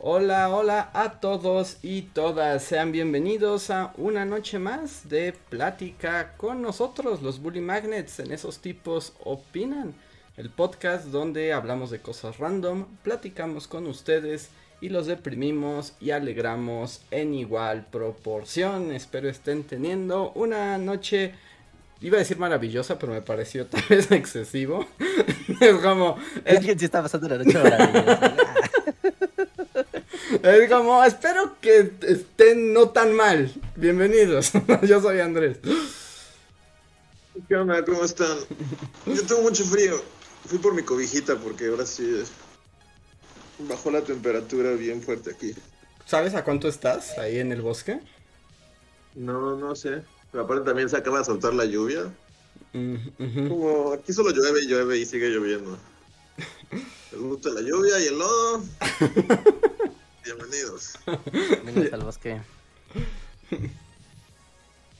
Hola, hola a todos y todas. Sean bienvenidos a una noche más de plática con nosotros, los Bully Magnets. En esos tipos opinan. El podcast donde hablamos de cosas random, platicamos con ustedes y los deprimimos y alegramos en igual proporción. Espero estén teniendo una noche Iba a decir maravillosa, pero me pareció tal vez excesivo. es como. Es que está pasando una noche maravillosa. Es como, espero que estén no tan mal. Bienvenidos. Yo soy Andrés. ¿Qué onda? ¿Cómo están? Yo tengo mucho frío. Fui por mi cobijita porque ahora sí bajó la temperatura bien fuerte aquí. ¿Sabes a cuánto estás ahí en el bosque? No, no sé. Pero aparte también se acaba de soltar la lluvia. Como aquí solo llueve y llueve y sigue lloviendo. Les gusta la lluvia y el lodo. Bienvenidos. Bienvenidos al bosque.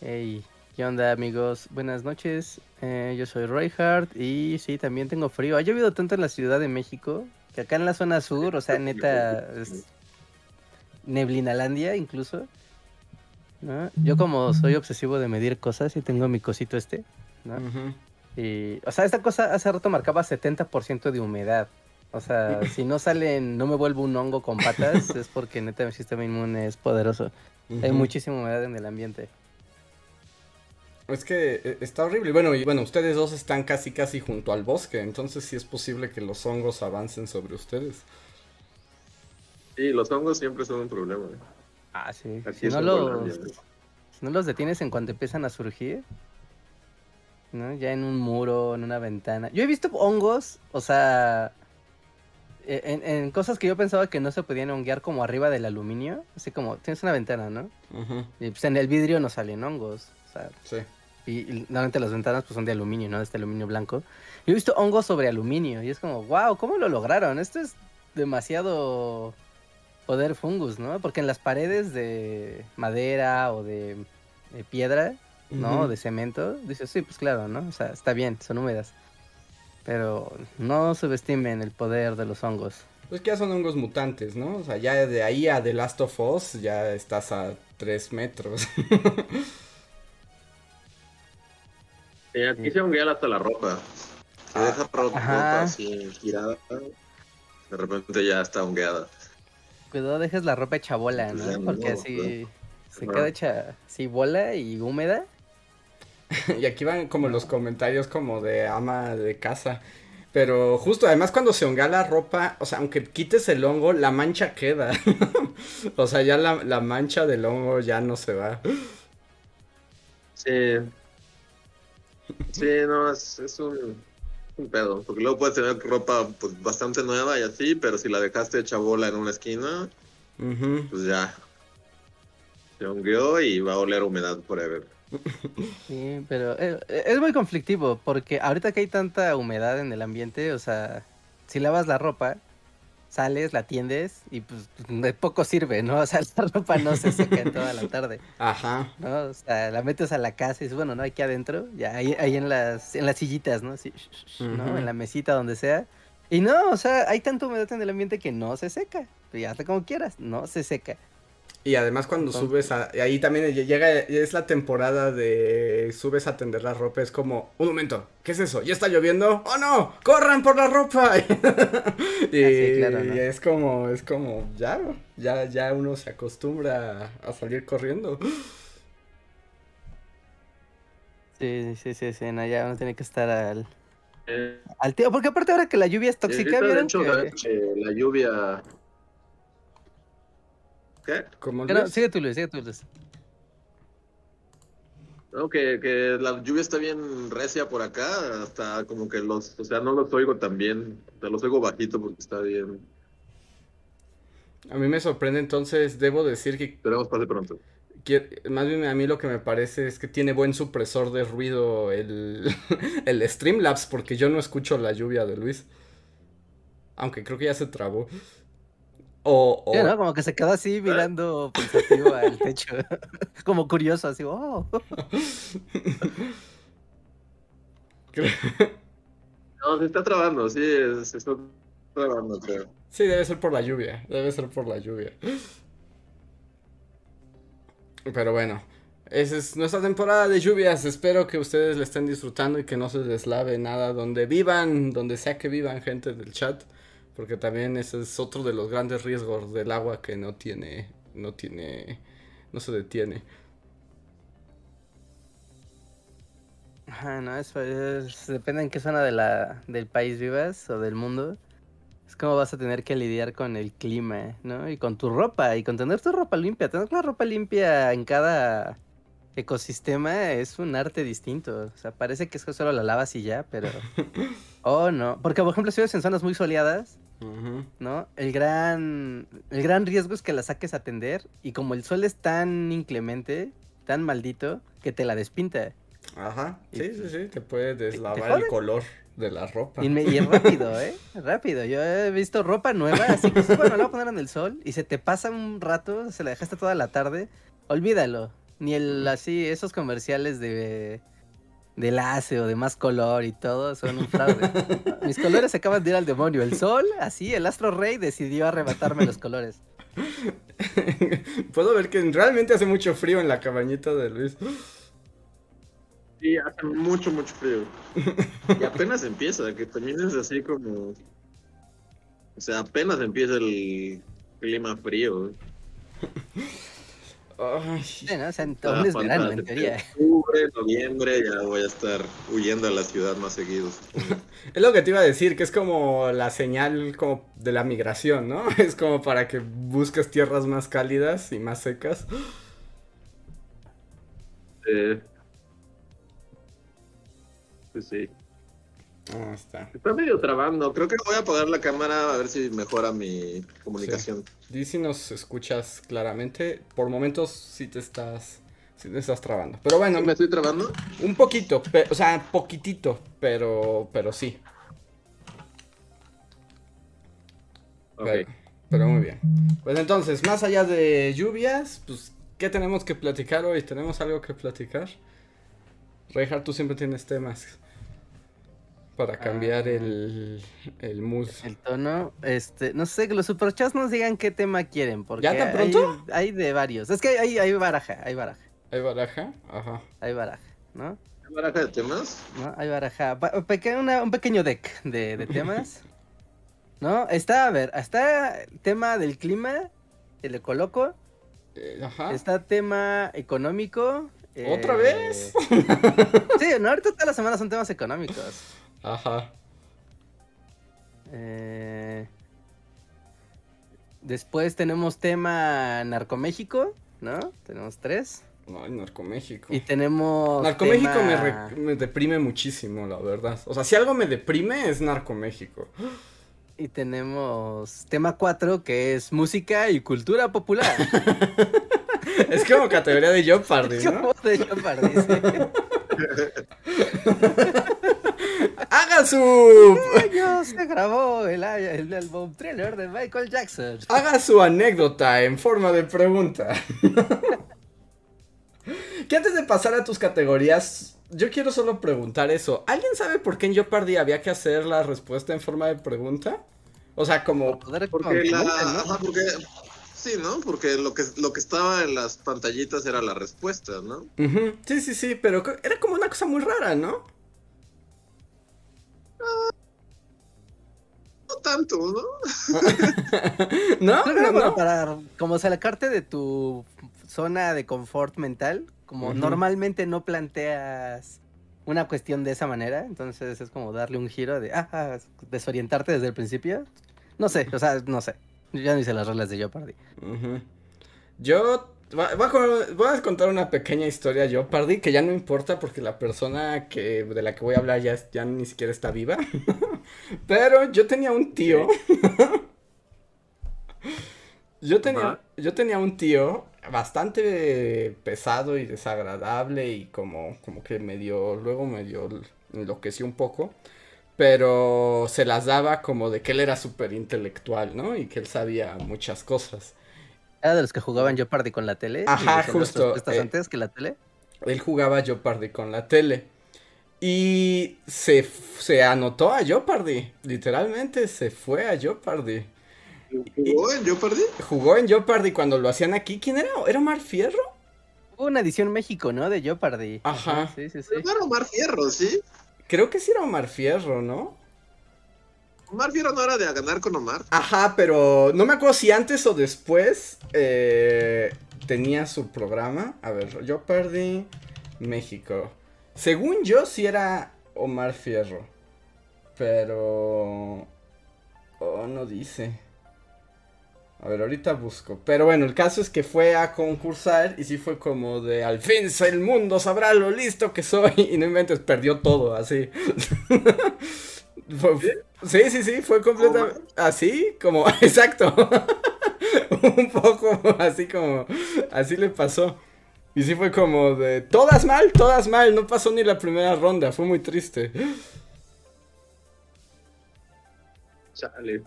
Hey, ¿qué onda amigos? Buenas noches. Eh, yo soy Hart y sí, también tengo frío. Ha llovido tanto en la Ciudad de México que acá en la zona sur, o sea, neta, es neblinalandia incluso. Yo como soy obsesivo de medir cosas y tengo mi cosito este, ¿no? Y, o sea, esta cosa hace rato marcaba 70% de humedad. O sea, si no salen, no me vuelvo un hongo con patas, es porque neta mi sistema inmune es poderoso. Hay muchísima humedad en el ambiente. Es que eh, está horrible. Bueno, y bueno, ustedes dos están casi casi junto al bosque, entonces sí es posible que los hongos avancen sobre ustedes. Sí, los hongos siempre son un problema. Ah, sí. Si no, los, si no los detienes en cuanto empiezan a surgir, ¿no? Ya en un muro, en una ventana. Yo he visto hongos, o sea, e, en, cosas que yo pensaba que no se podían honguear como arriba del aluminio. Así como, tienes una ventana, ¿no? Y pues en el vidrio no salen hongos. O sea, sí. Y, normalmente las ventanas pues son de aluminio, ¿no? De este aluminio blanco. Yo he visto hongos sobre aluminio y es como, wow, ¿cómo lo lograron? Esto es demasiado poder fungus, ¿no? Porque en las paredes de madera o de, piedra, ¿no? De cemento, dices, sí, pues claro, ¿no? O sea, está bien, son húmedas. Pero no subestimen el poder de los hongos. Pues que ya son hongos mutantes, ¿no? O sea, ya de ahí a The Last of Us ya estás a 3 metros. sí, aquí se honguea hasta la ropa. Se deja ropa así girada. De repente ya está hongueada. Cuidado, dejes la ropa hecha bola, pues ¿no? Porque así se queda hecha así bola y húmeda. y aquí van como los comentarios como de ama de casa. Pero justo, además cuando se honga la ropa, o sea, aunque quites el hongo, la mancha queda. o sea, ya la, mancha del hongo ya no se va. Sí. Sí, no, es, es un, un pedo, porque luego puedes tener ropa pues, bastante nueva y así, pero si la dejaste hecha bola en una esquina, pues ya se hongueó y va a oler humedad forever. Sí, pero es, es, muy conflictivo porque ahorita que hay tanta humedad en el ambiente, o sea, si lavas la ropa, sales, la tiendes y pues de poco sirve, ¿no? O sea, la ropa no se seca en toda la tarde. Ajá. ¿no? O sea, la metes a la casa y dices, bueno, no, aquí adentro, ya ahí, ahí en las en las sillitas, ¿no? Así, ¿no? En la mesita, donde sea. Y no, o sea, hay tanta humedad en el ambiente que no se seca. Y hazte como quieras, no se seca. Y además cuando subes a, ahí también llega, es la temporada de subes a tender la ropa, es como, un momento, ¿qué es eso? ¿Ya está lloviendo? ¡Oh no! ¡Corran por la ropa! y, es como, es como, ya, ya, ya uno se acostumbra a, salir corriendo. Sí, sí, sí, sí, no, ya uno tiene que estar al, eh, al tío, porque aparte ahora que la lluvia es tóxica, ¿vieron? la lluvia ¿Qué? sigue tú, Luis, sigue tú, Luis. No, que, que, la lluvia está bien recia por acá, hasta como que los, o sea, no los oigo tan bien, sea, los oigo bajito porque está bien. A mí me sorprende entonces, debo decir que... Esperemos pase pronto. más bien a mí lo que me parece es que tiene buen supresor de ruido el, el Streamlabs, porque yo no escucho la lluvia de Luis. Aunque creo que ya se trabó. O, o... Como que se quedó así mirando pensativo al techo. Como curioso, así, oh. no, se está trabando, sí, se está trabando, creo. Sí, debe ser por la lluvia, debe ser por la lluvia. Pero bueno, esa es nuestra temporada de lluvias. Espero que ustedes la estén disfrutando y que no se deslave nada donde vivan, donde sea que vivan gente del chat. Porque también ese es otro de los grandes riesgos del agua que no tiene, no tiene, no se detiene. Ajá, no, eso depende en qué zona de la, del país vivas o del mundo. Es como vas a tener que lidiar con el clima, ¿no? Y con tu ropa, y con tener tu ropa limpia. Tener la ropa limpia en cada ecosistema es un arte distinto. O sea, parece que es que solo la lavas y ya, pero... oh, no. Porque, por ejemplo, si vives en zonas muy soleadas, ¿no? El gran, el gran riesgo es que la saques a tender y como el sol es tan inclemente, tan maldito, que te la despinta. Ajá, sí, sí, sí, te puede deslavar el color de la ropa. Y, es rápido, ¿eh? Rápido. Yo he visto ropa nueva, así que bueno, la voy a poner en el sol y se te pasa un rato, se la dejaste toda la tarde, olvídalo. Ni el así, esos comerciales de de láser o de más color y todo son un fraude. Mis colores acaban de ir al demonio. El sol, así, el astro rey decidió arrebatarme los colores. Puedo ver que realmente hace mucho frío en la cabañita de Luis. Sí, hace mucho, mucho frío. Y apenas empieza, que también es así como. O sea, apenas empieza el clima frío. Ay. o sea, ah, en teoría. Octubre, noviembre, ya voy a estar huyendo a la ciudad más seguido. es lo que te iba a decir, que es como la señal como de la migración, ¿no? Es como para que busques tierras más cálidas y más secas. Eh, pues sí. Ah, está. Está medio trabando. Creo que voy a apagar la cámara a ver si mejora mi comunicación. Sí. si nos escuchas claramente. Por momentos sí te estás, sí te estás trabando. Pero bueno. ¿Me estoy trabando? Un poquito, o sea, poquitito, pero, pero sí. Pero, pero muy bien. Pues entonces, más allá de lluvias, pues, ¿qué tenemos que platicar hoy? ¿Tenemos algo que platicar? Reinhardt, tú siempre tienes temas para cambiar ah. el, el mood. El tono, este, no sé, que los superchats nos digan qué tema quieren, porque ¿Ya tan pronto? Hay, de varios. Es que hay, hay baraja, hay baraja. ¿Hay baraja? Ajá. Hay baraja, ¿no? ¿Hay baraja de temas? No, hay baraja. un pequeño deck de, de temas. ¿No? Está, a ver, está tema del clima, le coloco. Eh, ajá. Está tema económico. ¿Otra vez? sí, no, ahorita todas las semanas son temas económicos. Ajá. Eh, después tenemos tema Narcoméxico, ¿no? Tenemos tres. No, Narcoméxico. Y tenemos. Narcoméxico me, me, deprime muchísimo, la verdad. O sea, si algo me deprime es Narcoméxico. Y tenemos tema 4, que es música y cultura popular. es como categoría de Jeopardy, ¿no? Es como de Jeopardy, haga su. se grabó el, el, álbum de Michael Jackson. Haga su anécdota en forma de pregunta. que antes de pasar a tus categorías, yo quiero solo preguntar eso. ¿Alguien sabe por qué en Jeopardy había que hacer la respuesta en forma de pregunta? O sea, como. Porque, porque Sí, ¿no? Porque lo que, lo que estaba en las pantallitas era la respuesta, ¿no? Sí, sí, sí, pero era como una cosa muy rara, ¿no? No tanto, ¿no? ¿No? no, no, Para como sacarte de tu zona de confort mental, como normalmente no planteas una cuestión de esa manera, entonces es como darle un giro de, ah, desorientarte desde el principio. No sé, o sea, no sé. Yo ya no hice las reglas de Jeopardy. Yo Voy a, contar una pequeña historia yo, Pardy, que ya no importa porque la persona que de la que voy a hablar ya, ya ni siquiera está viva. Pero yo tenía un tío. Yo tenía, yo tenía un tío bastante pesado y desagradable y como, como que medio, luego medio enloqueció un poco, pero se las daba como de que él era súper intelectual, ¿no? Y que él sabía muchas cosas. ¿Era de los que jugaban Jeopardy con la tele? Ajá, justo. Eh, antes que la tele? Él jugaba Jeopardy con la tele. Y se, se anotó a Jeopardy. Literalmente se fue a Jeopardy. ¿Jugó en Jeopardy? Jugó en Jeopardy cuando lo hacían aquí. ¿Quién era? ¿Era Omar Fierro? Hubo una edición México, ¿no? De Jeopardy. Ajá. Sí, sí, sí. Era Omar Fierro, ¿sí? Creo que sí era Omar Fierro, ¿no? Omar Fierro no era de ganar con Omar. Ajá, pero no me acuerdo si antes o después eh, tenía su programa. A ver, Jeopardy, México. Según yo, sí era Omar Fierro. Pero... Oh, no dice. A ver, ahorita busco. Pero bueno, el caso es que fue a concursar y sí fue como de al fin el mundo sabrá lo listo que soy. Y no inventes, perdió todo así. sí, sí, sí, fue completamente así, como, exacto. Un poco así como, así le pasó. Y sí fue como de, todas mal, todas mal, no pasó ni la primera ronda, fue muy triste. Chale.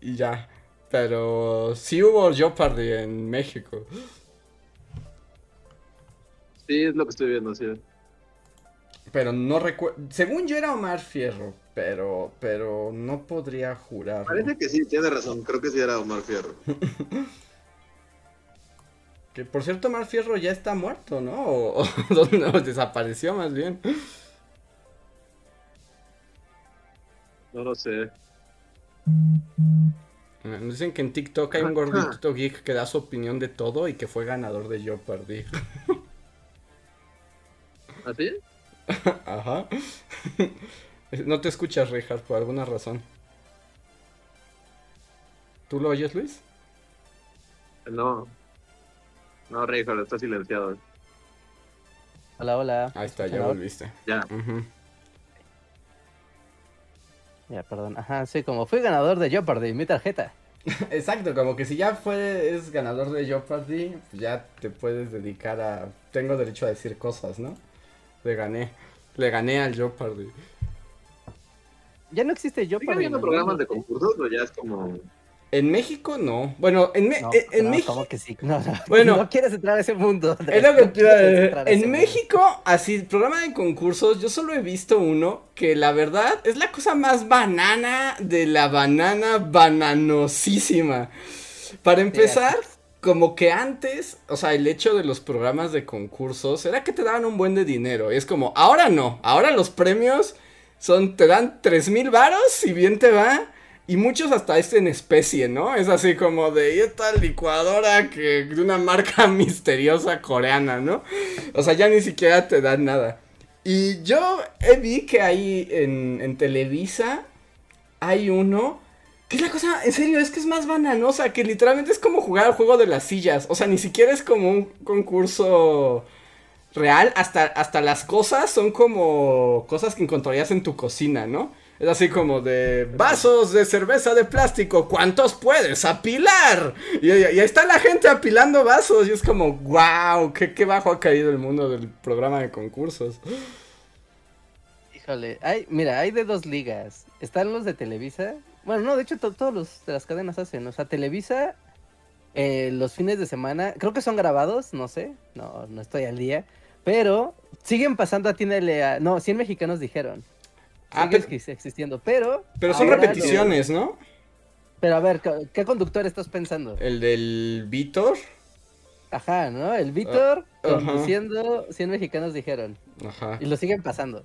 Y ya. Pero sí hubo Jeopardy en México. Sí, es lo que estoy viendo, sí. Pero no recuerdo. Según yo era Omar Fierro, pero, pero no podría jurar. Parece que sí, tiene razón. Creo que sí era Omar Fierro. que por cierto, Omar Fierro ya está muerto, ¿no? O, o desapareció más bien. No lo sé. Nos dicen que en TikTok hay un gordito geek que da su opinión de todo y que fue ganador de Jeopardy. ¿Así? Ajá. No te escuchas, Richard, por alguna razón. ¿Tú lo oyes, Luis? No. No, Richard, está silenciado. Hola, hola. Ahí está, ya volviste. Ya. Ya, perdón. Ajá, sí, como fui ganador de Jeopardy, mi tarjeta. Exacto, como que si ya fue, es ganador de Jeopardy, pues ya te puedes dedicar a... Tengo derecho a decir cosas, ¿no? Le gané. Le gané al Jeopardy. Ya no existe Jeopardy. ¿Sigue habiendo programas de concursos o ya es como... En México no. Bueno, en, eh, en México. ¿Cómo que sí? No, no, bueno, no quieres entrar a ese mundo. Es lo que En México, así, programa de concursos, yo solo he visto uno que la verdad es la cosa más banana de la banana bananosísima. Para empezar, como que antes, o sea, el hecho de los programas de concursos era que te daban un buen de dinero. Y es como, ahora no, ahora los premios son, te dan tres mil varos, si bien te va y muchos hasta es en especie, ¿no? Es así como de, esta licuadora que de una marca misteriosa coreana, ¿no? O sea, ya ni siquiera te dan nada. Y yo vi que ahí en, en Televisa hay uno que es la cosa, en serio, es que es más bananosa, que literalmente es como jugar al juego de las sillas. O sea, ni siquiera es como un concurso real, hasta, hasta las cosas son como cosas que encontrarías en tu cocina, ¿no? Es así como de vasos de cerveza de plástico, ¿cuántos puedes apilar? Y, ahí está la gente apilando vasos y es como, wow, qué, qué bajo ha caído el mundo del programa de concursos. Híjole, hay, mira, hay de dos ligas. Están los de Televisa. Bueno, no, de hecho todos los de las cadenas hacen. O sea, Televisa, eh, los fines de semana, creo que son grabados, no sé, no, no estoy al día. Pero siguen pasando a Tienda No, 100 mexicanos dijeron. Ah, sigue existiendo, pero... Pero son repeticiones, ¿no? Pero a ver, ¿qué conductor estás pensando? ¿El del Víctor? Ajá, ¿no? El Víctor uh, conduciendo 100 mexicanos dijeron. Ajá. Y lo siguen pasando.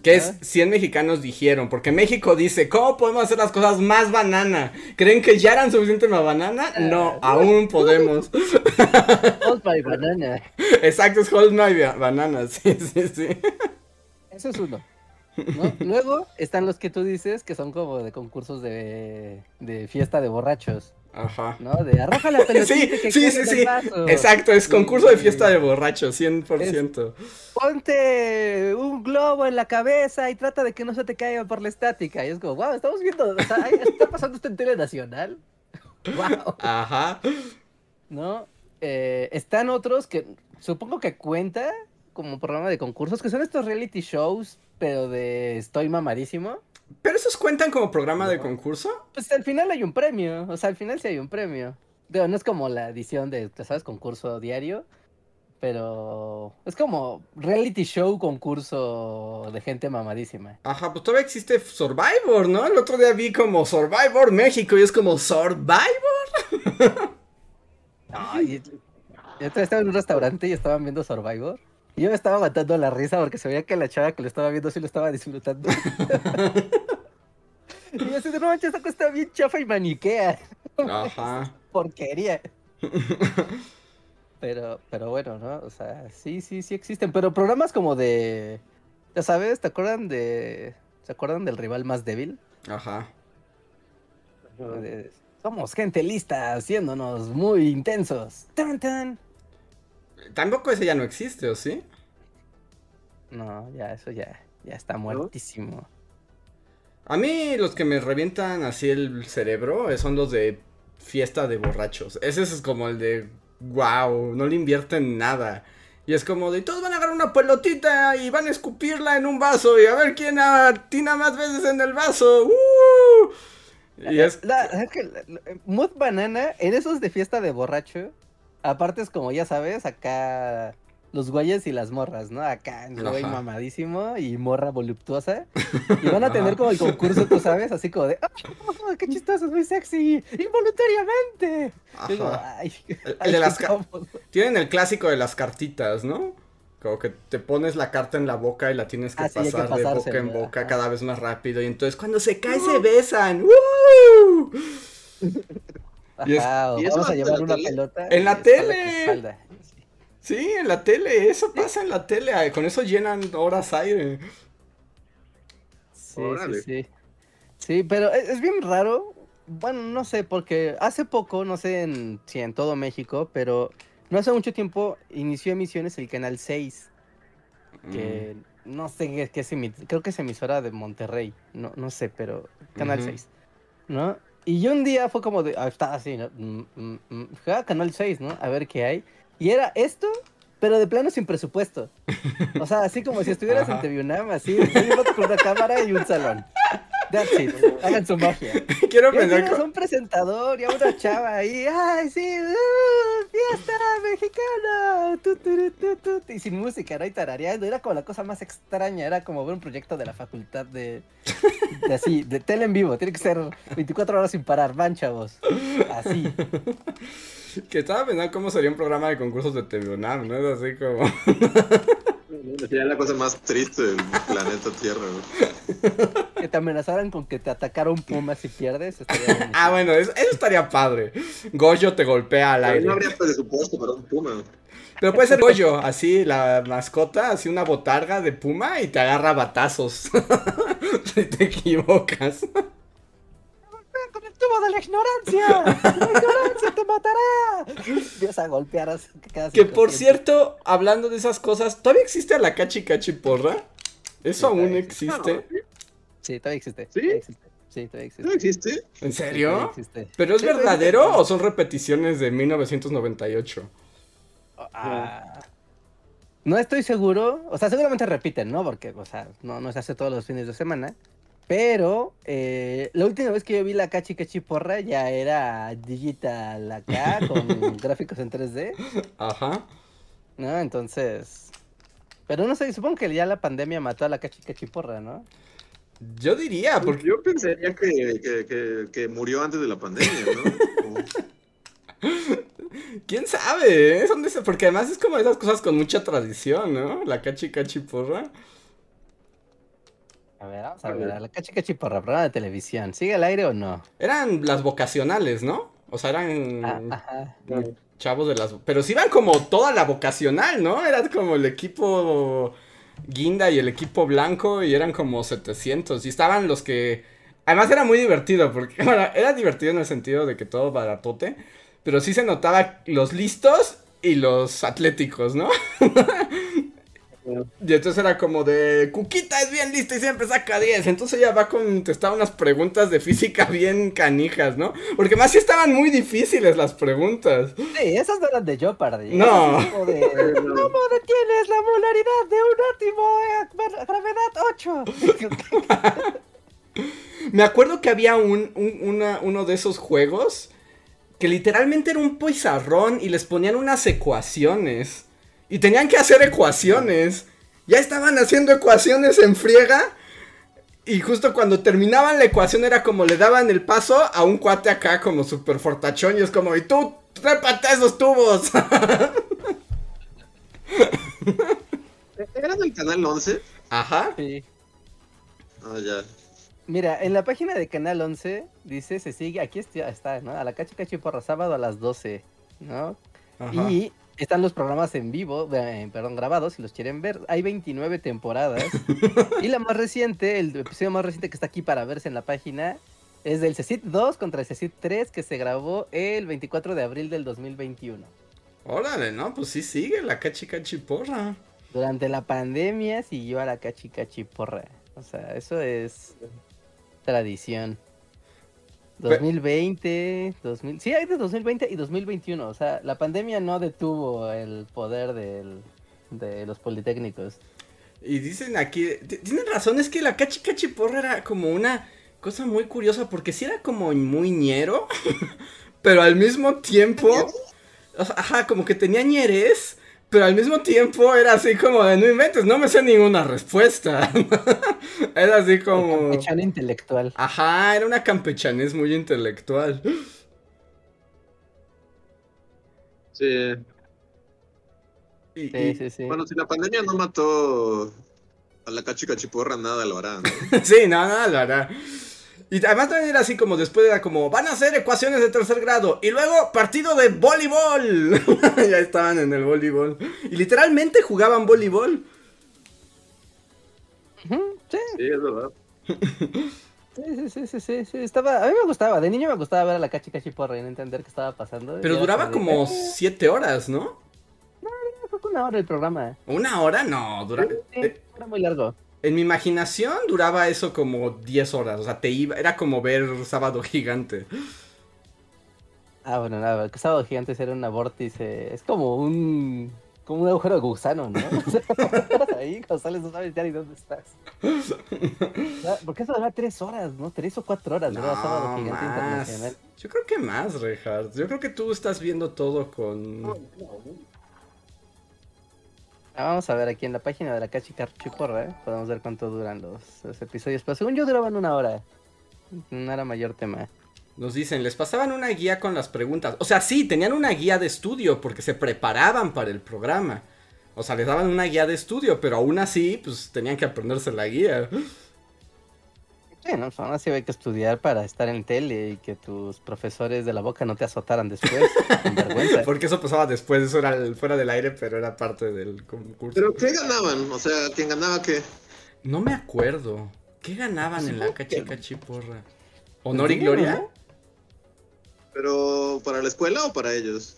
¿Qué es 100 mexicanos dijeron? Porque México dice, ¿cómo podemos hacer las cosas más banana? ¿Creen que ya eran suficiente más banana? No, ah, aún podemos. Hold my banana. Exacto, es hold my banana, sí, sí, sí. Eso es uno. Luego están los que tú dices que son como de concursos de, de fiesta de borrachos. Ajá. ¿No? De arroja la pelotita sí, que sí, sí, sí. Exacto, es concurso de fiesta de borrachos, 100%. ponte un globo en la cabeza y trata de que no se te caiga por la estática. Y es como, wow, estamos viendo, o sea, ¿está pasando esto en Tele Nacional? wow. Ajá. ¿No? Eh, están otros que supongo que cuenta como programa de concursos, que son estos reality shows, pero de estoy mamadísimo. ¿Pero esos cuentan como programa de concurso? Pues al final hay un premio, o sea, al final sí hay un premio. Digo, no es como la edición de, ¿sabes? Concurso diario, pero es como reality show concurso de gente mamadísima. Ajá, pues todavía existe Survivor, ¿no? El otro día vi como Survivor México y es como Survivor. Ay, yo estaba en un restaurante y estaban viendo Survivor. Y yo me estaba matando la risa porque se veía que la chava que lo estaba viendo sí lo estaba disfrutando. y yo así de no manches, esta cosa está bien chafa y maniquea. Ajá. Porquería. Pero, pero bueno, ¿no? O sea, sí, sí, sí existen. Pero programas como de. Ya sabes, ¿te acuerdan de. ¿Se acuerdan del rival más débil? Ajá. De- somos gente lista, haciéndonos muy intensos. ¡Tan, tan! Tampoco ese ya no existe, ¿o sí? No, ya, eso ya, ya está muertísimo. A mí los que me revientan así el cerebro eh, son los de fiesta de borrachos. Ese es como el de wow, no le invierten nada. Y es como de todos van a agarrar una pelotita y van a escupirla en un vaso y a ver quién atina más veces en el vaso. ¡Uh! Y es La- es que la- la- Mood Banana, en esos de fiesta de borracho, aparte es como ya sabes, acá los güeyes y las morras, ¿no? Acá el güey Ajá. mamadísimo y morra voluptuosa. Y van a tener como el concurso, tú sabes, así como de, ¡Oh, qué chistoso, es muy sexy! ¡Involuntariamente! Ay, El- ay, el de qué las ca- cómodo". Tienen el clásico de las cartitas, ¿no? Como que te pones la carta en la boca y la tienes que Ah, sí, hay que pasar de boca en boca ajá. cada vez más rápido. Y entonces cuando se cae se besan. ¡Woo! Y es- Ajá, o ¿y eso vamos a llevar la una tele? pelota. En la tele. Sí, en la tele, eso pasa en la tele. Con eso llenan horas aire. Sí, Órale. sí, sí. Sí, pero es, es bien raro. Bueno, no sé, porque hace poco, no sé en- si en todo México, pero no hace mucho tiempo inició emisiones el Canal 6, que Mm. no sé qué, es creo que es emisora de Monterrey, no, no sé, pero Canal Ujú. 6, ¿no? Y yo un día fue como de, ah, estaba así, ¿no? Mm, mm, mm, Canal 6, ¿no? A ver qué hay. Y era esto, pero de plano sin presupuesto. O sea, así como si estuvieras en. TVUNAM, así, con una cámara y un salón. That's it. Hagan su magia. Quiero Y pensar un presentador y a una chava ahí, ¡ay, sí! ¡uh! ¡Fiesta mexicana! Tu, tu, tu, tu, tu, Y sin música, ¿no? Y tarareando. Era como la cosa más extraña. Era como ver un proyecto de la facultad de, de así, de tele en vivo. Tiene que ser 24 horas sin parar. Van, chavos. Así. Que estaba pensando cómo sería un programa de concursos de TV UNAM, ¿no? Es así como. Sería la cosa más triste del planeta Tierra, güey. Que te amenazaran con que te atacara un puma si pierdes. estaría. Ah, bueno, eso, eso estaría padre. Goyo te golpea al Pero aire. no habría presupuesto para un puma. Pero puede ser Goyo, así, la mascota, así una botarga de puma y te agarra batazos. si te equivocas. ¡Con el tubo de la ignorancia! ¡La ignorancia te matará! Empieza a golpear que por cierto, hablando de esas cosas, ¿todavía existe la cachi cachi porra? ¿Eso Sí, aún todavía existe? Sí, todavía existe. ¿Sí? todavía existe. Sí, todavía existe. ¿No existe? ¿En Sí, todavía serio? existe. ¿Pero es Sí, todavía verdadero existe. o son repeticiones de 1998? Ah, no estoy seguro. O sea, seguramente repiten, ¿no? Porque, o sea, no, no se hace todos los fines de semana. Pero eh, la última vez que yo vi la Cachi Cachi Porra ya era digital acá, con gráficos en 3D, Ajá. ¿no? Entonces. Pero no sé, supongo que ya la pandemia mató a la Cachi Cachi Porra, ¿no? Yo diría, Porque yo pensaría que, que, que, que murió antes de la pandemia, ¿no? Quién sabe, ¿eh? Son de ese- porque además es como esas cosas con mucha tradición, ¿no? La cachi cachi porra. A ver, vamos A a ver, ver. a la Cachi Cachi Porra, programa de televisión. ¿Sigue al aire o no? Eran las vocacionales, ¿no? O sea, eran Ah, chavos de las... Pero sí iban como toda la vocacional, ¿no? Era como el equipo guinda y el equipo blanco y eran como 700. Y estaban los que... Además era muy divertido, porque bueno, era divertido en el sentido de que todo baratote, pero sí se notaba los listos y los atléticos, ¿no? Y entonces era como de, Cuquita es bien lista y siempre saca 10. Entonces ella va a contestar unas preguntas de física bien canijas, ¿no? Porque más si estaban muy difíciles las preguntas. Sí, esas no eran de Jeopardy. No. ¿Cómo detienes la molaridad de un átomo a gravedad 8? Me acuerdo que había un, uno de esos juegos que literalmente era un pizarrón y les ponían unas ecuaciones. Y tenían que hacer ecuaciones. Ya estaban haciendo ecuaciones en friega. Y justo cuando terminaban la ecuación era como le daban el paso a un cuate acá como super fortachón. Y es como, y tú, trépate esos tubos. ¿Era del canal 11? Ajá. Sí. Ah, ya. Mira, en la página de Canal 11 dice, se sigue, aquí está, ¿no? A la cachi cachi porra, sábado a las 12, ¿no? Y están los programas en vivo, perdón, grabados, si los quieren ver. Hay 29 temporadas. y la más reciente, el episodio más reciente que está aquí para verse en la página, es del CECIT 2 contra el CECIT 3 que se grabó el 24 de abril del 2021. Órale, no, pues sí sigue la cachi cachi porra. Durante la pandemia siguió a la cachi cachi porra. O sea, eso es tradición. 2020, 2000, sí, hay de 2020 y 2021. O sea, la pandemia no detuvo el poder del, de los politécnicos. Y dicen aquí, tienen razón, es que la cachi cachi porra era como una cosa muy curiosa porque sí era como muy ñero, pero al mismo tiempo, ajá, como que tenía ñeres, pero al mismo tiempo era así como de no inventes, no me sé ninguna respuesta. era así como. Campechano intelectual. Ajá, era una campechanés muy intelectual. Sí. sí, sí, sí. Bueno, si la pandemia no mató a la cachicachiporra, nada lo hará, sí, nada lo hará. Y además también era así como después era como, van a hacer ecuaciones de tercer grado. Y luego partido de voleibol. ya estaban en el voleibol. Y literalmente jugaban voleibol. sí. Sí, es verdad. Sí, sí, sí, sí, sí, estaba, a mí me gustaba, de niño me gustaba ver a la cachi cachi porra y no entender qué estaba pasando. Pero duraba como siete horas, ¿no? No, fue una hora el programa. ¿Una hora? No, dura... era muy largo. En mi imaginación duraba eso como 10 horas. O sea, te iba. Era como ver Sábado Gigante. Ah, bueno, nada, que Sábado Gigante era un vórtice. Es como un. Como un agujero de gusano, ¿no? ahí, González, no sabes ya ni dónde estás. Porque eso dura tres horas, ¿no? Tres o cuatro horas, no, Sábado Gigante Internacional. Yo creo que más, Reinhardt. Yo creo que tú estás viendo todo con. Ah, vamos a ver aquí en la página de la Cachi Porra, ¿eh? podemos ver cuánto duran los, episodios. Pero según yo duraban una hora. No era mayor tema. Nos dicen, les pasaban una guía con las preguntas. O sea, sí, tenían una guía de estudio porque se preparaban para el programa. O sea, les daban una guía de estudio, pero aún así, pues tenían que aprenderse la guía. Sí, no, aún así hay que estudiar para estar en tele y que tus profesores de la boca no te azotaran después. vergüenza. Porque eso pasaba después, eso era fuera del aire, pero era parte del concurso. ¿Pero qué ganaban? O sea, ¿quién ganaba qué? No me acuerdo. ¿Qué ganaban en la cachicachiporra? ¿Honor y gloria? ¿Pero para la escuela o para ellos?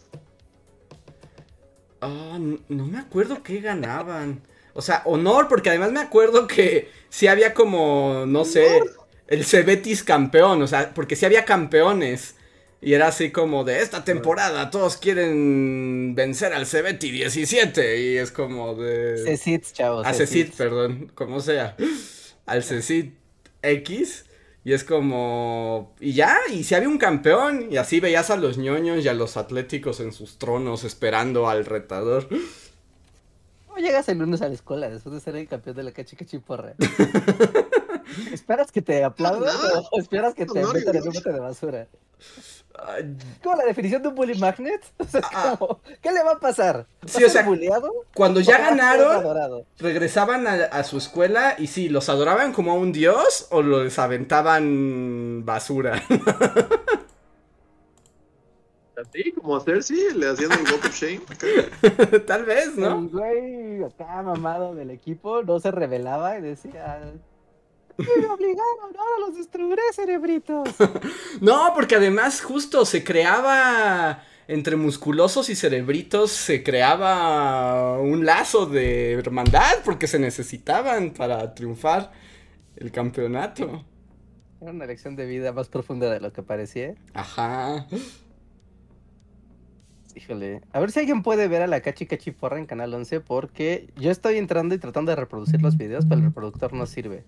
Ah, no me acuerdo qué ganaban. O sea, honor, porque además me acuerdo que sí había como, no sé, el Cebetis campeón, o sea, porque sí había campeones. Y era así como de esta temporada todos quieren vencer al Cebeti 17 y es como de... Cecit, chavos. A Cecit, perdón, como sea. Al Cecit X. Y es como... Y ya, y si había un campeón. Y así veías a los ñoños y a los atléticos en sus tronos esperando al retador. ¿Cómo llegas el lunes a la escuela después de ser el campeón de la cachicachiporra? ¿Esperas que te aplaudan o esperas que te metan en un bote de basura? ¿Cómo la definición de un bully magnet? Ah. ¿Qué le va a pasar? Sí, o sea, cuando ya ganaron, regresaban a, su escuela y sí, los adoraban como a un dios o los aventaban basura. Así, como hacer, sí, le hacían el walk of shame. Tal vez, ¿no? El güey acá mamado del equipo no se revelaba y decía... Me obligaron, ahora los destruiré, cerebritos. no, porque además justo se creaba entre musculosos y cerebritos se creaba un lazo de hermandad porque se necesitaban para triunfar el campeonato. Era una lección de vida más profunda de lo que parecía. Ajá. Híjole, a ver si alguien puede ver a la Cachi Cachi Porra en Canal 11 porque yo estoy entrando y tratando de reproducir los videos, pero el reproductor no sirve.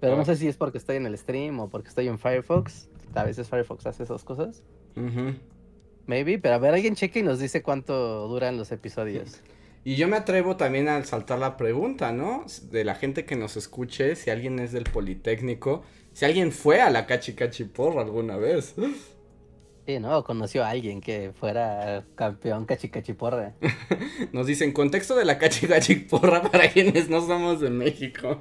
Pero no ah. sé si es porque estoy en el stream o porque estoy en Firefox. A veces Firefox hace esas cosas. Maybe, pero a ver, alguien cheque y nos dice cuánto duran los episodios. Y yo me atrevo también a saltar la pregunta, ¿no? De la gente que nos escuche, si alguien es del Politécnico, si alguien fue a la Cachi Cachi Porra alguna vez. Sí, ¿no? Conoció a alguien que fuera campeón Cachi Cachi Porra. Nos dicen, contexto de la Cachi Cachi Porra para quienes no somos de México.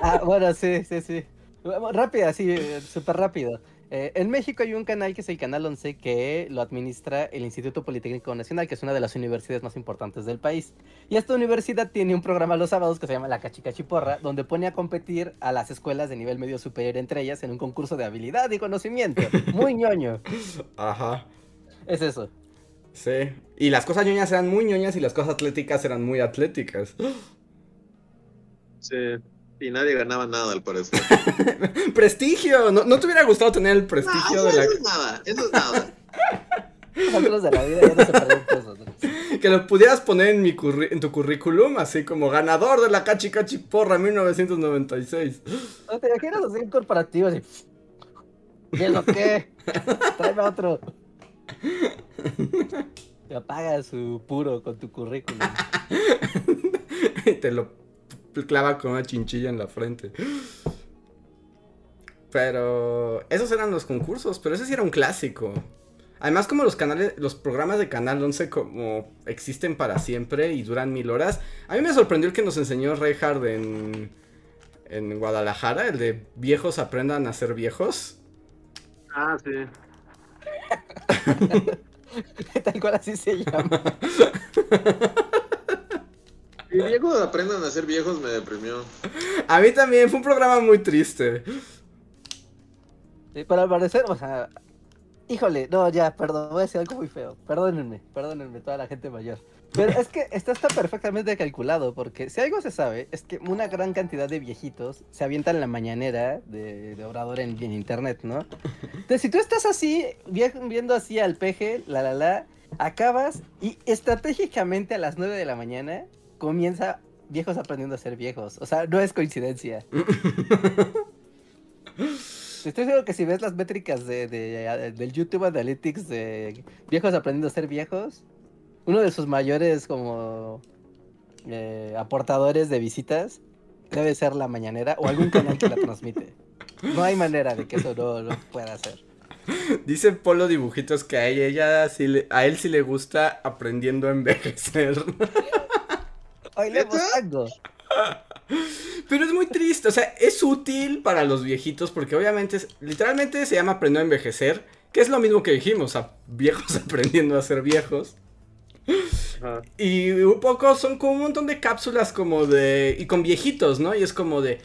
ah, bueno, sí, sí, sí. Rápido, así, súper rápido. Eh, en México hay un canal que es el Canal 11 que lo administra el Instituto Politécnico Nacional, que es una de las universidades más importantes del país. Y esta universidad tiene un programa los sábados que se llama La Cachicachiporra, donde pone a competir a las escuelas de nivel medio superior entre ellas en un concurso de habilidad y conocimiento. Muy ñoño. Ajá. Es eso. Sí. Y las cosas ñoñas eran muy ñoñas y las cosas atléticas eran muy atléticas. Sí. Y nadie ganaba nada, al parecer. prestigio. ¿No, ¿No, te hubiera gustado tener el prestigio de la. Eso es nada, eso es nada. de la vida ya no se Que lo pudieras poner en, mi en tu currículum, así como ganador de la Cachi Cachi Porra 1996. No te imaginas así corporativo, así. ¿Y es lo que? Tráeme otro. Te apaga su puro con tu currículum. te lo clava con una chinchilla en la frente. Pero esos eran los concursos, pero ese sí era un clásico. Además, como los canales, los programas de Canal 11 como existen para siempre y duran mil horas, a mí me sorprendió el que nos enseñó Reinhard en, en Guadalajara, el de viejos aprendan a ser viejos. Ah, sí. Tal cual así se llama. Y viejos aprendan a ser viejos me deprimió. A mí también, fue un programa muy triste. Sí, pero al parecer, o sea, híjole, no, ya, perdón, voy a decir algo muy feo. Perdónenme, perdónenme, toda la gente mayor. Pero es que esto está perfectamente calculado, porque si algo se sabe, es que una gran cantidad de viejitos se avientan en la mañanera de, de Obrador en, en, internet, ¿no? Entonces, si tú estás así, viendo así al peje, la la la, acabas y estratégicamente a las 9 de la mañana comienza viejos aprendiendo a ser viejos. O sea, no es coincidencia. Estoy seguro que si ves las métricas de, del YouTube Analytics de viejos aprendiendo a ser viejos, uno de sus mayores como eh, aportadores de visitas debe ser la mañanera o algún canal que la transmite. No hay manera de que eso no, lo pueda hacer. Dice Polo Dibujitos que a ella, sí a él sí le gusta aprendiendo a envejecer. Pero es muy triste, o sea, es útil para los viejitos porque obviamente, literalmente se llama aprender a envejecer, que es lo mismo que dijimos, a viejos aprendiendo a ser viejos. Y un poco son como un montón de cápsulas como de... y con viejitos, ¿no? Y es como de...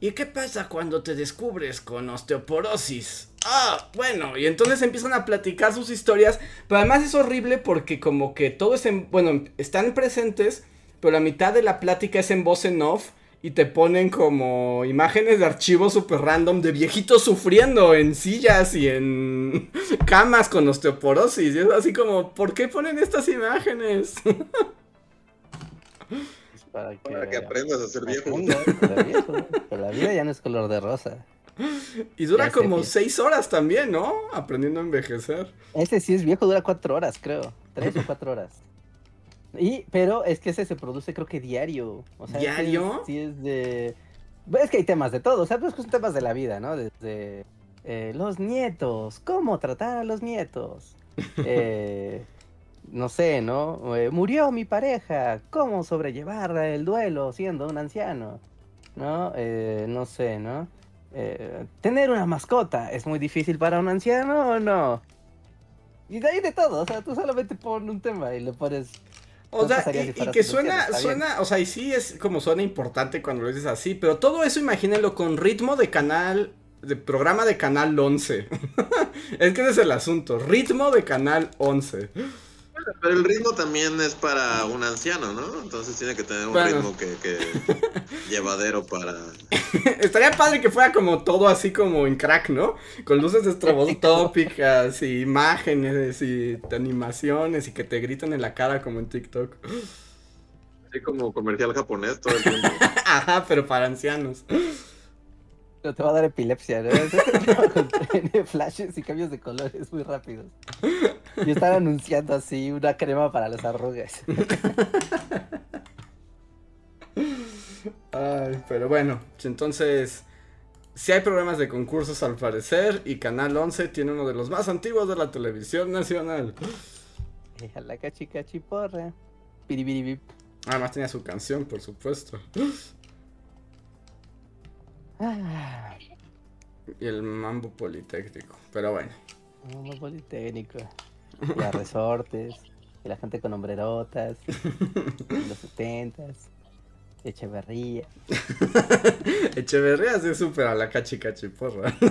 ¿Y qué pasa cuando te descubres con osteoporosis? Ah, bueno, y entonces empiezan a platicar sus historias, pero además es horrible porque como que todo es en... bueno, están presentes pero la mitad de la plática es en voz en off y te ponen como imágenes de archivos super random de viejitos sufriendo en sillas y en camas con osteoporosis. Y es así como, ¿por qué ponen estas imágenes? Para que, aprendas a ser viejo. Pero la vida ya no es color de rosa. Y dura como seis horas también, ¿no? Aprendiendo a envejecer. Este sí es viejo, dura cuatro horas, creo. Tres o cuatro horas. Y, pero es que ese se produce creo que diario. O sea, ¿Diario? Sí es, de... Es que hay temas de todo, o sea, pues son temas de la vida, ¿no? Desde eh, los nietos, cómo tratar a los nietos. Eh, no sé, ¿no? Eh, murió mi pareja, cómo sobrellevar el duelo siendo un anciano. ¿No? no sé, ¿no? tener una mascota, ¿es muy difícil para un anciano o no? Y de ahí de todo, o sea, tú solamente pones un tema y le pones o sea, y, que suena, suena, o sea, y sí es como suena importante cuando lo dices así, pero todo eso imagínenlo con ritmo de canal de programa de Canal 11. es que ese es el asunto. Ritmo de Canal 11. Pero el ritmo también es para un anciano, ¿no? Entonces tiene que tener un ritmo que, que llevadero para... Estaría padre que fuera como todo así como en crack, ¿no? Con luces estroboscópicas y imágenes y animaciones y que te griten en la cara como en TikTok. Así como comercial japonés todo el tiempo. Ajá, pero para ancianos. Pero te va a dar epilepsia, ¿no? Tiene flashes y cambios de colores muy rápidos. Y están anunciando así una crema para las arrugas. Ay, pero bueno, entonces, si hay programas de concursos al parecer y Canal 11 tiene uno de los más antiguos de la televisión nacional. La cachi cachi porra. Piribiribip. Además tenía su canción, por supuesto. Y el mambo politécnico, pero bueno. Mambo politécnico. Y resortes. Y la gente con hombrerotas. los setentas. Echeverría. Echeverría sí súper a la cachi porra.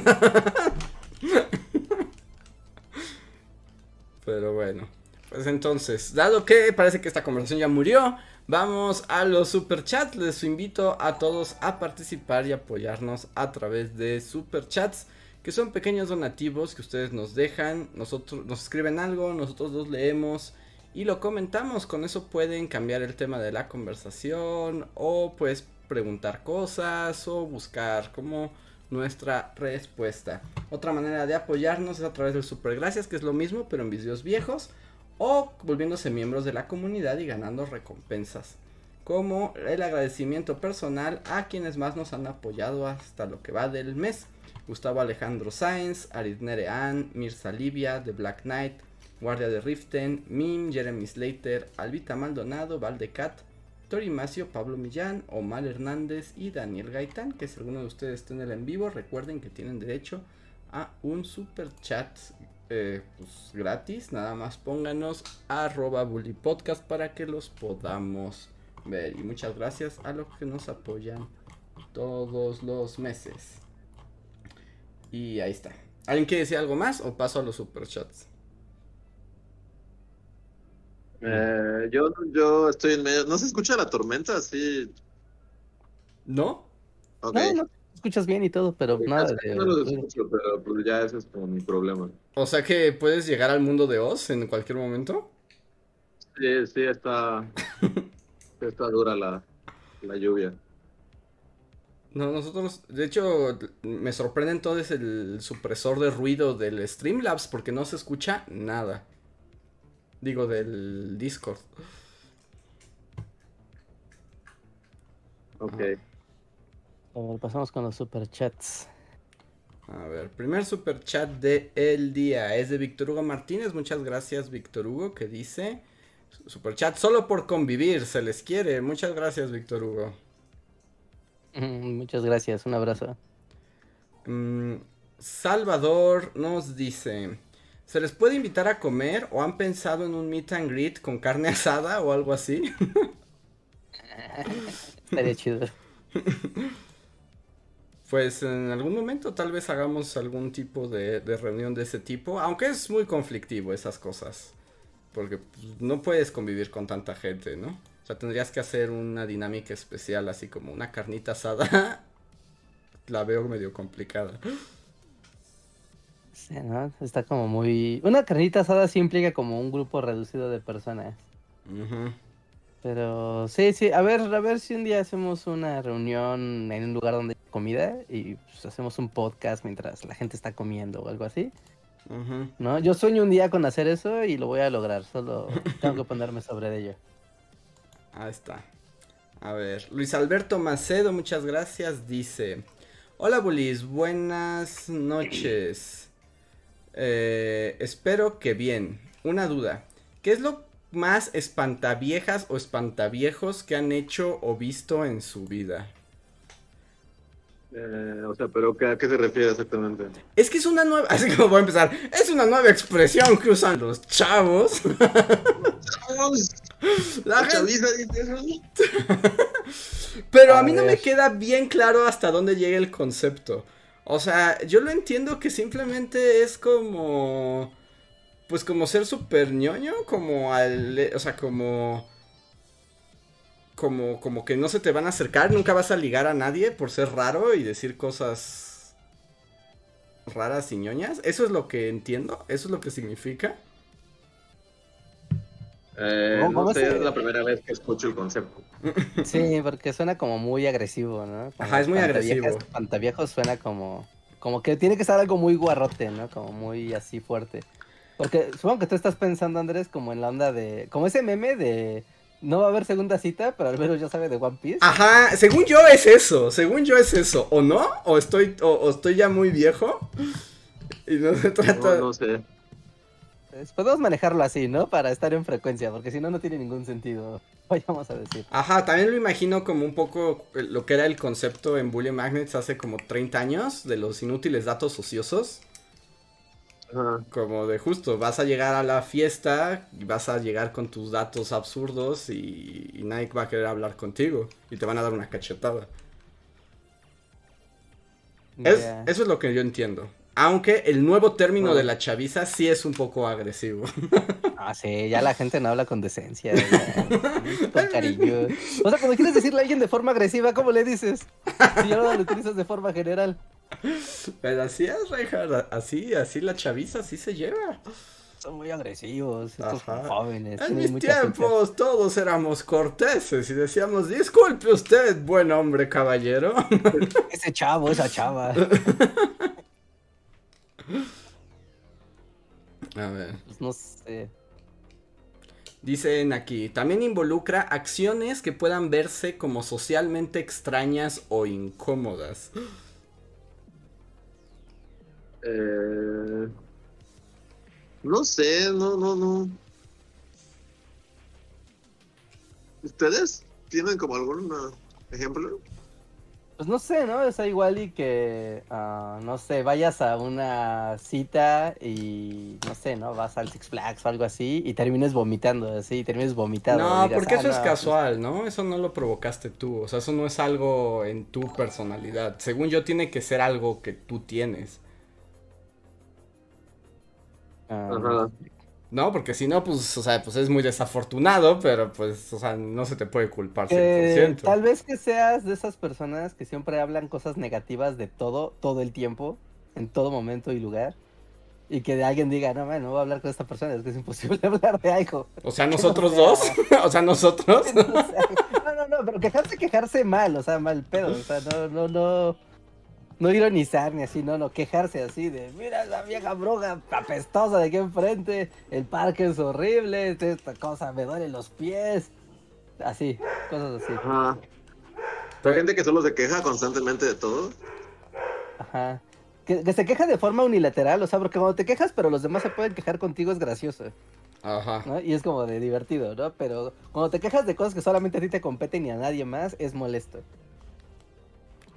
Pero bueno. Pues entonces, dado que parece que esta conversación ya murió, vamos a los superchats. Les invito a todos a participar y apoyarnos a través de superchats, que son pequeños donativos que ustedes nos dejan, nosotros nos escriben algo, nosotros los leemos y lo comentamos. Con eso pueden cambiar el tema de la conversación o pues preguntar cosas o buscar como nuestra respuesta. Otra manera de apoyarnos es a través del super gracias, que es lo mismo pero en videos viejos o volviéndose miembros de la comunidad y ganando recompensas como el agradecimiento personal a quienes más nos han apoyado hasta lo que va del mes. Gustavo Alejandro Sáenz, Aridnere Ann, Mirza Livia, The Black Knight, Guardia de Riften, Mim, Jeremy Slater, Albita Maldonado, Valdecat, Tori Macio, Pablo Millán, Omar Hernández y Daniel Gaitán. Que si alguno de ustedes está en el en vivo, recuerden que tienen derecho a un super chat eh, pues, gratis. Nada más pónganos arroba bully podcast para que los podamos ver. Y muchas gracias a los que nos apoyan todos los meses. Y ahí está. ¿Alguien quiere decir algo más o paso a los superchats? Eh, yo, yo estoy en medio. ¿No se escucha la tormenta así? ¿No? Ok. No, escuchas bien y todo, pero nada de... No lo escucho, pero pues ya ese es como mi problema. O sea que puedes llegar al mundo de Oz en cualquier momento. Sí, sí, está, está dura la, la lluvia. No, nosotros, de hecho, me sorprende entonces el supresor de ruido del Streamlabs porque no se escucha nada. Digo, del Discord. Ok. A ver, pasamos con los superchats. A ver, primer superchat de el día es de Víctor Hugo Martínez. Muchas gracias, Víctor Hugo, que dice superchat solo por convivir, se les quiere. Muchas gracias, Víctor Hugo. Mm, muchas gracias, un abrazo. Mm, Salvador nos dice, ¿Se les puede invitar a comer o han pensado en un meet and greet con carne asada o algo así? Estaría chido. Pues en algún momento tal vez hagamos algún tipo de, reunión de ese tipo, aunque es muy conflictivo esas cosas, porque pues, no puedes convivir con tanta gente, ¿no? O sea, tendrías que hacer una dinámica especial, así como una carnita asada. La veo medio complicada. Sí, ¿no? Está como muy... Una carnita asada sí implica como un grupo reducido de personas. Pero sí, sí, a ver, a ver si un día hacemos una reunión en un lugar donde hay comida y pues, hacemos un podcast mientras la gente está comiendo o algo así. ¿No? Yo sueño un día con hacer eso y lo voy a lograr, solo tengo que ponerme sobre ello. Ahí está. A ver, Luis Alberto Macedo, muchas gracias, dice... Hola Bulis, buenas noches. Eh, espero que bien. Una duda. ¿Qué es lo más espantaviejas o espantaviejos que han hecho o visto en su vida? Eh, o sea, pero ¿a qué se refiere exactamente? Es que es una nueva, así como voy a empezar, es una nueva expresión que usan los chavos. ¿Chavos? La chaviza dice eso. Pero a, mí no me queda bien claro hasta dónde llega el concepto. O sea, yo lo entiendo que simplemente es como. Pues como ser súper ñoño, como al. O sea, como. Como, como que no se te van a acercar, nunca vas a ligar a nadie por ser raro y decir cosas raras y ñoñas. Eso es lo que entiendo, eso es lo que significa. Eh, no sé, es la primera vez que escucho el concepto. Sí, porque suena como muy agresivo, ¿no? Ajá, es muy agresivo. Pantaviejo suena como, como que tiene que ser algo muy guarrote, ¿no? Como muy así fuerte. Porque supongo que tú estás pensando, Andrés, como en la onda de. Como ese meme de. No va a haber segunda cita, pero al menos ya sabe de One Piece. Ajá, según yo es eso. Según yo es eso. ¿O no? ¿O estoy, o, estoy ya muy viejo? Y no se trata. No, no sé. Pues, podemos manejarlo así, ¿no? Para estar en frecuencia, porque si no, no tiene ningún sentido. Vayamos a decir. Ajá, también lo imagino como un poco lo que era el concepto en Bully Magnets hace como 30 años de los inútiles datos ociosos. Ajá. Como de justo, vas a llegar a la fiesta y vas a llegar con tus datos absurdos y, y nadie va a querer hablar contigo y te van a dar una cachetada. eso es lo que yo entiendo. Aunque el nuevo término de la chaviza sí es un poco agresivo. Ah, sí, ya la gente no habla con decencia. con cariño. O sea, cuando quieres decirle a alguien de forma agresiva, ¿cómo le dices? Si ya no lo utilizas de forma general. Pero así es, Reinhardt. Así, así la chaviza, así se lleva. Son muy agresivos, estos jóvenes. En mis tiempos todos éramos corteses y decíamos, disculpe usted, buen hombre, caballero. Ese chavo, esa chava. A ver. Pues no sé. Dicen aquí, también involucra acciones que puedan verse como socialmente extrañas o incómodas. Eh, no sé, no, no, no. ¿Ustedes tienen como algún ejemplo? Pues no sé, ¿no? Es igual y que, ah, no sé, vayas a una cita y, no sé, ¿no? Vas al Six Flags o algo así y termines vomitando, así, termines vomitando. No, porque eso ah, es pues casual, ¿no? Eso no lo provocaste tú, o sea, eso no es algo en tu personalidad. Según yo, tiene que ser algo que tú tienes. Ah, Ajá. ¿no? Porque si no, pues, o sea, pues es muy desafortunado, pero pues, o sea, no se te puede culpar 100%. tal vez que seas de esas personas que siempre hablan cosas negativas de todo, todo el tiempo, en todo momento y lugar. Y que de alguien diga, no, man, no voy a hablar con esta persona, es que es imposible hablar de algo. O sea, nosotros dos, o sea, nosotros. no, no, no, pero quejarse, quejarse mal, o sea, mal pedo, o sea, no, no, no no ironizar ni así, no, no, quejarse así de, mira esa vieja bruja apestosa de aquí enfrente, el parque es horrible, esta cosa me duele los pies, así, cosas así. Ajá. Hay gente que solo se queja constantemente de todo. Ajá. Que, se queja de forma unilateral, o sea, porque cuando te quejas, pero los demás se pueden quejar contigo es gracioso. Ajá. Y es como de divertido, ¿no? Pero cuando te quejas de cosas que solamente a ti te competen y a nadie más, es molesto.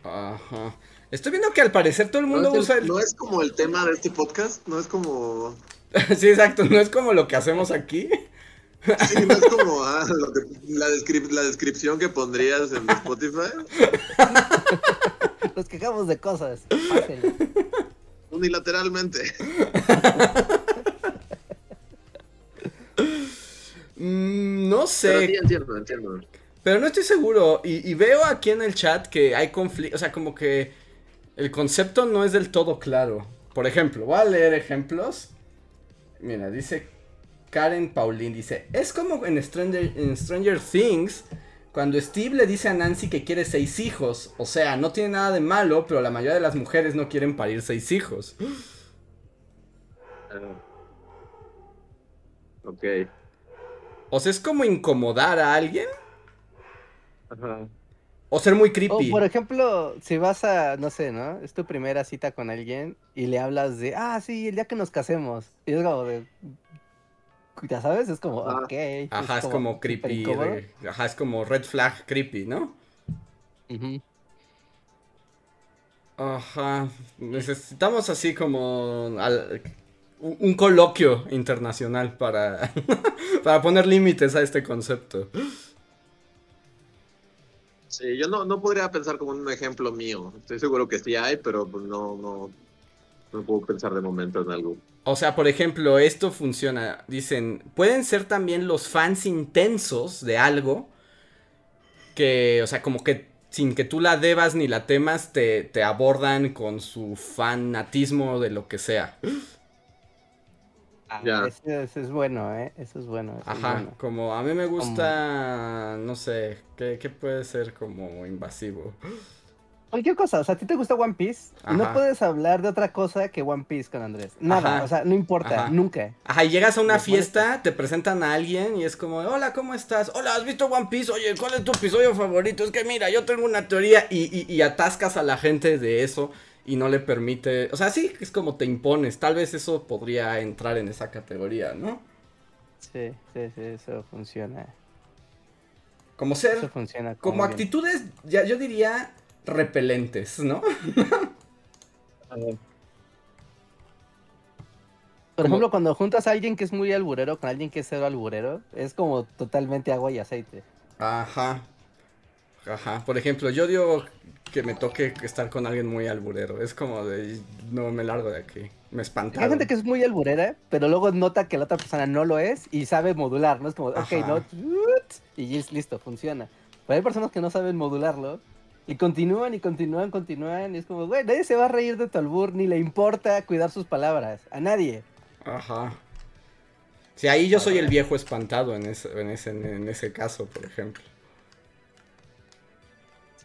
Ajá. Estoy viendo que al parecer todo el mundo usa el... No es como el tema de este podcast, no es como... sí, exacto, no es como lo que hacemos aquí. Sí, no es como ah, la, descripción que pondrías en Spotify. Nos quejamos de cosas. Unilateralmente. Mm, no sé. Pero sí, entiendo, entiendo. Pero no estoy seguro. Y, y veo aquí en el chat que hay conflicto. O sea, como que el concepto no es del todo claro. Por ejemplo, voy a leer ejemplos. Mira, dice Karen Paulín, dice, es como en Stranger, en Stranger Things, cuando Steve le dice a Nancy que quiere seis hijos. O sea, no tiene nada de malo, pero la mayoría de las mujeres no quieren parir seis hijos. Ok. O sea, es como incomodar a alguien. Ajá. O ser muy creepy. O por ejemplo, si vas a, no sé, ¿no? Es tu primera cita con alguien y le hablas de, ah, sí, el día que nos casemos. Y es como de, ya sabes, es como, ok. Ajá, es, como, creepy. ajá, es como red flag creepy, ¿no? Ajá, necesitamos así como un, coloquio internacional para, para poner límites a este concepto. Yo no, no podría pensar como un ejemplo mío. Estoy seguro que sí hay, pero pues no, no, no puedo pensar de momento en algo. O sea, por ejemplo, esto funciona. Dicen, pueden ser también los fans intensos de algo que, o sea, como que sin que tú la debas ni la temas, te, te abordan con su fanatismo de lo que sea. Ah, Eso, es bueno, ¿eh? Eso es bueno. Ajá, como a mí me gusta, no sé, ¿qué, ¿qué, puede ser como invasivo? Cualquier cosa, o sea, a ti te gusta One Piece y no puedes hablar de otra cosa que One Piece con Andrés. Nada, o sea, no importa, nunca. Ajá, y llegas a una fiesta, te presentan a alguien y es como, hola, ¿cómo estás? Hola, ¿has visto One Piece? Oye, ¿cuál es tu episodio favorito? Es que mira, yo tengo una teoría y, y atascas a la gente de eso y no le permite, o sea, sí, es como te impones, tal vez eso podría entrar en esa categoría, ¿no? Sí, sí, sí, eso funciona. Como ser, eso funciona como, actitudes, ya yo diría repelentes, ¿no? Por ejemplo, cuando juntas a alguien que es muy alburero con alguien que es cero alburero, es como totalmente agua y aceite. Ajá. Ajá. Por ejemplo, yo digo que me toque estar con alguien muy alburero. Es como de, no me largo de aquí. Me espanta. Hay gente que es muy alburera, pero luego nota que la otra persona no lo es y sabe modular, ¿no? Es como, ok, no, y listo, funciona. Pero hay personas que no saben modularlo y continúan y continúan, continúan. Y es como, güey, nadie se va a reír de tu albur, ni le importa cuidar sus palabras. A nadie. Ajá. Sí, ahí yo soy el viejo espantado en ese, en ese, en ese caso, por ejemplo.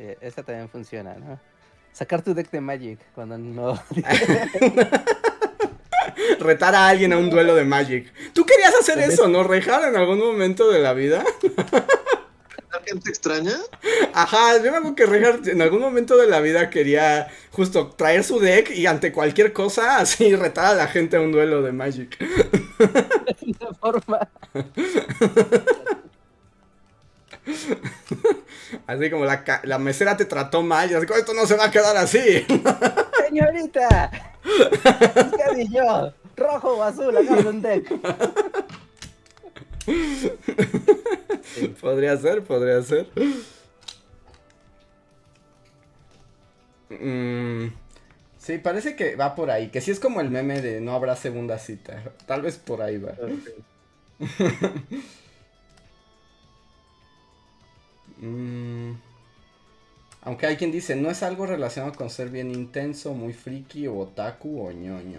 Sí, esa también funciona, ¿no? Sacar tu deck de Magic cuando no. Retar a alguien a un duelo de Magic. ¿Tú querías hacer eso, no, Rejar, en algún momento de la vida? gente extraña? Ajá, yo me acuerdo que Rejar en algún momento de la vida quería justo traer su deck y ante cualquier cosa así retar a la gente a un duelo de Magic. De forma. Así como la, la, mesera te trató mal y así como esto no se va a quedar así. Señorita, ¿qué yo? ¿Rojo o azul? Acá un deck. Podría ser, podría ser. Mm, sí, parece que va por ahí. Que sí es como el meme de no habrá segunda cita. Tal vez por ahí va. Mm, aunque hay quien dice, no es algo relacionado con ser bien intenso, muy friki, o otaku o ñoño.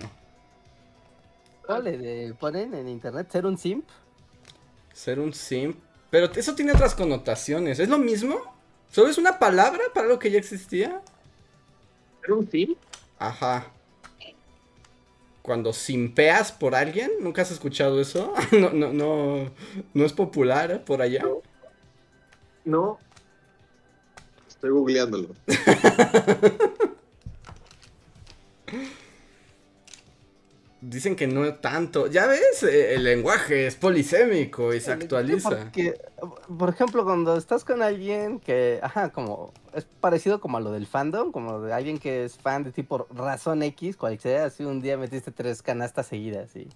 ¿Cuál ponen en internet ser un simp? Ser un simp. Pero eso tiene otras connotaciones. ¿Es lo mismo? ¿Solo es una palabra para lo que ya existía? ¿Ser un simp? Ajá. Cuando simpeas por alguien, ¿nunca has escuchado eso? no, no, no, no es popular ¿eh? por allá. No. Estoy googleándolo. Dicen que no tanto. Ya ves, eh, el lenguaje es polisémico y se actualiza. por ejemplo, cuando estás con alguien que, ajá, como es parecido como a lo del fandom, como de alguien que es fan de tipo razón X, cualquiera, así un día metiste tres canastas seguidas, sí.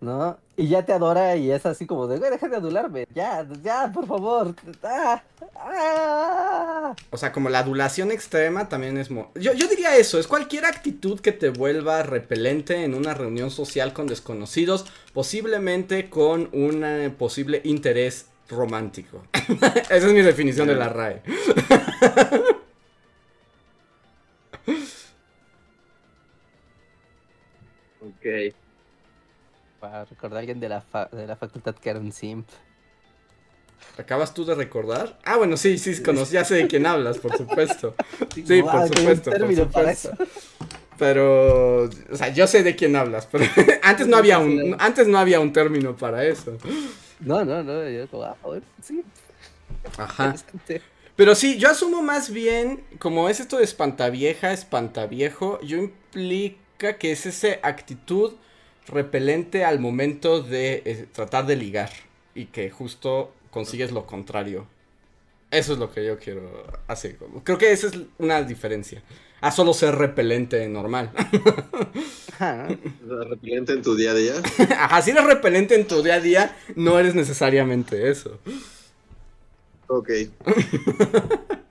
¿No? Y ya te adora y es así como de, güey, deja de adularme, ya, ya, por favor. Ah, ah. O sea, como la adulación extrema también es... Yo, yo diría eso, es cualquier actitud que te vuelva repelente en una reunión social con desconocidos, posiblemente con un eh, posible interés romántico. Esa es mi definición de la RAE. ok recordar a alguien de la, de la facultad que era un simp. ¿Acabas tú de recordar? Ah, bueno, sí, sí, ya sé de quién hablas, por supuesto. Sí, por supuesto, por supuesto. Pero, o sea, yo sé de quién hablas, pero antes no había un, antes no había un término para eso. No, no, no, yo como, ah, sí. Ajá. Pero sí, yo asumo más bien, como es esto de espantavieja, espantaviejo, yo implica que es esa actitud repelente al momento de eh, tratar de ligar y que justo consigues lo contrario. Eso es lo que yo quiero hacer. Creo que esa es una diferencia. A solo ser repelente normal. repelente en tu día a día. Ajá, si eres repelente en tu día a día, no eres necesariamente eso. Ok.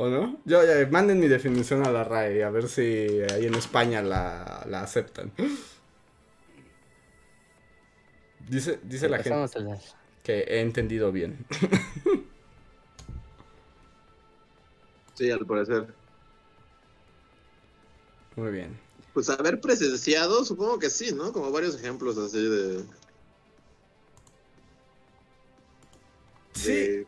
¿O no? Yo, ya, manden mi definición a la RAE, a ver si ahí en España la, la aceptan. Dice, dice la gente que he entendido bien. sí, al parecer. Muy bien. Pues haber presenciado, supongo que sí, ¿no? Como varios ejemplos así de... Sí.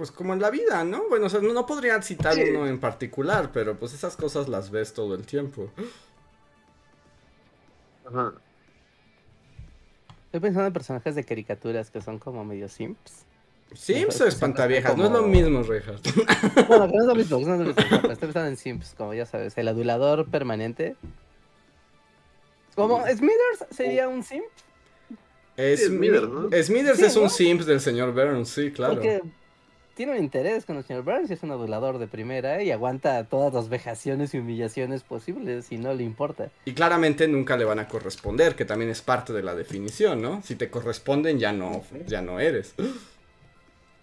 Pues como en la vida, ¿no? Bueno, o sea, no, podría citar uno en particular, pero pues esas cosas las ves todo el tiempo. Ajá. Estoy pensando en personajes de caricaturas que son como medio simps. Simps o espantaviejas, no es lo mismo, Reinhardt. Bueno, no es lo mismo, no es lo mismo. Estoy pensando en simps, como ya sabes, el adulador permanente. Como Smithers sería un simp. Smithers, ¿no? Smithers es un simp del señor Burns, sí, claro. Porque tiene un interés con el señor Burns y es un adulador de primera y aguanta todas las vejaciones y humillaciones posibles y no le importa. Y claramente nunca le van a corresponder, que también es parte de la definición, ¿no? Si te corresponden ya no, ya no eres.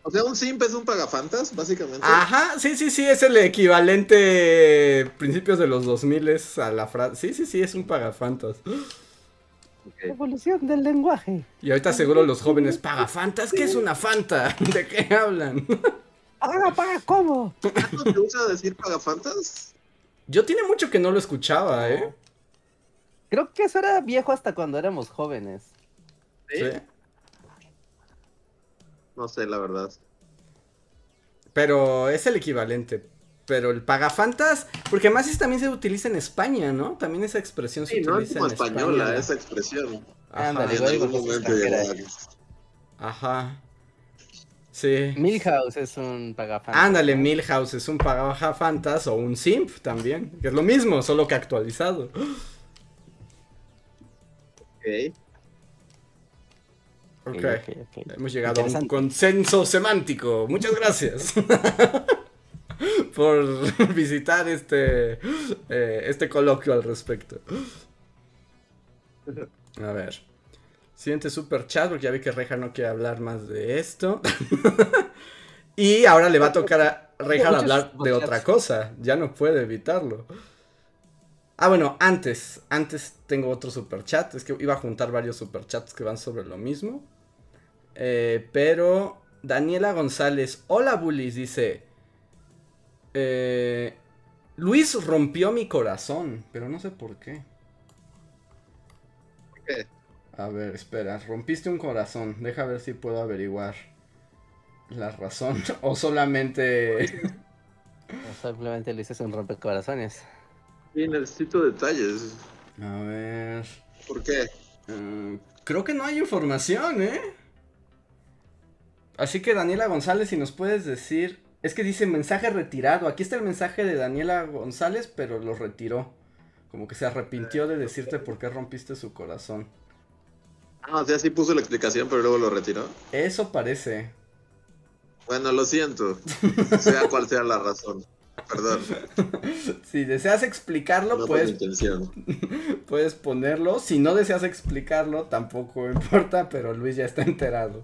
O sea, un simp es un pagafantas, básicamente. Ajá, sí, sí, sí, es el equivalente principios de los 2000 a la frase. Sí, sí, sí, es un pagafantas. Evolución del lenguaje. Y ahorita seguro los jóvenes, ¿paga fantas? ¿Qué es una fanta? ¿De qué hablan? ¿Paga, paga cómo? ¿No te usa decir pagafantas? Yo tiene mucho que no lo escuchaba, ¿eh? Creo que eso era viejo hasta cuando éramos jóvenes. ¿Sí? No sé, la verdad. Pero es el equivalente. Pero el pagafantas, porque además también se utiliza en España, ¿no? También esa expresión se utiliza es como española esa expresión. Ajá. en algún momento Ajá. Sí. Milhouse es un pagafantas. Ándale, Milhouse es un pagafantas o un simp también, que es lo mismo, solo que actualizado. Ok. Ok, okay, okay. hemos llegado a un consenso semántico. Muchas gracias. por visitar este, eh, este coloquio al respecto. A ver. Siguiente super chat, porque ya vi que Reja no quiere hablar más de esto. y ahora le va a tocar a Reja hablar de otra cosa. Ya no puede evitarlo. Ah, bueno, antes, antes tengo otro super chat. Es que iba a juntar varios super chats que van sobre lo mismo. Eh, pero Daniela González, hola bullies, dice, eh, Luis rompió mi corazón, pero no sé por qué. ¿Por qué? A ver, espera, rompiste un corazón. Deja ver si puedo averiguar la razón. o solamente. o simplemente le hiciste un rompecorazones. Sí, necesito detalles. A ver. ¿Por qué? Eh, creo que no hay información, ¿eh? Así que Daniela González, si nos puedes decir es que dice mensaje retirado. Aquí está el mensaje de Daniela González, pero lo retiró. Como que se arrepintió de decirte por qué rompiste su corazón. Ah, o sea, sí puso la explicación, pero luego lo retiró. Eso parece. Bueno, lo siento. sea cual sea la razón. Perdón. Si deseas explicarlo, puedes, puedes ponerlo. Si no deseas explicarlo, tampoco importa, pero Luis ya está enterado.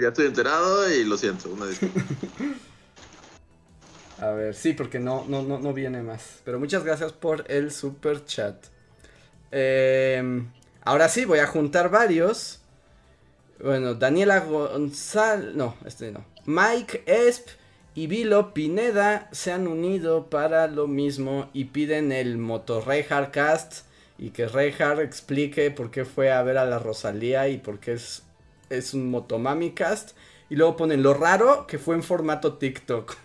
Ya estoy enterado y lo siento, una disculpa. A ver, sí, porque no, no, no, no viene más. Pero muchas gracias por el super chat. Em, ahora sí, voy a juntar varios. Bueno, Daniela González. No, este no. Mike Esp y Vilo Pineda se han unido para lo mismo y piden el Moto Cast. Y que Reinhardt explique por qué fue a ver a la Rosalía y por qué es es un Motomami Cast. Y luego ponen lo raro que fue en formato TikTok.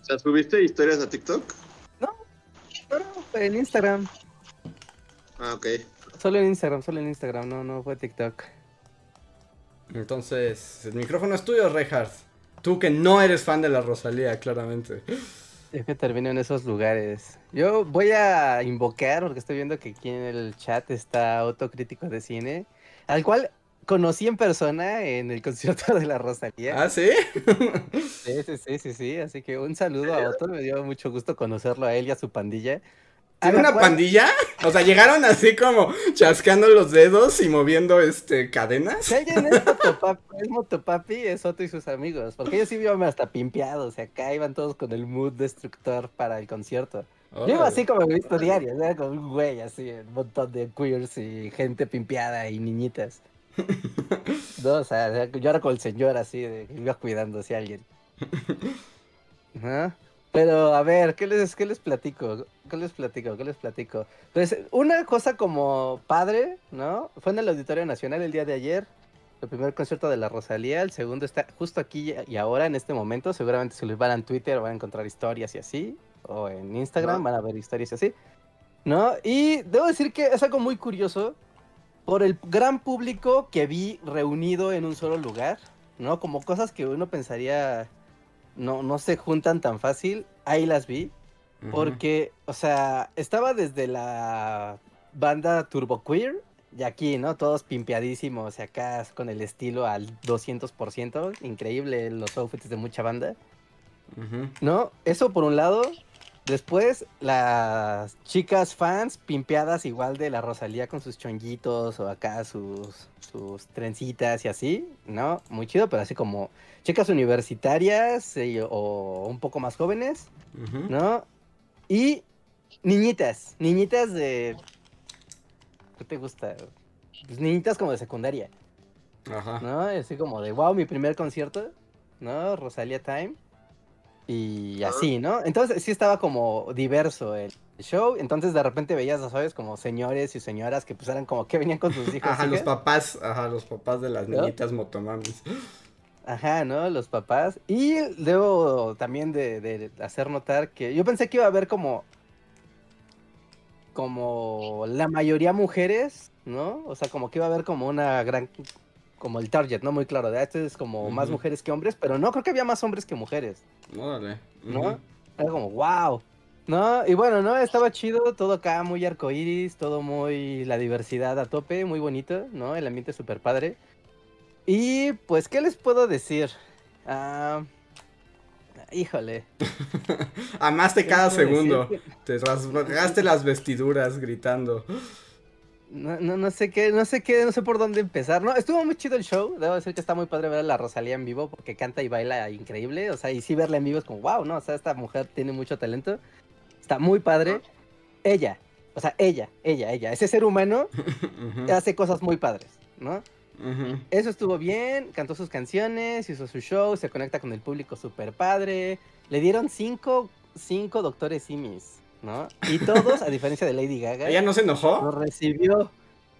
o sea, ¿subiste historias a TikTok? No, pero en Instagram. Ah, ok. Solo en Instagram, solo en Instagram, no, no fue TikTok. Entonces, el micrófono es tuyo, Reinhardt. Tú que no eres fan de la Rosalía, claramente. Es que termino en esos lugares. Yo voy a invocar, porque estoy viendo que aquí en el chat está autocrítico de cine, al cual conocí en persona en el concierto de la Rosalía. ¿Ah, sí? Sí, sí, sí, sí, sí. Así que un saludo a Otto. Me dio mucho gusto conocerlo a él y a su pandilla. ¿Tiene una pandilla? O sea, llegaron así como chascando los dedos y moviendo este cadenas. Si alguien es motopapi, es motopapi, es Otto y sus amigos. Porque ellos sí iban hasta pimpeados. O sea, acá iban todos con el mood destructor para el concierto. Yo iba así como he visto diario, como un güey así, un montón de queers y gente pimpeada y niñitas. no, o sea, yo era con el señor así, de, iba cuidando a alguien. ¿No? Pero a ver, ¿qué les, qué les platico? ¿Qué les platico? ¿Qué les platico? Pues una cosa como padre, ¿no? Fue en el Auditorio Nacional el día de ayer. El primer concierto de la Rosalía, el segundo está justo aquí y ahora, en este momento. Seguramente si les van en Twitter van a encontrar historias y así. O en Instagram van a ver historias y así. ¿No? Y debo decir que es algo muy curioso por el gran público que vi reunido en un solo lugar, ¿no? Como cosas que uno pensaría no, no se juntan tan fácil, ahí las vi. Porque, o sea, estaba desde la banda Turbo Queer, y aquí, ¿no? Todos pimpeadísimos, y acá con el estilo al 200%, increíble los outfits de mucha banda. ¿No? Eso por un lado. Después, las chicas fans pimpeadas igual de la Rosalía con sus chonguitos o acá sus, sus trencitas y así, ¿no? Muy chido, pero así como chicas universitarias eh, o un poco más jóvenes, ¿no? Y niñitas, niñitas de... ¿Qué te gusta? Pues niñitas como de secundaria. Ajá. ¿No? Así como de, wow, mi primer concierto, ¿no? Rosalía Time. Y así, ¿no? Entonces sí estaba como diverso el show. Entonces de repente veías, ¿sabes? Como señores y señoras que pues eran como que venían con sus hijos. Ajá, los papás, ajá, los papás de las niñitas motomamis. Ajá, ¿no? Los papás. Y debo también de, hacer notar que yo pensé que iba a haber como. Como la mayoría mujeres, ¿no? O sea, como que iba a haber como una gran como el target, ¿no? Muy claro, de este es como más mujeres que hombres, pero no, creo que había más hombres que mujeres. Órale. ¿No? Era como, wow. ¿No? Y bueno, ¿no? Estaba chido, todo acá muy arcoíris, todo muy la diversidad a tope, muy bonito, ¿no? El ambiente súper padre. Y pues, ¿qué les puedo decir? Ah, híjole. Amaste cada segundo. Te rasgaste las vestiduras gritando. No, no, no, sé qué, no sé qué, no sé por dónde empezar. No, estuvo muy chido el show. Debo decir que está muy padre ver a la Rosalía en vivo porque canta y baila increíble. O sea, y sí verla en vivo es como, wow, ¿no? O sea, esta mujer tiene mucho talento. Está muy padre. Ella, o sea, ella, ella, ella, ese ser humano hace cosas muy padres, ¿no? Eso estuvo bien, cantó sus canciones, hizo su show, se conecta con el público súper padre. Le dieron cinco, cinco doctores simis. ¿No? Y todos, a diferencia de Lady Gaga. ¿Ella no se enojó? Lo recibió.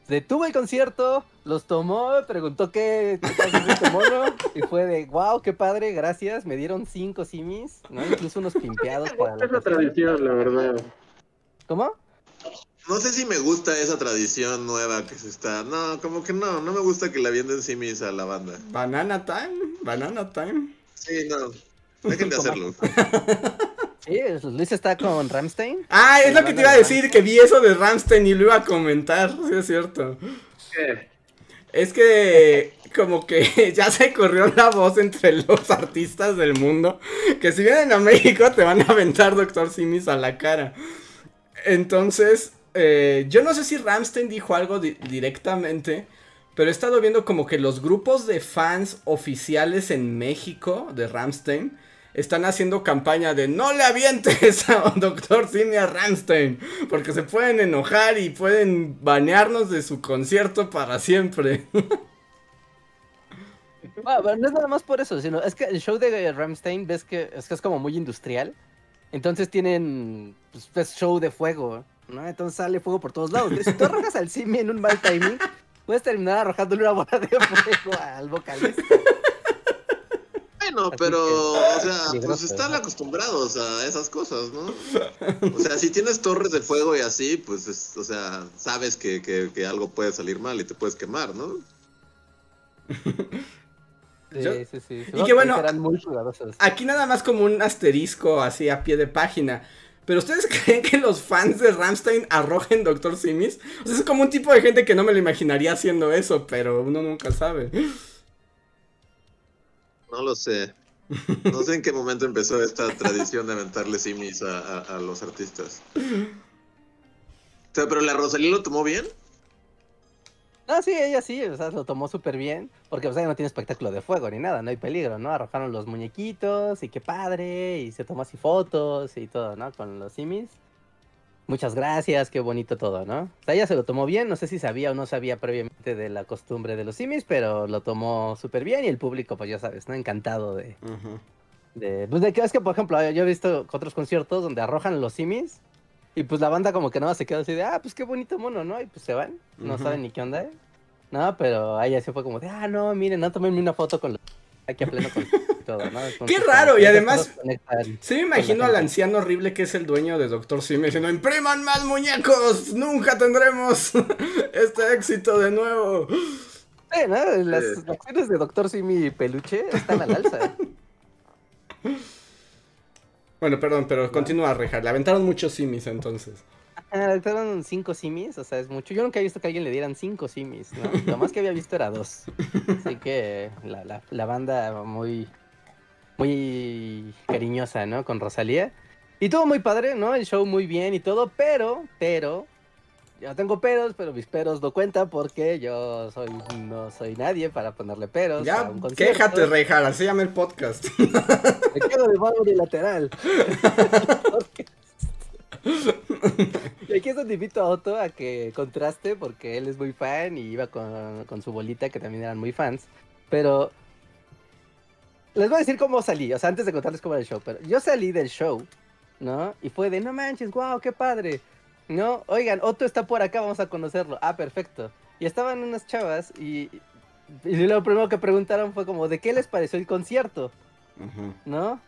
Detuvo el concierto, los tomó, preguntó qué, qué mono, y fue de, wow, qué padre, gracias, me dieron cinco simis, ¿no? Incluso unos pimpeados para la Esa tradición, la verdad. ¿Cómo? No sé si me gusta esa tradición nueva que se está. No, como que no, no me gusta que la vienden simis a la banda. Banana time, banana time. Sí, no. Dejen de hacerlo. Sí, Luis está con Ramstein. Ah, es lo que te iba a decir, que vi eso de Ramstein y lo iba a comentar, sí es cierto. ¿Qué? Es que como que ya se corrió la voz entre los artistas del mundo, que si vienen a México te van a aventar Doctor Simis a la cara. Entonces, eh, yo no sé si Ramstein dijo algo directamente, pero he estado viendo como que los grupos de fans oficiales en México de Ramstein están haciendo campaña de no le avientes a Doctor Simia Ramstein, porque se pueden enojar y pueden banearnos de su concierto para siempre. Bueno, no es nada más por eso, sino es que el show de Ramstein ves que es, que es como muy industrial. Entonces tienen pues, show de fuego, ¿no? Entonces sale fuego por todos lados. Si tú arrojas al Simi en un mal timing, puedes terminar arrojándole una bola de fuego al vocalista. Bueno, pero, o sea, pues están acostumbrados a esas cosas, ¿no? O sea, si tienes torres de fuego y así, pues, o sea, sabes que, que, algo puede salir mal y te puedes quemar, ¿no? Sí, sí, sí. Y que bueno, aquí nada más como un asterisco así a pie de página. Pero ustedes creen que los fans de Ramstein arrojen Doctor Simis? O sea, es como un tipo de gente que no me lo imaginaría haciendo eso, pero uno nunca sabe. No lo sé. No sé en qué momento empezó esta tradición de aventarle simis a, los artistas. sea, pero la Rosalía lo tomó bien. Ah, sí, ella sí, o sea, lo tomó súper bien, porque o sea, no tiene espectáculo de fuego ni nada, no hay peligro, ¿no? Arrojaron los muñequitos y qué padre, y se tomó así fotos y todo, ¿no? Con los simis. Muchas gracias, qué bonito todo, ¿no? O sea, ella se lo tomó bien, no sé si sabía o no sabía previamente de la costumbre de los simis, pero lo tomó súper bien y el público, pues ya sabes, ¿no? Encantado de... de pues de que es que, por ejemplo, yo he visto otros conciertos donde arrojan los simis y pues la banda como que nada se queda así de, ah, pues qué bonito mono, ¿no? Y pues se van, no saben ni qué onda. ¿eh? No, pero ahí se fue como de, ah, no, miren, no tomenme una foto con los... Aquí a pleno con todo, ¿no? qué raro, y además, sí me imagino al anciano horrible que es el dueño de Doctor Simi diciendo, impriman más muñecos, nunca tendremos este éxito de nuevo. Sí, ¿no? Las acciones de Doctor Simi Peluche están al alza. Bueno, perdón, pero continúa, Reja. Le aventaron muchos simis entonces. Le aventaron cinco simis, o sea, es mucho. Yo nunca he visto que a alguien le dieran cinco simis, ¿no? Lo más que había visto era dos. Así que la, la, banda muy, muy cariñosa, ¿no? Con Rosalía. Y todo muy padre, ¿no? El show muy bien y todo, pero, pero, yo tengo peros, pero mis peros no cuentan porque yo soy no soy nadie para ponerle peros. Ya, a un quéjate, así llama el podcast. Me quedo de y lateral. y aquí es donde invito a Otto a que contraste porque él es muy fan y iba con, con su bolita que también eran muy fans. Pero les voy a decir cómo salí, o sea, antes de contarles cómo era el show, pero yo salí del show, ¿no? Y fue de, no manches, wow, qué padre. No, oigan, Otto está por acá, vamos a conocerlo. Ah, perfecto. Y estaban unas chavas y, y lo primero que preguntaron fue como, ¿de qué les pareció el concierto? ¿No?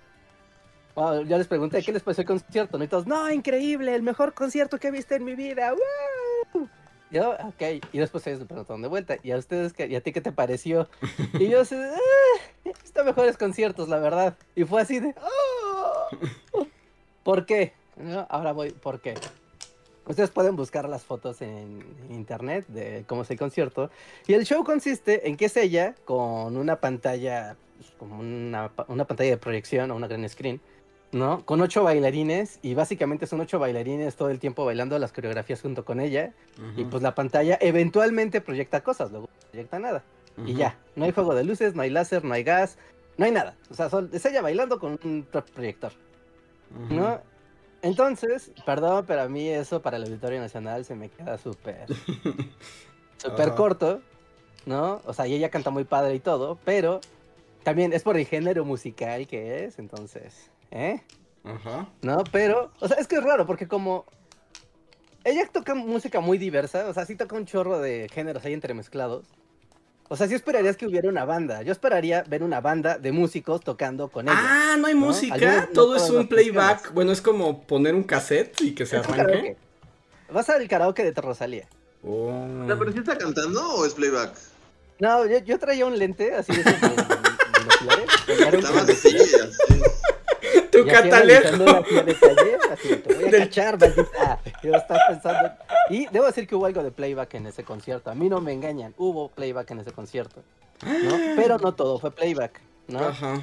yo les pregunté, ¿qué les pareció el concierto? ¿No? Y todos, no, increíble, el mejor concierto que he visto en mi vida. Yo, ok, y después ellos me preguntaron de vuelta, ¿y a ustedes qué, y a ti qué te pareció? Y yo, ah, está mejores conciertos, la verdad. Y fue así de, oh". ¿por qué? Ahora voy, ¿por qué? Ustedes pueden buscar las fotos en internet de cómo es el concierto. Y el show consiste en que es ella con una pantalla, pues, como una, pantalla de proyección o una gran screen, ¿no? Con ocho bailarines y básicamente son ocho bailarines todo el tiempo bailando las coreografías junto con ella. Y pues la pantalla eventualmente proyecta cosas, luego no proyecta nada. Y ya, no hay juego de luces, no hay láser, no hay gas, no hay nada. O sea, es ella bailando con un proyector, ¿no? Entonces, perdón, pero a mí eso para el Auditorio Nacional se me queda súper, súper corto, ¿no? O sea, y ella canta muy padre y todo, pero también es por el género musical que es, entonces, ¿eh? Ajá. ¿No? Pero, o sea, es que es raro porque como ella toca música muy diversa, o sea, sí toca un chorro de géneros ahí entremezclados. O sea, sí esperarías que hubiera una banda. Yo esperaría ver una banda de músicos tocando con ella. Ah, no hay música. Todo es un playback. Bueno, es como poner un cassette y que se arranque. Vas al karaoke de Rosalía. Oh. ¿Pero sí está cantando o es playback? No, yo, traía un lente así de, de, Estaba así, así. Tu catalejo. te voy a cachar, maldita. Yo estaba pensando. Y debo decir que hubo algo de playback en ese concierto. A mí no me engañan. Hubo playback en ese concierto. ¿no? Pero no todo fue playback. ¿no? Ajá.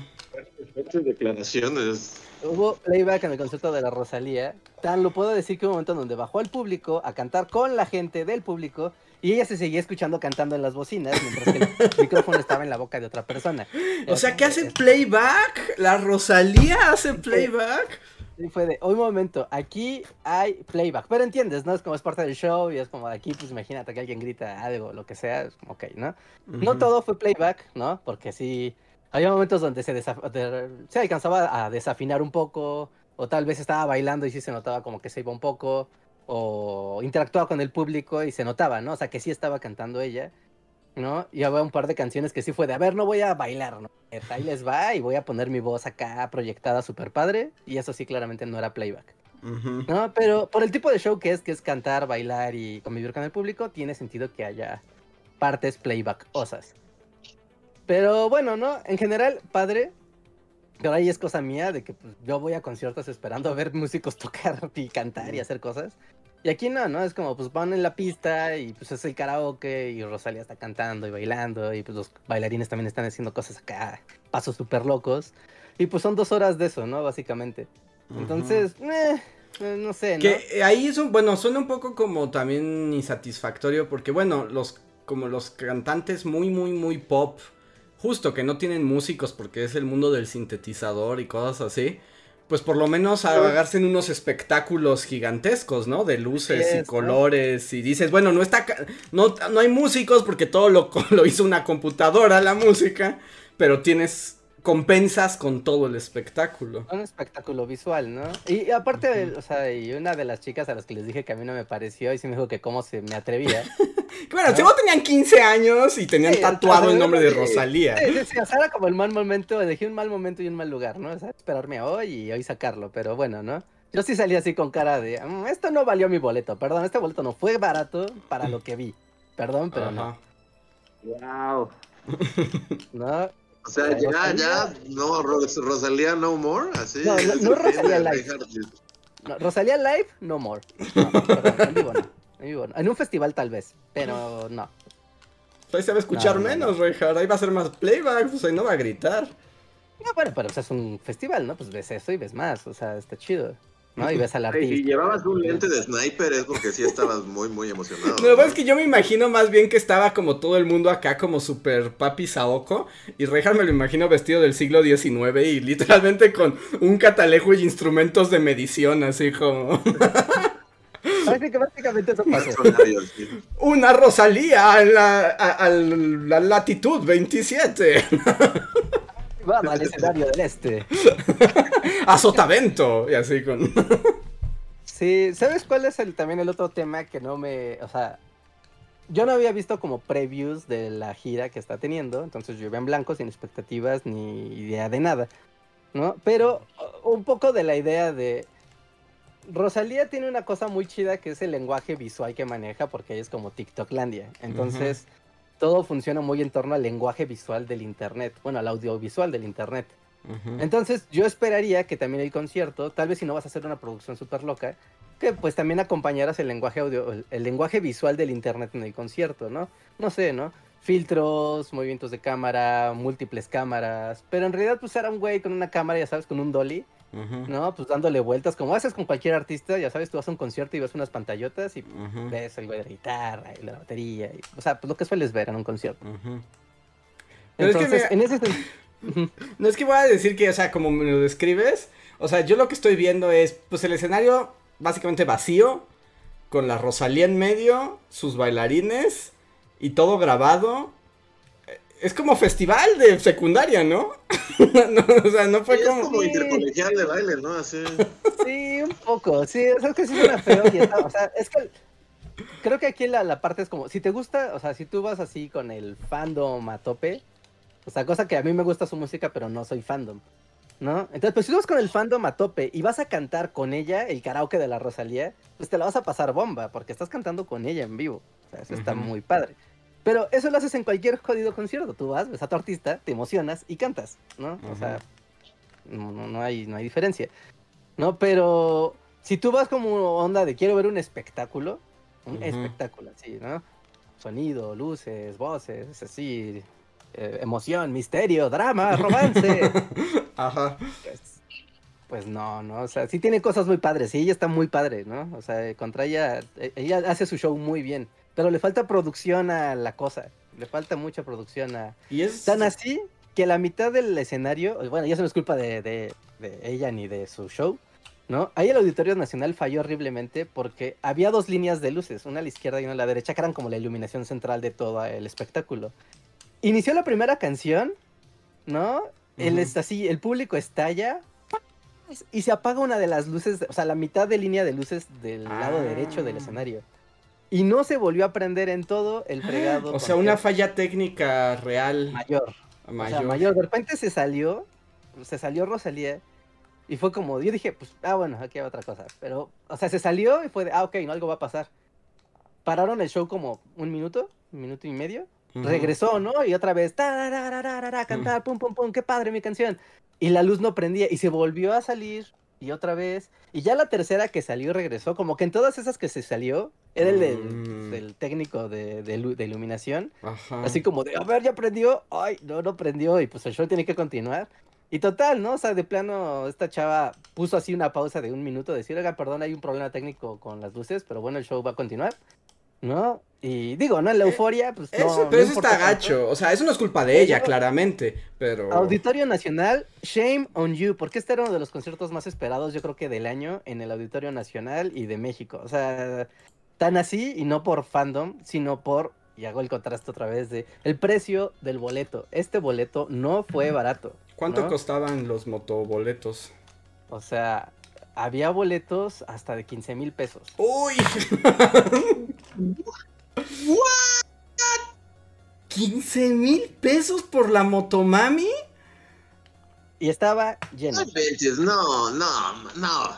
declaraciones. Hubo playback en el concierto de la Rosalía. Tan lo puedo decir que hubo un momento donde bajó al público a cantar con la gente del público y ella se seguía escuchando cantando en las bocinas mientras que el micrófono estaba en la boca de otra persona. O sea, ¿qué hace playback? ¿La Rosalía hace playback? Y fue de, un momento, aquí hay playback, pero entiendes, ¿no? Es como es parte del show y es como aquí, pues imagínate que alguien grita algo, lo que sea, es como, ok, ¿no? No todo fue playback, ¿no? Porque sí, había momentos donde se, se alcanzaba a desafinar un poco, o tal vez estaba bailando y sí se notaba como que se iba un poco, o interactuaba con el público y se notaba, ¿no? O sea, que sí estaba cantando ella, ¿no? Y había un par de canciones que sí fue de, a ver, no voy a bailar, ¿no? Ahí les va y voy a poner mi voz acá proyectada súper padre, y eso sí claramente no era playback. ¿No? Pero por el tipo de show que es, que es cantar, bailar y convivir con el público, tiene sentido que haya partes playback osas. Pero bueno, ¿no? En general, padre. Pero ahí es cosa mía de que pues, yo voy a conciertos esperando a ver músicos tocar y cantar y hacer cosas. Y aquí no, ¿no? Es como, pues van en la pista y pues es el karaoke y Rosalía está cantando y bailando y pues los bailarines también están haciendo cosas acá, pasos súper locos. Y pues son dos horas de eso, ¿no? Básicamente. Entonces, eh, Eh, no sé, ¿no? Que ahí es un, bueno, suena un poco como también insatisfactorio porque bueno, los como los cantantes muy muy muy pop, justo que no tienen músicos porque es el mundo del sintetizador y cosas así. Pues por lo menos hagarse en unos espectáculos gigantescos, ¿no? De luces y colores. Y dices, bueno, no está. No, no hay músicos porque todo lo, lo hizo una computadora, la música. Pero tienes compensas con todo el espectáculo. Un espectáculo visual, ¿no? Y, aparte, o sea, y una de las chicas a las que les dije que a mí no me pareció y sí me dijo que cómo se me atrevía. bueno, ¿no? tenían 15 años y tenían tatuado el nombre de Rosalía. Sí, sí, o sea, era como el mal momento, dejé un mal momento y un mal lugar, ¿no? O sea, esperarme hoy y hoy sacarlo, pero bueno, ¿no? Yo sí salí así con cara de, mm, esto no valió mi boleto, perdón, este boleto no fue barato para lo que vi. Perdón, pero no. Wow. ¿No? O sea, ya, ya, no, Rosalía no more, así. No, no, Rosalía Live. No, Rosalía Live, no more. No, en vivo no. En vivo no. En un festival tal vez, pero no. Ahí se va a escuchar menos, Reinhardt. Ahí va a ser más playback, pues ahí no va a gritar. No, bueno, pero pues, es un festival, ¿no? Pues ves eso y ves más, o sea, está chido. ¿No? Y ves al artista. Si llevabas un lente de sniper es porque sí estabas muy, muy emocionado. Lo que es que yo me imagino más bien que estaba como todo el mundo acá como super papi Saoko y Rejar me lo imagino vestido del siglo XIX y literalmente con un catalejo y instrumentos de medición así como... Básicamente eso pasó. Una Rosalía a la, a la latitud 27. Vamos al escenario del este. a Sotavento. Y así con. sí, ¿sabes cuál es el, también el otro tema que no me. O sea. Yo no había visto como previews de la gira que está teniendo. Entonces yo iba en blanco, sin expectativas ni idea de nada. ¿No? Pero un poco de la idea de. Rosalía tiene una cosa muy chida que es el lenguaje visual que maneja porque ella es como TikToklandia. Entonces, todo funciona muy en torno al lenguaje visual del Internet, bueno, al audiovisual del Internet. Entonces yo esperaría que también el concierto, tal vez si no vas a hacer una producción súper loca, que pues también acompañaras el lenguaje audio, el, lenguaje visual del Internet en el concierto, ¿no? No sé, ¿no? Filtros, movimientos de cámara, múltiples cámaras, pero en realidad pues era un güey con una cámara, ya sabes, con un dolly ¿no? Pues dándole vueltas, como haces con cualquier artista, ya sabes, tú vas a un concierto y ves unas pantallotas y ves el güey de la guitarra y la batería, y, o sea, pues lo que sueles ver en un concierto. Entonces, en ese No es que voy a decir que, o sea, como me lo describes, o sea, yo lo que estoy viendo es, pues el escenario básicamente vacío, con la Rosalía en medio, sus bailarines y todo grabado es como festival de secundaria, ¿no? o sea, no fue como... Es como intercolegial de baile, ¿no? Así. Sí, un poco. Sí, es que sí suena feo. o sea, es que creo que aquí la, la, parte es como, si te gusta, o sea, si tú vas así con el fandom a tope, o sea, cosa que a mí me gusta su música, pero no soy fandom, ¿no? Entonces, pues si tú vas con el fandom a tope y vas a cantar con ella el karaoke de la Rosalía, pues te la vas a pasar bomba, porque estás cantando con ella en vivo. O sea, eso está muy padre. Pero eso lo haces en cualquier jodido concierto. Tú vas, ves a tu artista, te emocionas y cantas, ¿no? O sea, no, no, hay, no hay diferencia. ¿No? Pero si tú vas como onda de quiero ver un espectáculo, un espectáculo, sí, ¿no? Sonido, luces, voces, así, eh, emoción, misterio, drama, romance. Ajá. Pues, pues, no, no, o sea, sí tiene cosas muy padres, sí, ella está muy padre, ¿no? O sea, contra ella, e, ella hace su show muy bien. Pero le falta producción a la cosa. Le falta mucha producción a. Y es. Tan así que la mitad del escenario. Bueno, ya eso no es culpa de, de, ella ni de su show. ¿No? Ahí el Auditorio Nacional falló horriblemente porque había dos líneas de luces, una a la izquierda y una a la derecha, que eran como la iluminación central de todo el espectáculo. Inició la primera canción, ¿no? El, así, el público estalla y se apaga una de las luces, o sea, la mitad de línea de luces del lado derecho del ah. escenario. Y no se volvió a prender en todo el fregado. O sea, una falla técnica real. Mayor. mayor. O sea, mayor. De repente se salió, se salió Rosalía. Y fue como, yo dije, pues, ah, bueno, aquí hay otra cosa. Pero, o sea, se salió y fue de, ah, ok, no, algo va a pasar. Pararon el show como un minuto, un minuto y medio. Regresó, ¿no? Y otra vez, cantar, pum, pum, pum, qué padre mi canción. Y la luz no prendía y se volvió a salir y otra vez. Y ya la tercera que salió regresó, como que en todas esas que se salió, era el del, mm. técnico de, de, iluminación. Así como de, a ver, ya prendió. Ay, no, no prendió. Y pues el show tiene que continuar. Y total, ¿no? O sea, de plano, esta chava puso así una pausa de un minuto, decir, oiga, perdón, hay un problema técnico con las luces, pero bueno, el show va a continuar, ¿no? Y digo, ¿no? La Eh, euforia, pues no. Eso, no pero eso está gacho. O sea, eso no es culpa de ella, claramente. Pero. Auditorio Nacional, shame on you, porque este era uno de los conciertos más esperados, yo creo que del año, en el Auditorio Nacional y de México. O sea, tan así, y no por fandom, sino por, y hago el contraste otra vez, de el precio del boleto. Este boleto no fue barato. ¿Cuánto ¿no? costaban los motoboletos? O sea, había boletos hasta de 15 mil pesos. ¡Uy! ¿15 mil pesos por la motomami? Y estaba lleno. No no, no,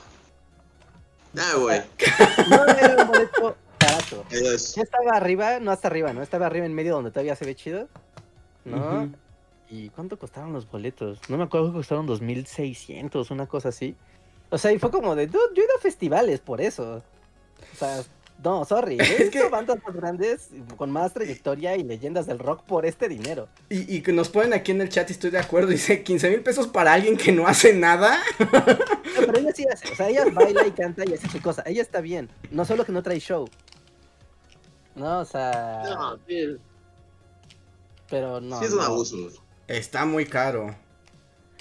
no. Güey. No era un boleto barato. Ya estaba arriba, no hasta arriba, ¿no? Estaba arriba en medio donde todavía se ve chido. ¿no? ¿Y cuánto costaron los boletos? No me acuerdo que costaron 2600, una cosa así. O sea, y fue como de, dude, yo he ido a festivales por eso. O sea, no, sorry. He visto que- bandas más grandes, con más trayectoria y leyendas del rock por este dinero. Y, y que nos ponen aquí en el chat y estoy de acuerdo. Dice 15 mil pesos para alguien que no hace nada. No, pero ella sí hace, o sea, ella baila y canta y hace su cosa. Ella está bien, no solo que no trae show. No, o sea, No, sí, pero no. sí es un no. abuso. Está muy caro.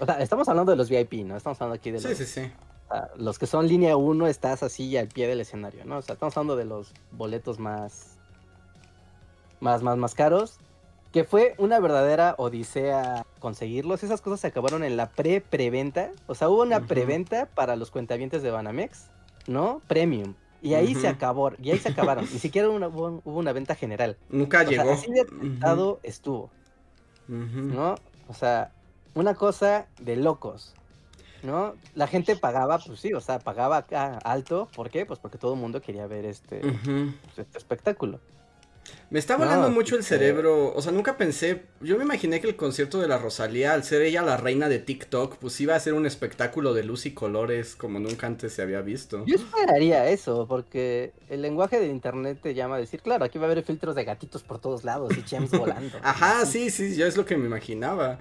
O sea, estamos hablando de los VIP, ¿no? Estamos hablando aquí de Sí, los, sí, sí. sea, los que son línea 1, estás así al pie del escenario, ¿no? O sea, estamos hablando de los boletos más, más, más, más caros. Que fue una verdadera odisea conseguirlos. Esas cosas se acabaron en la pre-preventa. O sea, hubo una Ujú. preventa para los cuentavientes de Banamex, ¿no? Premium. Y ahí se acabó, y ahí se acabaron. Ni siquiera una- hubo, una venta general. Nunca O sea, llegó. así de apretado estuvo. ¿no? O sea, una cosa de locos, ¿no? La gente pagaba, pues sí, o sea, pagaba acá alto, ¿por qué? Pues porque todo el mundo quería ver este, pues, este espectáculo. Me está No, volando mucho el este- cerebro. O sea, nunca pensé. Yo me imaginé que el concierto de la Rosalía, al ser ella la reina de TikTok, pues iba a ser un espectáculo de luz y colores como nunca antes se había visto. Yo esperaría eso, porque el lenguaje del internet te llama a decir, claro, aquí va a haber filtros de gatitos por todos lados y chems volando. Ajá, sí, sí, yo es lo que me imaginaba.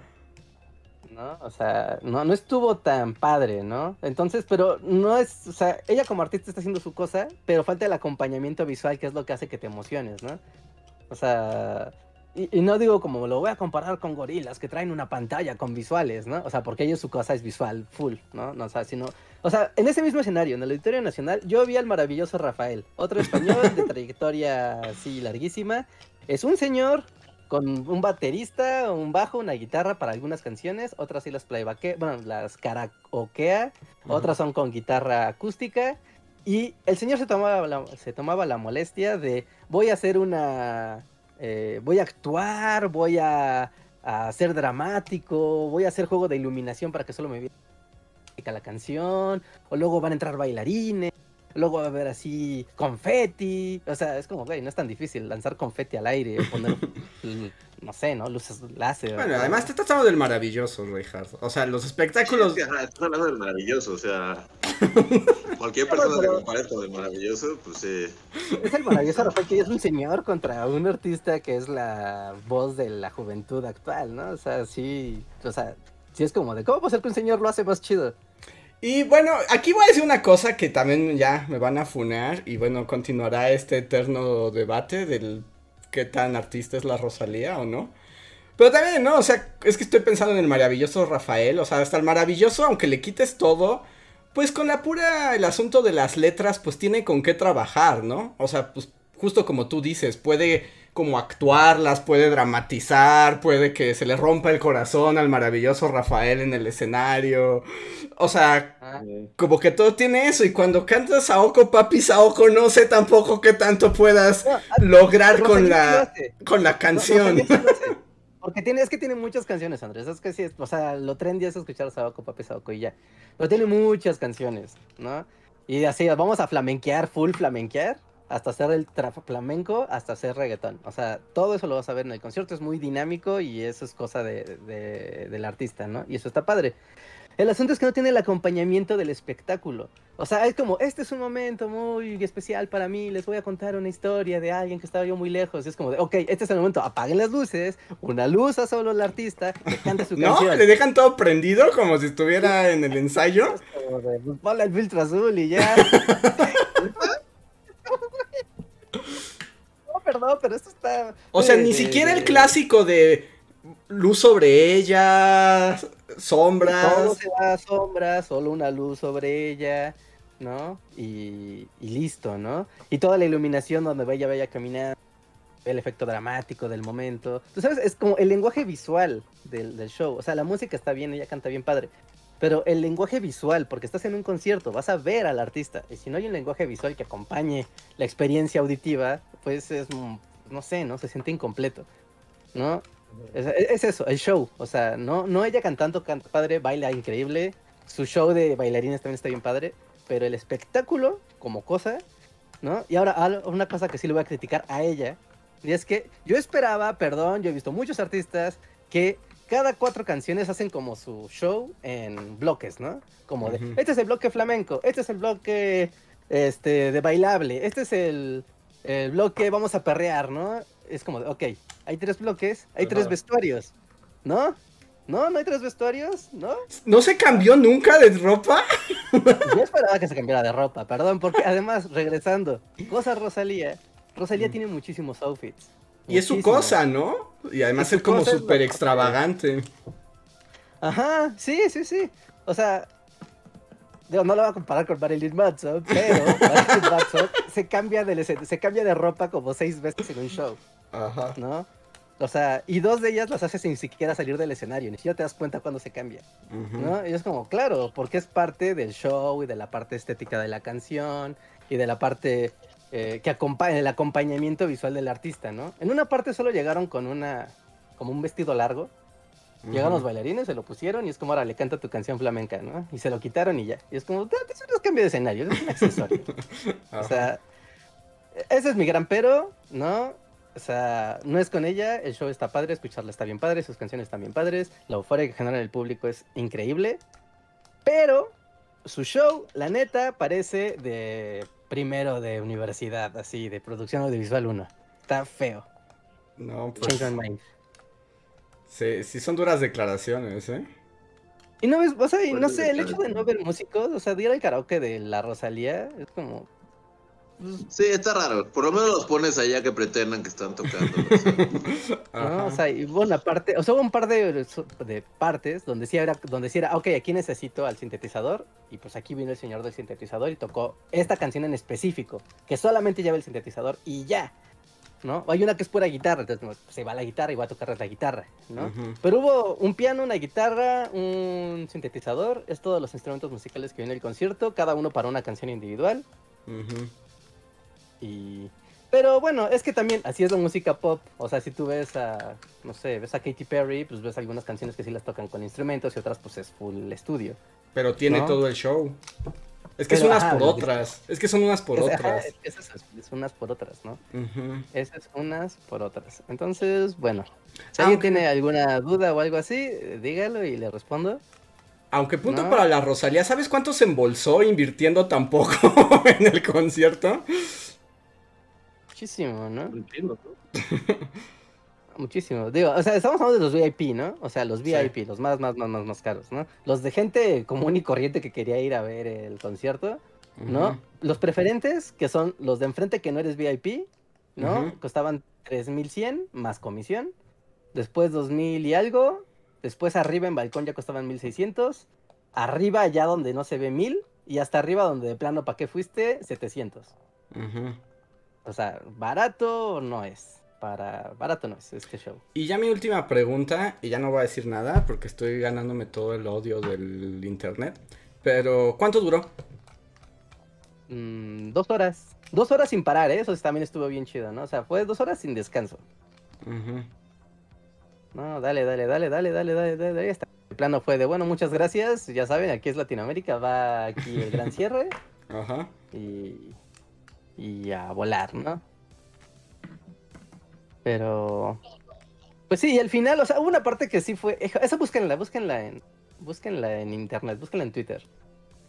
¿No? O sea, no, no estuvo tan padre, ¿no? Entonces, pero no es, o sea, ella como artista está haciendo su cosa, pero falta el acompañamiento visual, que es lo que hace que te emociones, ¿no? O sea, y, no digo como lo voy a comparar con gorilas que traen una pantalla con visuales, ¿no? O sea, porque ellos su cosa es visual full, ¿no? no o sea, sino, o sea, en ese mismo escenario, en el Auditorio Nacional, yo vi al maravilloso Rafael, otro español de trayectoria así larguísima. Es un señor con un baterista, un bajo, una guitarra para algunas canciones, otras sí las playbackea, bueno, las karaokea, otras son con guitarra acústica. Y el señor se tomaba la, se tomaba la molestia de voy a hacer una, eh, voy a actuar, voy a, a ser dramático, voy a hacer juego de iluminación para que solo me vea la canción, o luego van a entrar bailarines, luego va a haber así confeti, o sea, es como, güey, no es tan difícil lanzar confeti al aire, poner, no sé, ¿no? Luces láser. Bueno, además te estás hablando del maravilloso, Reinhardt. O sea, los espectáculos. Sí, ajá, estás hablando del maravilloso, o sea. Cualquier persona que compare con el maravilloso, pues sí. Es el maravilloso Rafael que es un señor contra un artista que es la voz de la juventud actual, ¿no? O sea, sí, o sea, sí es como de, ¿cómo puede ser que un señor lo hace más chido? Y bueno, aquí voy a decir una cosa que también ya me van a funar. Y bueno, continuará este eterno debate del qué tan artista es la Rosalía o no. Pero también, ¿no? O sea, es que estoy pensando en el maravilloso Rafael. O sea, hasta el maravilloso, aunque le quites todo, pues con la pura, el asunto de las letras, pues tiene con qué trabajar, ¿no? O sea, pues justo como tú dices, puede como actuarlas, puede dramatizar, puede que se le rompa el corazón al maravilloso Rafael en el escenario. O sea, Ah, como que todo tiene eso. Y cuando cantas Saoko, papi Saoko, no sé tampoco qué tanto puedas no, ah, lograr con la, con la canción. Porque tiene, es que tiene muchas canciones, Andrés. Es que sí, es- o sea, lo trendy es escuchar Saoko, Papi Saoko y ya. Pero tiene muchas canciones, ¿no? Y así, vamos a flamenquear, full flamenquear. Hasta hacer el trap flamenco, hasta hacer reggaetón. O sea, todo eso lo vas a ver en el concierto, es muy dinámico y eso es cosa de, del artista, ¿no? Y eso está padre. El asunto es que no tiene el acompañamiento del espectáculo. O sea, es como, este es un momento muy especial para mí, les voy a contar una historia de alguien que estaba yo muy lejos. es como de, ok, este es el momento, apaguen las luces, una luz a solo el artista, que cante su canción. ¿No? ¿Le dejan todo prendido como si estuviera en el ensayo? Pues ponle el filtro azul y ya. no, perdón, pero esto está... O sea, ni siquiera el clásico de luz sobre ella, sombras. Todo se va a sombras, solo una luz sobre ella, ¿no? Y, listo, ¿no? Y toda la iluminación donde vaya, vaya caminando, el efecto dramático del momento. Tú sabes, es como el lenguaje visual del, del show. O sea, la música está bien, ella canta bien padre. Pero el lenguaje visual, porque estás en un concierto, vas a ver al artista. Y si no hay un lenguaje visual que acompañe la experiencia auditiva, pues es, mm, no sé, ¿no? Se siente incompleto, ¿no? Es, eso, el show. O sea, no, no ella cantando, canta padre, baila increíble. Su show de bailarines también está bien padre. Pero el espectáculo, como cosa, ¿no? Y ahora, una cosa que sí le voy a criticar a ella. Y es que yo esperaba, perdón, yo he visto muchos artistas que cada cuatro canciones hacen como su show en bloques, ¿no? Como de, este es el bloque flamenco, este es el bloque este, de bailable, este es el, el bloque vamos a perrear, ¿no? Es como de, ok, hay tres bloques, hay tres vestuarios, ¿no? ¿No? ¿No hay tres vestuarios? ¿No? ¿No se cambió nunca de ropa? Yo esperaba que se cambiara de ropa, perdón, porque además, regresando, cosa Rosalía. Rosalía mm. tiene muchísimos outfits. Y es su cosa, ¿no? Y además es, como súper extravagante. Ajá, sí, sí, sí. O sea, no lo voy a comparar con Marilyn Manson, pero Marilyn Manson se cambia, de, se cambia de ropa como seis veces en un show. Ajá. ¿No? O sea, y dos de ellas las hace sin siquiera salir del escenario, ni siquiera te das cuenta cuando se cambia. ¿no? Y es como, claro, porque es parte del show y de la parte estética de la canción y de la parte eh, que acompaña, el acompañamiento visual del artista, ¿no? En una parte solo llegaron con una, como un vestido largo. Llegaron los bailarines, se lo pusieron y es como ahora le canta tu canción flamenca, ¿no? Y se lo quitaron y ya. Y es como, es un cambio de escenario, es un accesorio. o sea, ese es mi gran pero, ¿no? O sea, no es con ella, el show está padre, escucharla está bien padre, sus canciones están bien padres, la euforia que genera el público es increíble, pero su show, la neta, parece de primero de universidad, así, de producción audiovisual 1. Está feo. No, pues... Sí, sí son duras declaraciones, ¿eh? Y no ves, o sea, y no sé, el hecho de no ver músicos, o sea, de ir al karaoke de la Rosalía, es como, Sí, está raro. Por lo menos los pones allá que pretendan que están tocando. o sea, y bueno, aparte, o sea, hubo un par de, de, partes donde sí, era, donde sí era, ok, aquí necesito al sintetizador. Y pues aquí vino el señor del sintetizador y tocó esta canción en específico, que solamente lleva el sintetizador y ya. ¿no? Hay una que es pura guitarra, entonces se va la guitarra y va a tocar la guitarra, ¿no? Pero hubo un piano, una guitarra, un sintetizador, es todos los instrumentos musicales que viene el concierto, cada uno para una canción individual. Y... Pero bueno, es que también así es la música pop. O sea, si tú ves a, no sé, ves a Katy Perry, pues ves algunas canciones que sí las tocan con instrumentos y otras pues es full estudio. Pero tiene todo el show. Es que son unas por otras. Es que son unas por otras. es, es, unas por otras, ¿no? Esas unas por otras. Entonces, bueno. Si alguien tiene alguna duda o algo así, dígalo y le respondo. Aunque punto para la Rosalía, ¿sabes cuánto se embolsó invirtiendo tan poco en el concierto? Muchísimo, ¿no? Muchísimo. Digo, o sea, estamos hablando de los VIP, ¿no? O sea, los VIP, los más, más, más, más, más caros, ¿no? Los de gente común y corriente que quería ir a ver el concierto, ¿no? Los preferentes, que son los de enfrente que no eres VIP, ¿no? Costaban 3100 más comisión. Después 2000 y algo. Después arriba en balcón ya costaban 1600. Arriba allá donde no se ve 1000. Y hasta arriba donde de plano, ¿para qué fuiste? 700. Ajá. O sea, barato no es. Para barato no es este show. Y ya mi última pregunta, y ya no voy a decir nada porque estoy ganándome todo el odio del internet. Pero, ¿cuánto duró? Mm, dos horas. Dos horas sin parar, ¿eh? Eso también estuvo bien chido, ¿no? O sea, fue dos horas sin descanso. No, dale, dale, dale, dale, dale, dale, dale, dale. El plano fue de, bueno, muchas gracias. Ya saben, aquí es Latinoamérica, va aquí el gran cierre. Ajá. Y y a volar, ¿no? Pero pues sí, y al final, o sea, hubo una parte que sí fue. Esa búsquenla, búsquenla en. Búsquenla en internet, búsquenla en Twitter.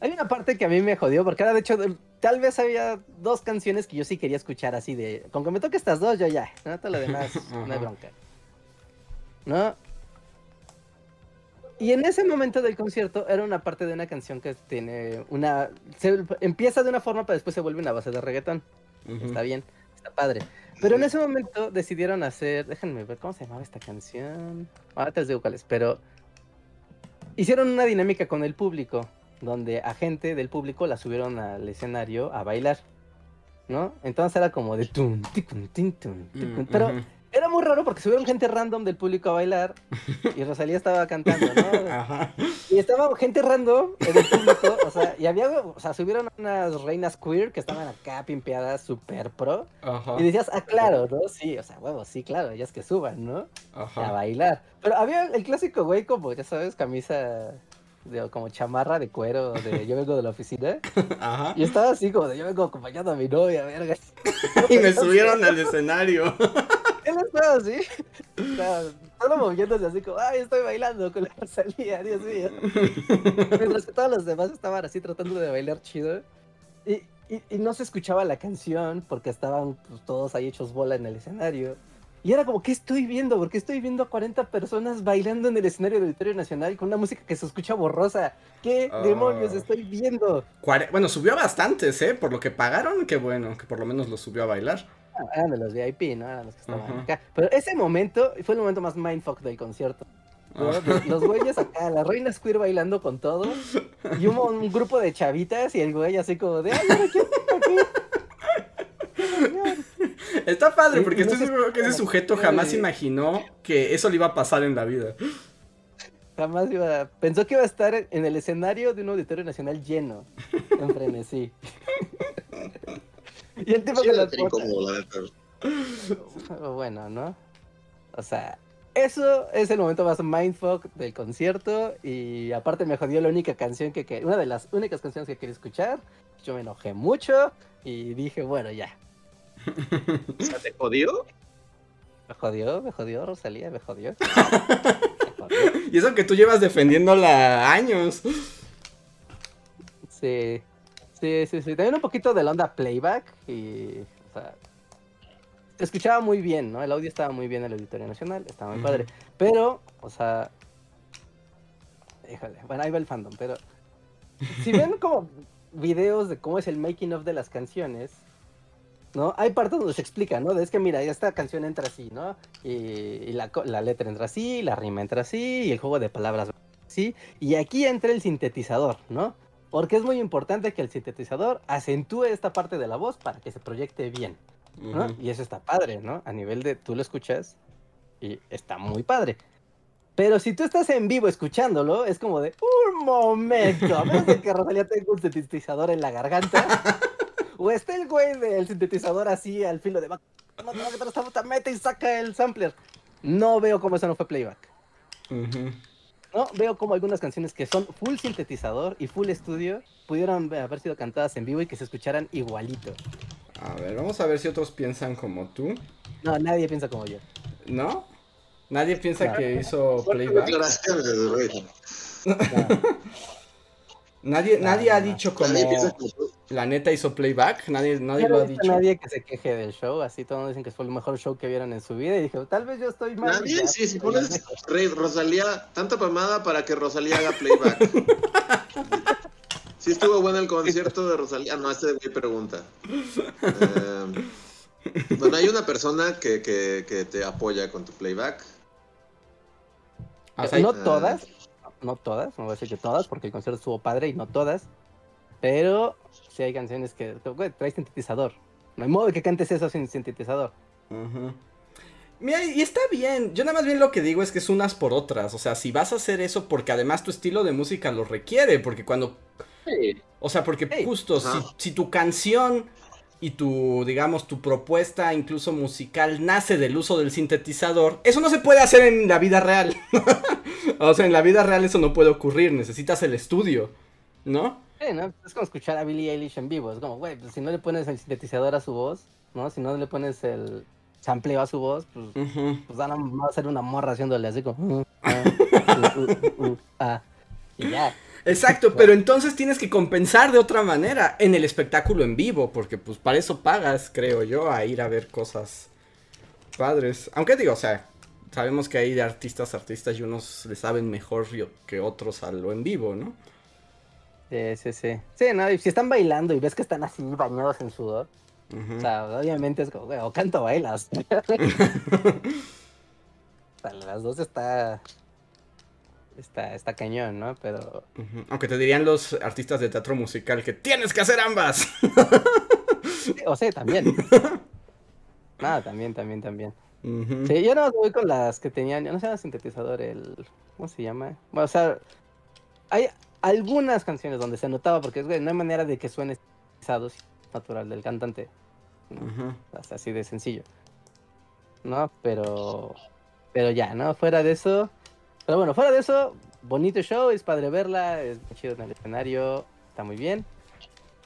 Hay una parte que a mí me jodió, porque ahora de hecho, tal vez había dos canciones que yo sí quería escuchar así de. Con que me toque estas dos, yo ya. No, todo lo demás, no hay bronca. ¿No? Y en ese momento del concierto era una parte de una canción que tiene una. Se, empieza de una forma, pero después se vuelve una base de reggaetón. Está bien, está padre. Pero en ese momento decidieron hacer, déjenme ver cómo se llamaba esta canción. Ahora te digo cuál es, pero hicieron una dinámica con el público, donde a gente del público la subieron al escenario a bailar, ¿no? Entonces era como de tum, ticum, tum, tum, pero era muy raro porque subieron gente random del público a bailar y Rosalía estaba cantando, ¿no? Ajá. Y estaba gente random del público, o sea, y había, o sea, subieron unas reinas queer que estaban acá pimpeadas super pro. Ajá. Y decías, ah, claro, ¿no? Sí, o sea, huevos, sí, claro, ellas que suban, ¿no? Ajá. A bailar. Pero había el clásico güey como, ya sabes, camisa de, como chamarra de cuero, de yo vengo de la oficina. Ajá. Y estaba así como de yo vengo acompañando a mi novia, verga. y me subieron al escenario. Él estaba así. Estaba solo moviéndose así como, ay, estoy bailando con la Rosalía, Dios mío. Mientras que todos los demás estaban así tratando de bailar chido. Y, y, no se escuchaba la canción porque estaban pues, todos ahí hechos bola en el escenario. Y era como, ¿qué estoy viendo? Porque estoy viendo a 40 personas bailando en el escenario del Auditorio Nacional con una música que se escucha borrosa. ¿Qué ah. demonios estoy viendo? Bueno, subió a bastantes, ¿eh? Por lo que pagaron, qué bueno, que por lo menos lo subió a bailar. Ah, eran de los VIP, ¿no? Eran los que estaban acá. Pero ese momento fue el momento más mindfuck del concierto. Ah. Los güeyes acá, las reinas queer bailando con todo. Y un, un, grupo de chavitas y el güey así como de, ¡ay, aquí! Está padre, porque estoy seguro que ese sujeto jamás imaginó que eso le iba a pasar en la vida. Jamás iba. Pensó que iba a estar en el escenario de un auditorio nacional lleno. En frenesí. Y el tipo que la Bueno, ¿no? O sea, eso es el momento más mindfuck del concierto. Y aparte me jodió la única canción que, que. Una de las únicas canciones que quería escuchar. Yo me enojé mucho. Y dije, bueno, ya. O sea, ¿te jodió? Me jodió, me jodió, Rosalía, me jodió. y eso que tú llevas defendiéndola años. Sí, sí, sí, sí. También un poquito de la onda playback y, o sea, se escuchaba muy bien, ¿no? El audio estaba muy bien en el Auditorio Nacional, estaba muy padre. Pero, o sea, híjole, bueno, ahí va el fandom, pero si ven como videos de cómo es el making of de las canciones, ¿no? Hay partes donde se explica, ¿no? Es que mira, esta canción entra así, ¿no? Y, la, letra entra así, la rima entra así, y el juego de palabras así. Y aquí entra el sintetizador, ¿no? Porque es muy importante que el sintetizador acentúe esta parte de la voz para que se proyecte bien, ¿no? Y eso está padre, ¿no? A nivel de tú lo escuchas y está muy padre. Pero si tú estás en vivo escuchándolo, es como de un momento, a menos de que Rosalía tenga un sintetizador en la garganta. O está el güey del sintetizador así al filo de... Mete y saca el sampler. No veo cómo eso no fue playback. No, veo como algunas canciones que son full sintetizador y full estudio pudieron haber sido cantadas en vivo y que se escucharan igualito. A ver, vamos a ver si otros piensan como tú. No, nadie piensa como yo. ¿No? Nadie piensa que hizo playback. Nadie, nadie ha dicho como la neta hizo playback, nadie, nadie lo ha dicho. Nadie que se queje del show, así todos dicen que fue el mejor show que vieron en su vida y dije, tal vez yo estoy mal. Nadie, sí, si pones Rey, Rosalía, tanta pomada para que Rosalía haga playback. sí estuvo bueno el concierto de Rosalía, no, este es mi pregunta. Eh, bueno, hay una persona que, que, que te apoya con tu playback. no todas, no todas, no voy a decir que todas, porque el concierto estuvo padre y no todas, pero sí hay canciones que, trae sintetizador. No hay modo de que cantes eso sin sintetizador. Mira, y está bien. Yo nada más bien lo que digo es que es unas por otras. O sea, si vas a hacer eso porque además tu estilo de música lo requiere. Porque cuando. O sea, porque justo si, si, tu canción y tu, digamos, tu propuesta incluso musical nace del uso del sintetizador, eso no se puede hacer en la vida real. o sea, en la vida real eso no puede ocurrir, necesitas el estudio. ¿no? Sí, ¿no? Es como escuchar a Billie Eilish en vivo. Es como, güey, pues si no le pones el sintetizador a su voz, ¿no? Si no le pones el sampleo a su voz, pues, pues van a, va a ser una morra haciéndole así como. Uh, ah, uh, uh, ah, y ya. Exacto, pero entonces tienes que compensar de otra manera en el espectáculo en vivo, porque pues para eso pagas, creo yo, a ir a ver cosas padres. Aunque digo, o sea, sabemos que hay de artistas artistas y unos le saben mejor que otros a lo en vivo, ¿no? Sí, sí, sí. Sí, no, y si están bailando y ves que están así bañados en sudor, o sea, obviamente es como, güey, o canto bailas. sea, las dos está, está, está cañón, ¿no? Pero... Aunque te dirían los artistas de teatro musical que tienes que hacer ambas. o sea, también. Nada, también, también, también. Sí, yo no voy con las que tenían, no sé, el sintetizador, el... ¿Cómo se llama? Bueno, o sea, hay algunas canciones donde se notaba, porque güey, no hay manera de que suene natural del cantante. así de sencillo. ¿No? Pero... Pero ya, ¿no? Fuera de eso, pero bueno, fuera de eso, bonito show, es padre verla, es chido en el escenario, está muy bien,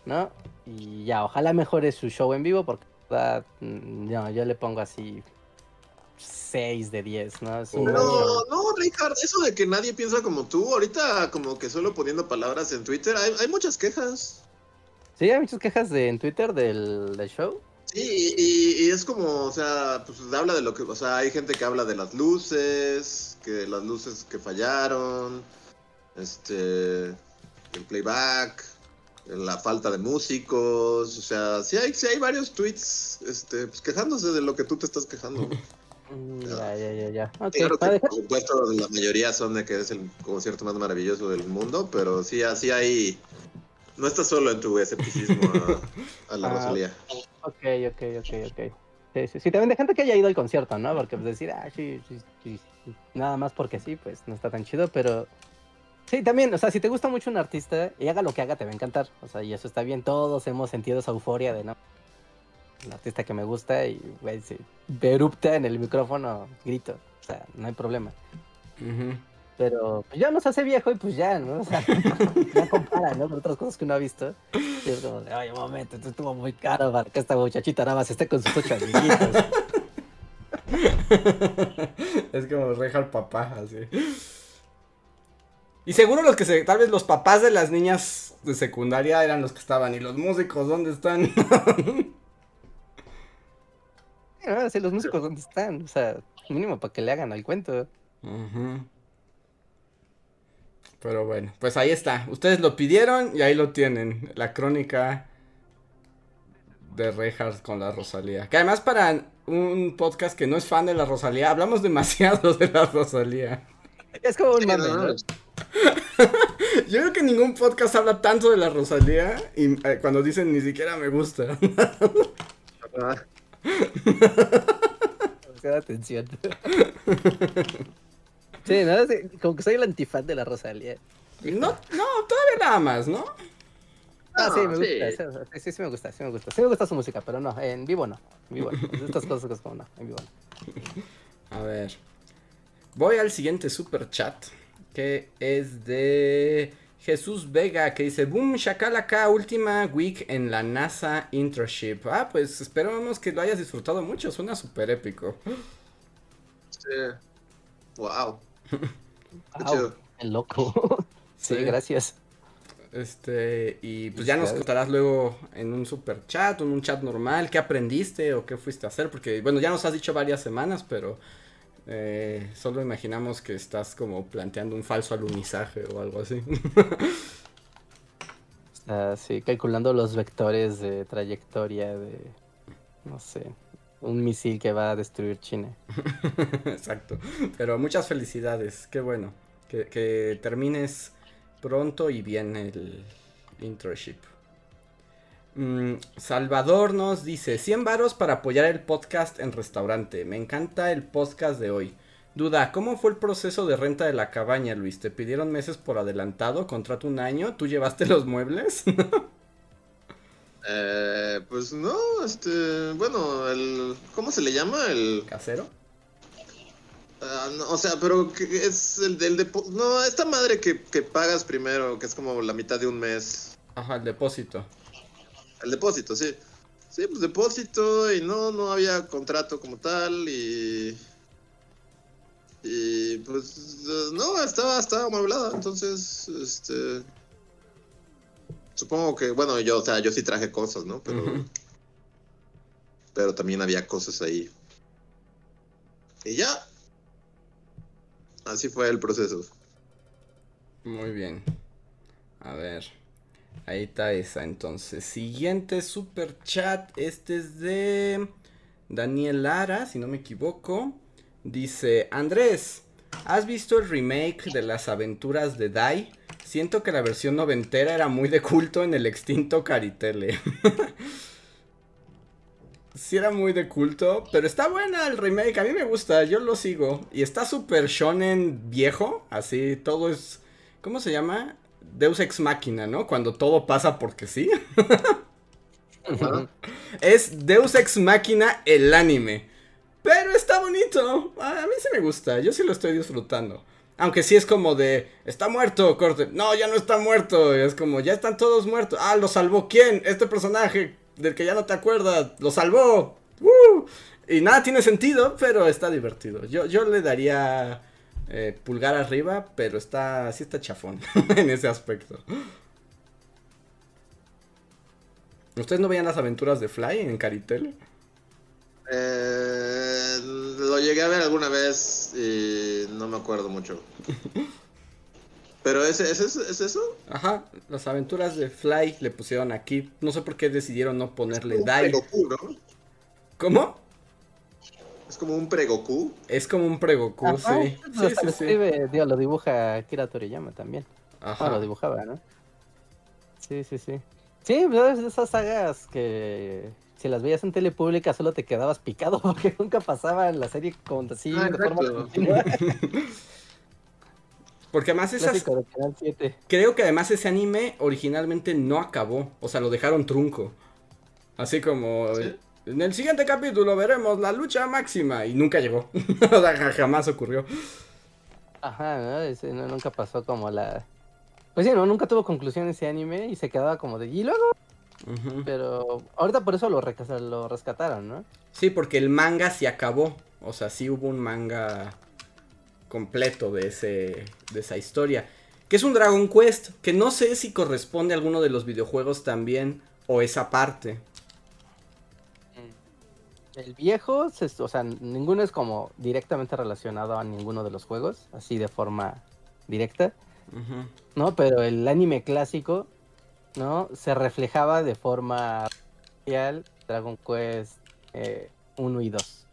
¿no? Y ya, ojalá mejore su show en vivo, porque mm, no, yo le pongo así 6 de 10, ¿no? no, no, Richard, eso de que nadie piensa como tú, ahorita como que solo poniendo palabras en Twitter, hay, muchas quejas. Sí, hay muchas quejas de, en Twitter del, del show. Sí, y, y, es como, o sea, pues habla de lo que, o sea, hay gente que habla de las luces, que las luces que fallaron, este, el playback, la falta de músicos, o sea, sí hay, sí hay varios tweets, este, pues quejándose de lo que tú te estás quejando. Mm, ya, ya, ya, ya. claro que, por supuesto, la mayoría son de que es el concierto más maravilloso del mundo, pero sí, así hay no estás solo en tu escepticismo a, la ah, Rosalía. Ok, ok, ok, ok. Sí, también de gente que haya ido al concierto, ¿no? Porque pues decir, ah, sí, sí, sí, nada más porque sí, pues no está tan chido, pero sí, también, o sea, si te gusta mucho un artista y haga lo que haga, te va a encantar. O sea, y eso está bien, todos hemos sentido esa euforia de, no, un artista que me gusta y, güey, si erupta en el micrófono, grito, o sea, no hay problema. Pero pues, ya nos hace viejo y pues ya, ¿no? O sea, ya compara, ¿no? Con otras cosas que uno ha visto. Y es como de, oye, un momento, esto estuvo muy caro para que esta muchachita nada más esté con sus ocho amiguitos. es como reja al papá, así. Y seguro los que se, tal vez los papás de las niñas de secundaria eran los que estaban. ¿Y los músicos dónde están? sí, los músicos dónde están. O sea, mínimo para que le hagan al cuento. Ajá. Pero bueno, pues ahí está. Ustedes lo pidieron y ahí lo tienen. La crónica de Reinhardt con la Rosalía. Que además para un podcast que no es fan de la Rosalía, hablamos demasiado de la Rosalía. Es como un mame, Yo creo que ningún podcast habla tanto de la Rosalía y eh, cuando dicen ni siquiera me gusta. atención. Sí, ¿no? como que soy el antifan de la Rosalía. No, no, todavía nada más, ¿no? Ah, sí, me gusta. Sí. sí, me gusta, sí me gusta. Sí me gusta su música, pero no, en vivo no. En vivo no. Estas cosas como no, en vivo no. A ver. Voy al siguiente super chat. Que es de Jesús Vega. Que dice: Boom, acá última week en la NASA Internship. Ah, pues esperamos que lo hayas disfrutado mucho. Suena súper épico. Sí. Wow. El loco. sí, gracias. Este, y pues ya nos contarás luego en un super chat o en un chat normal qué aprendiste o qué fuiste a hacer, porque bueno, ya nos has dicho varias semanas, pero eh, solo imaginamos que estás como planteando un falso alunizaje o algo así. sí, calculando los vectores de trayectoria de, no sé, un misil que va a destruir China. Exacto. Pero muchas felicidades. Qué bueno. Que, termines pronto y bien el internship. Mm, Salvador nos dice 100 varos para apoyar el podcast en restaurante. Me encanta el podcast de hoy. Duda, ¿cómo fue el proceso de renta de la cabaña, Luis? ¿Te pidieron meses por adelantado? ¿Contrato un año? ¿Tú llevaste los muebles? Eh, pues no, este, bueno, el, ¿cómo se le llama? El casero. Ah, o sea, pero es el del depósito. No, esta madre que, pagas primero, que es como la mitad de un mes. Ajá, el depósito. El depósito, sí. Sí, pues depósito y no, no había contrato como tal y... Y pues no, estaba, estaba amueblada, entonces, este... Supongo que, bueno, yo, o sea, yo sí traje cosas, ¿no? Pero... Pero también había cosas ahí. Y ya, Así fue el proceso. Muy bien. A ver. Ahí está esa entonces. Siguiente super chat. Este es de Daniel Lara, si no me equivoco. Dice, Andrés, ¿has visto el remake de las aventuras de Dai? Siento que la versión noventera era muy de culto en el extinto Caritele. sí era muy de culto, pero está buena el remake, a mí me gusta, yo lo sigo. Y está súper shonen viejo, así, todo es... ¿Cómo se llama? Deus Ex Máquina, ¿no? Cuando todo pasa porque sí. es Deus Ex Máquina el anime. Pero está bonito, a mí sí me gusta, yo sí lo estoy disfrutando. Aunque sí es como de, está muerto, corte. No, ya no está muerto. Es como, ya están todos muertos. Ah, lo salvó quién? Este personaje del que ya no te acuerdas, lo salvó. Y nada tiene sentido, pero está divertido. Yo, yo le daría eh, pulgar arriba, pero está, sí está chafón en ese aspecto. ¿Ustedes no veían las aventuras de Fly en Caritel? Eh, lo llegué a ver alguna vez y no me acuerdo mucho. ¿Pero es, es, es, eso? Ajá, las aventuras de Fly le pusieron aquí. No sé por qué decidieron no ponerle es como un Pregoku, ¿no? ¿Cómo? Es como un Pregoku. Es como un Pregoku, sí. Lo, sí, sí, Digo, lo dibuja Kira Toriyama también. Ajá. Bueno, lo dibujaba, ¿no? Sí, sí, sí. Sí, pues, de esas sagas que si las veías en tele pública solo te quedabas picado porque nunca pasaba en la serie con así ah, de forma Porque además esas... Creo que además ese anime originalmente no acabó. O sea, lo dejaron trunco. Así como... En el siguiente capítulo veremos la lucha máxima. Y nunca llegó. o sea, jamás ocurrió. Ajá, ¿no? nunca pasó como la... Pues sí, no, nunca tuvo conclusión ese anime y se quedaba como de... ¿Y luego? Pero ahorita por eso lo, lo rescataron, ¿no? Sí, porque el manga se acabó. O sea, sí hubo un manga completo de, ese, de esa historia. Que es un Dragon Quest, que no sé si corresponde a alguno de los videojuegos también, o esa parte. El viejo, o sea, ninguno es como directamente relacionado a ninguno de los juegos, así de forma directa. ¿No? Pero el anime clásico, ¿no? Se reflejaba de forma real Dragon Quest 1 eh, y 2.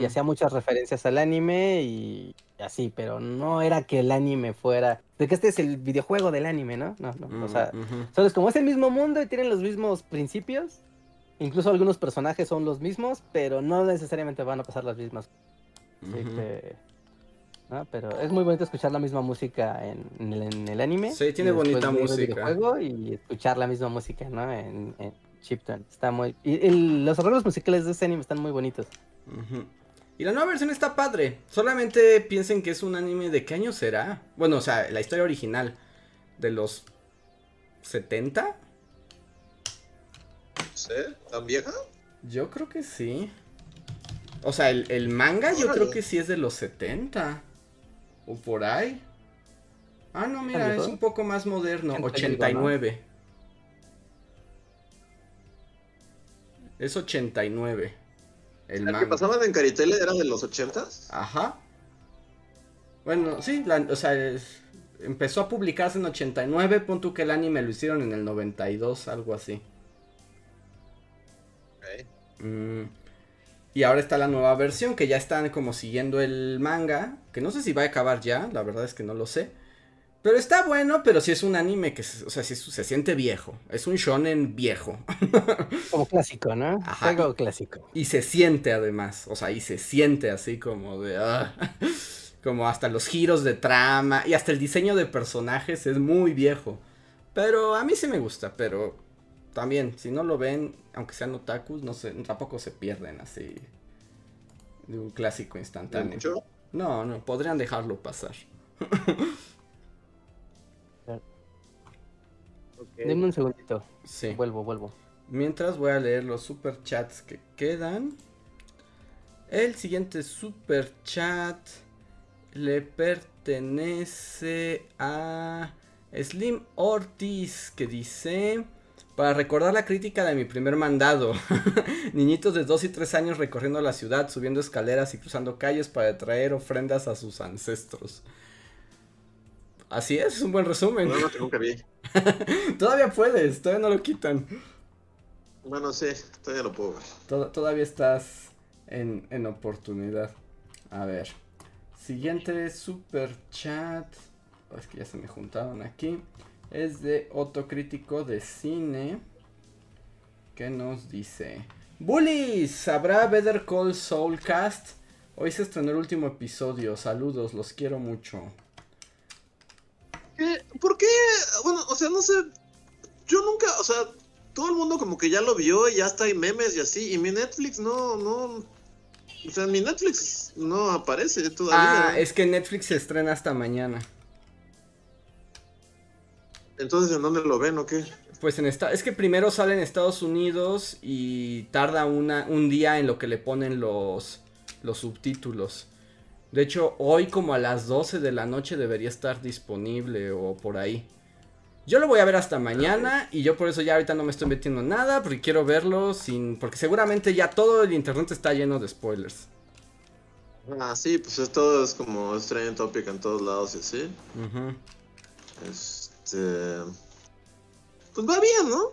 Y hacía muchas referencias al anime y así, pero no era que el anime fuera. De que este es el videojuego del anime, ¿no? No, no. o sea, solo es como es el mismo mundo y tienen los mismos principios. Incluso algunos personajes son los mismos, pero no necesariamente van a pasar las mismas. Así que, Pero es muy bonito escuchar la misma música en, el, anime. Sí, tiene bonita música. y escuchar la misma música, ¿no? En, en Chipton. Está muy. Y los arreglos musicales de este anime están muy bonitos. Y la nueva versión está padre. Solamente piensen que es un anime de qué año será. Bueno, o sea, la historia original. De los 70. ¿Sí? ¿Tan vieja? Yo creo que sí. O sea, el, manga yo creo que sí es de los 70. O por ahí. Ah, no, mira, es un poco más moderno. 89. Es 89. El ¿La que pasaban en Caritele era de los ochentas? Ajá. Bueno, sí, o sea, empezó a publicarse en 89, punto que el anime lo hicieron en el 92, algo así. Mm, y ahora está la nueva versión, que ya están como siguiendo el manga, que no sé si va a acabar ya, la verdad es que no lo sé. Pero está bueno, pero sí es un anime que, o sea, sí se siente viejo. Es un shonen viejo. Como clásico, ¿no? Ajá. Algo clásico. Y se siente además, o sea, y se siente así como de... Ah, como hasta los giros de trama y hasta el diseño de personajes es muy viejo. Pero a mí sí me gusta, pero también, si no lo ven, aunque sean otakus, no sé, tampoco se pierden así de un clásico instantáneo. No, no, podrían dejarlo pasar. Dime un segundito. Sí. Vuelvo, vuelvo. Mientras voy a leer los super chats que quedan. El siguiente super chat le pertenece a Slim Ortiz que dice... Para recordar la crítica de mi primer mandado, niñitos de 2 y 3 años recorriendo la ciudad, subiendo escaleras y cruzando calles para traer ofrendas a sus ancestros. Así es, es un buen resumen. No, no, que nunca vi. todavía puedes, todavía no lo quitan. Bueno, sí, todavía lo puedo ver. todavía estás en, en oportunidad. A ver. Siguiente super chat. Oh, es que ya se me juntaron aquí es de Otocrítico de Cine. Que nos dice: Bullies, ¿habrá Better Call Soul Cast? Hoy se estrenó el último episodio. Saludos, los quiero mucho. ¿Por qué? Bueno, o sea, no sé. Yo nunca, o sea, todo el mundo como que ya lo vio y ya está hay memes y así. Y mi Netflix no, no. O sea, mi Netflix no aparece todavía. Ah, es que Netflix se estrena hasta mañana. Entonces, ¿en dónde lo ven o qué? Pues en esta, es que primero sale en Estados Unidos y tarda una, un día en lo que le ponen los, los subtítulos. De hecho, hoy como a las 12 de la noche debería estar disponible o por ahí. Yo lo voy a ver hasta mañana y yo por eso ya ahorita no me estoy metiendo en nada porque quiero verlo sin porque seguramente ya todo el internet está lleno de spoilers. Ah, sí, pues esto es como es topic en todos lados y así. Es este, pues va bien, ¿no?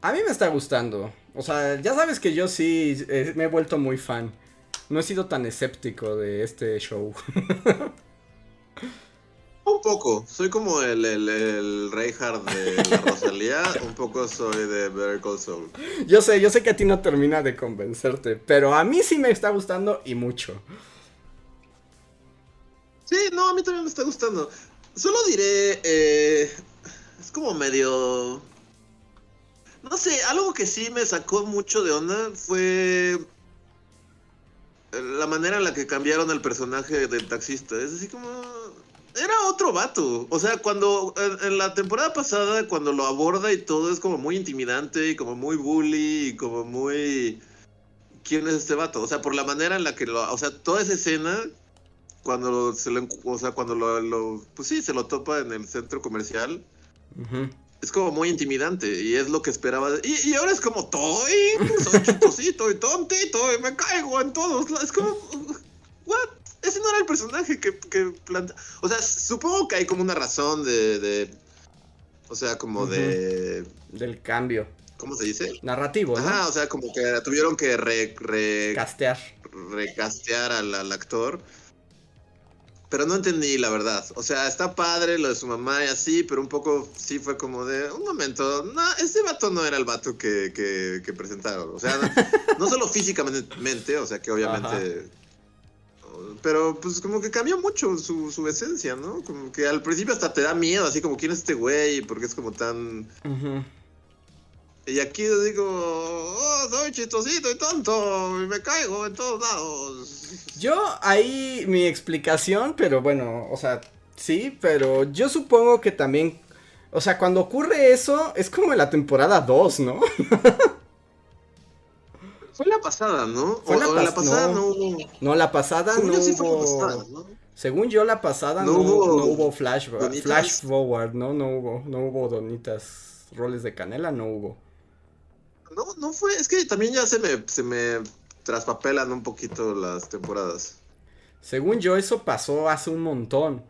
A mí me está gustando. O sea, ya sabes que yo sí eh, me he vuelto muy fan. No he sido tan escéptico de este show. Un poco. Soy como el, el, el Reinhardt de la Rosalía. un poco soy de Better Soul. Yo sé, yo sé que a ti no termina de convencerte. Pero a mí sí me está gustando y mucho. Sí, no, a mí también me está gustando. Solo diré, eh, es como medio... No sé, algo que sí me sacó mucho de onda fue la manera en la que cambiaron el personaje del taxista. Es así como... Era otro vato. O sea, cuando en, la temporada pasada, cuando lo aborda y todo, es como muy intimidante y como muy bully y como muy... ¿Quién es este vato? O sea, por la manera en la que lo... O sea, toda esa escena cuando se lo, o sea, cuando lo, pues sí, se lo topa en el centro comercial. Es como muy intimidante y es lo que esperaba. Y, ahora es como, toy, soy chistosito y tontito y me caigo en todos. Es como, what? Ese no era el personaje que, que planta. O sea, supongo que hay como una razón de, de o sea, como de... Del cambio. ¿Cómo se dice? Narrativo, ¿no? Ajá, o sea, como que tuvieron que re, Castear. Recastear al actor pero no entendí la verdad. O sea, está padre lo de su mamá y así, pero un poco sí fue como de, un momento, no, ese vato no era el vato que, que, presentaron. O sea, no, solo físicamente, o sea, que obviamente... Pero pues como que cambió mucho su, su, esencia, ¿no? Como que al principio hasta te da miedo, así como, ¿quién es este güey? Porque es como tan... Y aquí yo digo, oh, soy chistosito y tonto, y me caigo en todos lados. Yo ahí mi explicación, pero bueno, o sea, sí, pero yo supongo que también, o sea, cuando ocurre eso, es como en la temporada 2, ¿no? Fue la pasada, ¿no? Fue la, pasada no. hubo. No, la pasada no hubo. Según yo, la pasada no, hubo, flash, flash forward, ¿no? No hubo, no hubo donitas, roles de canela, no hubo. No, no fue, es que también ya se me, se me traspapelan un poquito las temporadas. Según yo, eso pasó hace un montón.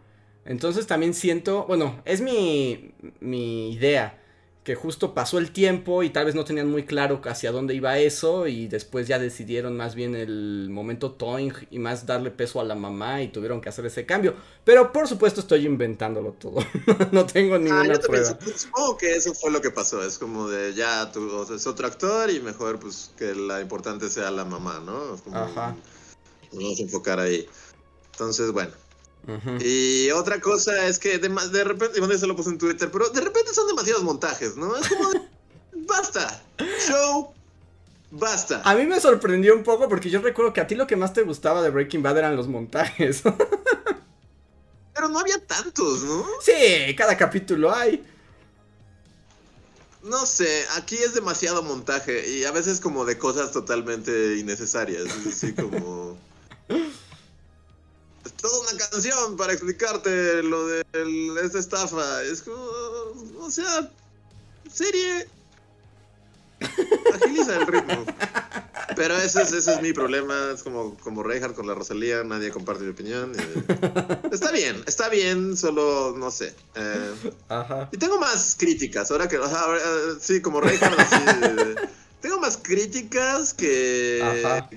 Entonces también siento, bueno, es mi, mi idea que justo pasó el tiempo y tal vez no tenían muy claro hacia dónde iba eso y después ya decidieron más bien el momento toing y más darle peso a la mamá y tuvieron que hacer ese cambio. Pero por supuesto estoy inventándolo todo. no tengo ah, ninguna prueba. supongo que eso fue lo que pasó. Es como de ya tú es otro actor y mejor pues que la importante sea la mamá, ¿no? Ajá. Vamos a enfocar ahí. Entonces, bueno. Y otra cosa es que de, de repente, bueno, eso lo puse en Twitter, pero de repente son demasiados montajes, ¿no? Es como, basta, show, Basta. A mí me sorprendió un poco porque yo recuerdo que a ti lo que más te gustaba de Breaking Bad eran los montajes. Pero no había tantos, ¿no? Sí, cada capítulo hay. No sé, aquí es demasiado montaje y a veces como de cosas totalmente innecesarias. Es así como... Toda una canción para explicarte lo de esta estafa. Es como... O sea... Serie... Agiliza el ritmo. Pero ese es, ese es mi problema. Es como, como Reinhardt con la Rosalía, nadie comparte mi opinión. Está bien, está bien, solo no sé. Eh, Ajá. Y tengo más críticas, ahora que. Ahora, sí, como Reinhardt, así, Tengo más críticas que,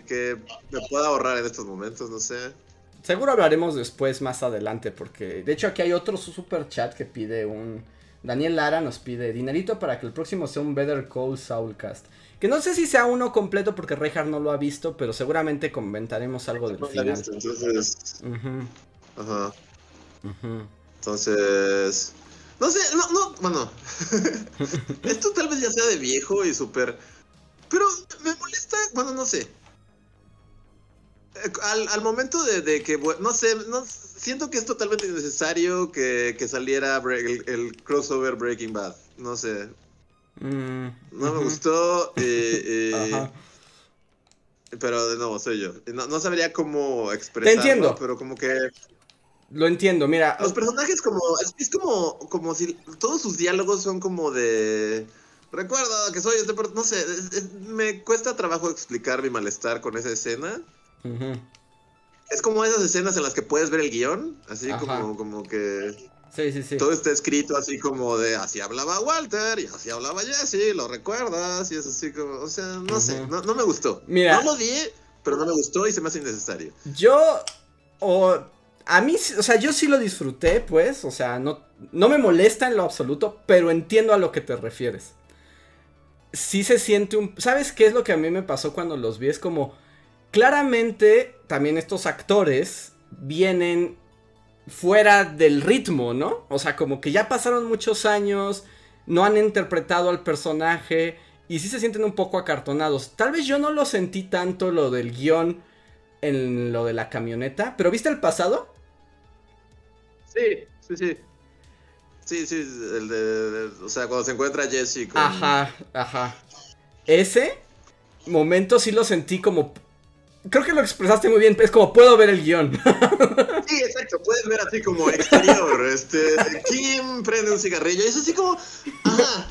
que me pueda ahorrar en estos momentos, no sé. Seguro hablaremos después, más adelante, porque de hecho aquí hay otro super chat que pide un... Daniel Lara nos pide dinerito para que el próximo sea un Better Call Saulcast. Que no sé si sea uno completo porque Reinhardt no lo ha visto, pero seguramente comentaremos algo del No final. visto, entonces. Ajá. Entonces. No sé, no, no, bueno. Esto tal vez ya sea de viejo y súper. Pero me molesta, bueno, no sé. Al, al momento de, de que, no sé, no, siento que es totalmente innecesario que, que saliera el, el crossover Breaking Bad. No sé, Mm, no me gustó. eh, eh, Ajá. pero de nuevo, soy yo. No, no sabría cómo expresarlo, entiendo. pero como que Lo entiendo, mira. Los personajes como es, es como como si todos sus diálogos son como de recuerda que soy este per-", no sé, es- es- me cuesta trabajo explicar mi malestar con esa escena. Es como esas escenas en las que puedes ver el guion, así Ajá. como como que Sí, sí, sí. todo está escrito así como de así hablaba Walter y así hablaba Jesse, lo recuerdas y es así como, o sea, no sé, no, no me gustó. Mira. No lo odié, pero no me gustó y se me hace innecesario. Yo, o a mí, o sea, yo sí lo disfruté, pues, o sea, no, no me molesta en lo absoluto, pero entiendo a lo que te refieres. Sí se siente un... ¿Sabes qué es lo que a mí me pasó cuando los vi? Es como, claramente, también estos actores vienen fuera del ritmo, ¿no? O sea, como que ya pasaron muchos años, no han interpretado al personaje y sí se sienten un poco acartonados. Tal vez yo no lo sentí tanto lo del guion en lo de la camioneta, pero ¿viste el pasado? Sí, sí, sí. Sí, sí, el de, o sea, cuando se encuentra Jesse con... Ajá, ajá. Ese momento sí lo sentí como... Creo que lo expresaste muy bien, es como puedo ver el guion. Sí, exacto, puedes ver así como exterior, este, Kim prende un cigarrillo, y es así como, ajá.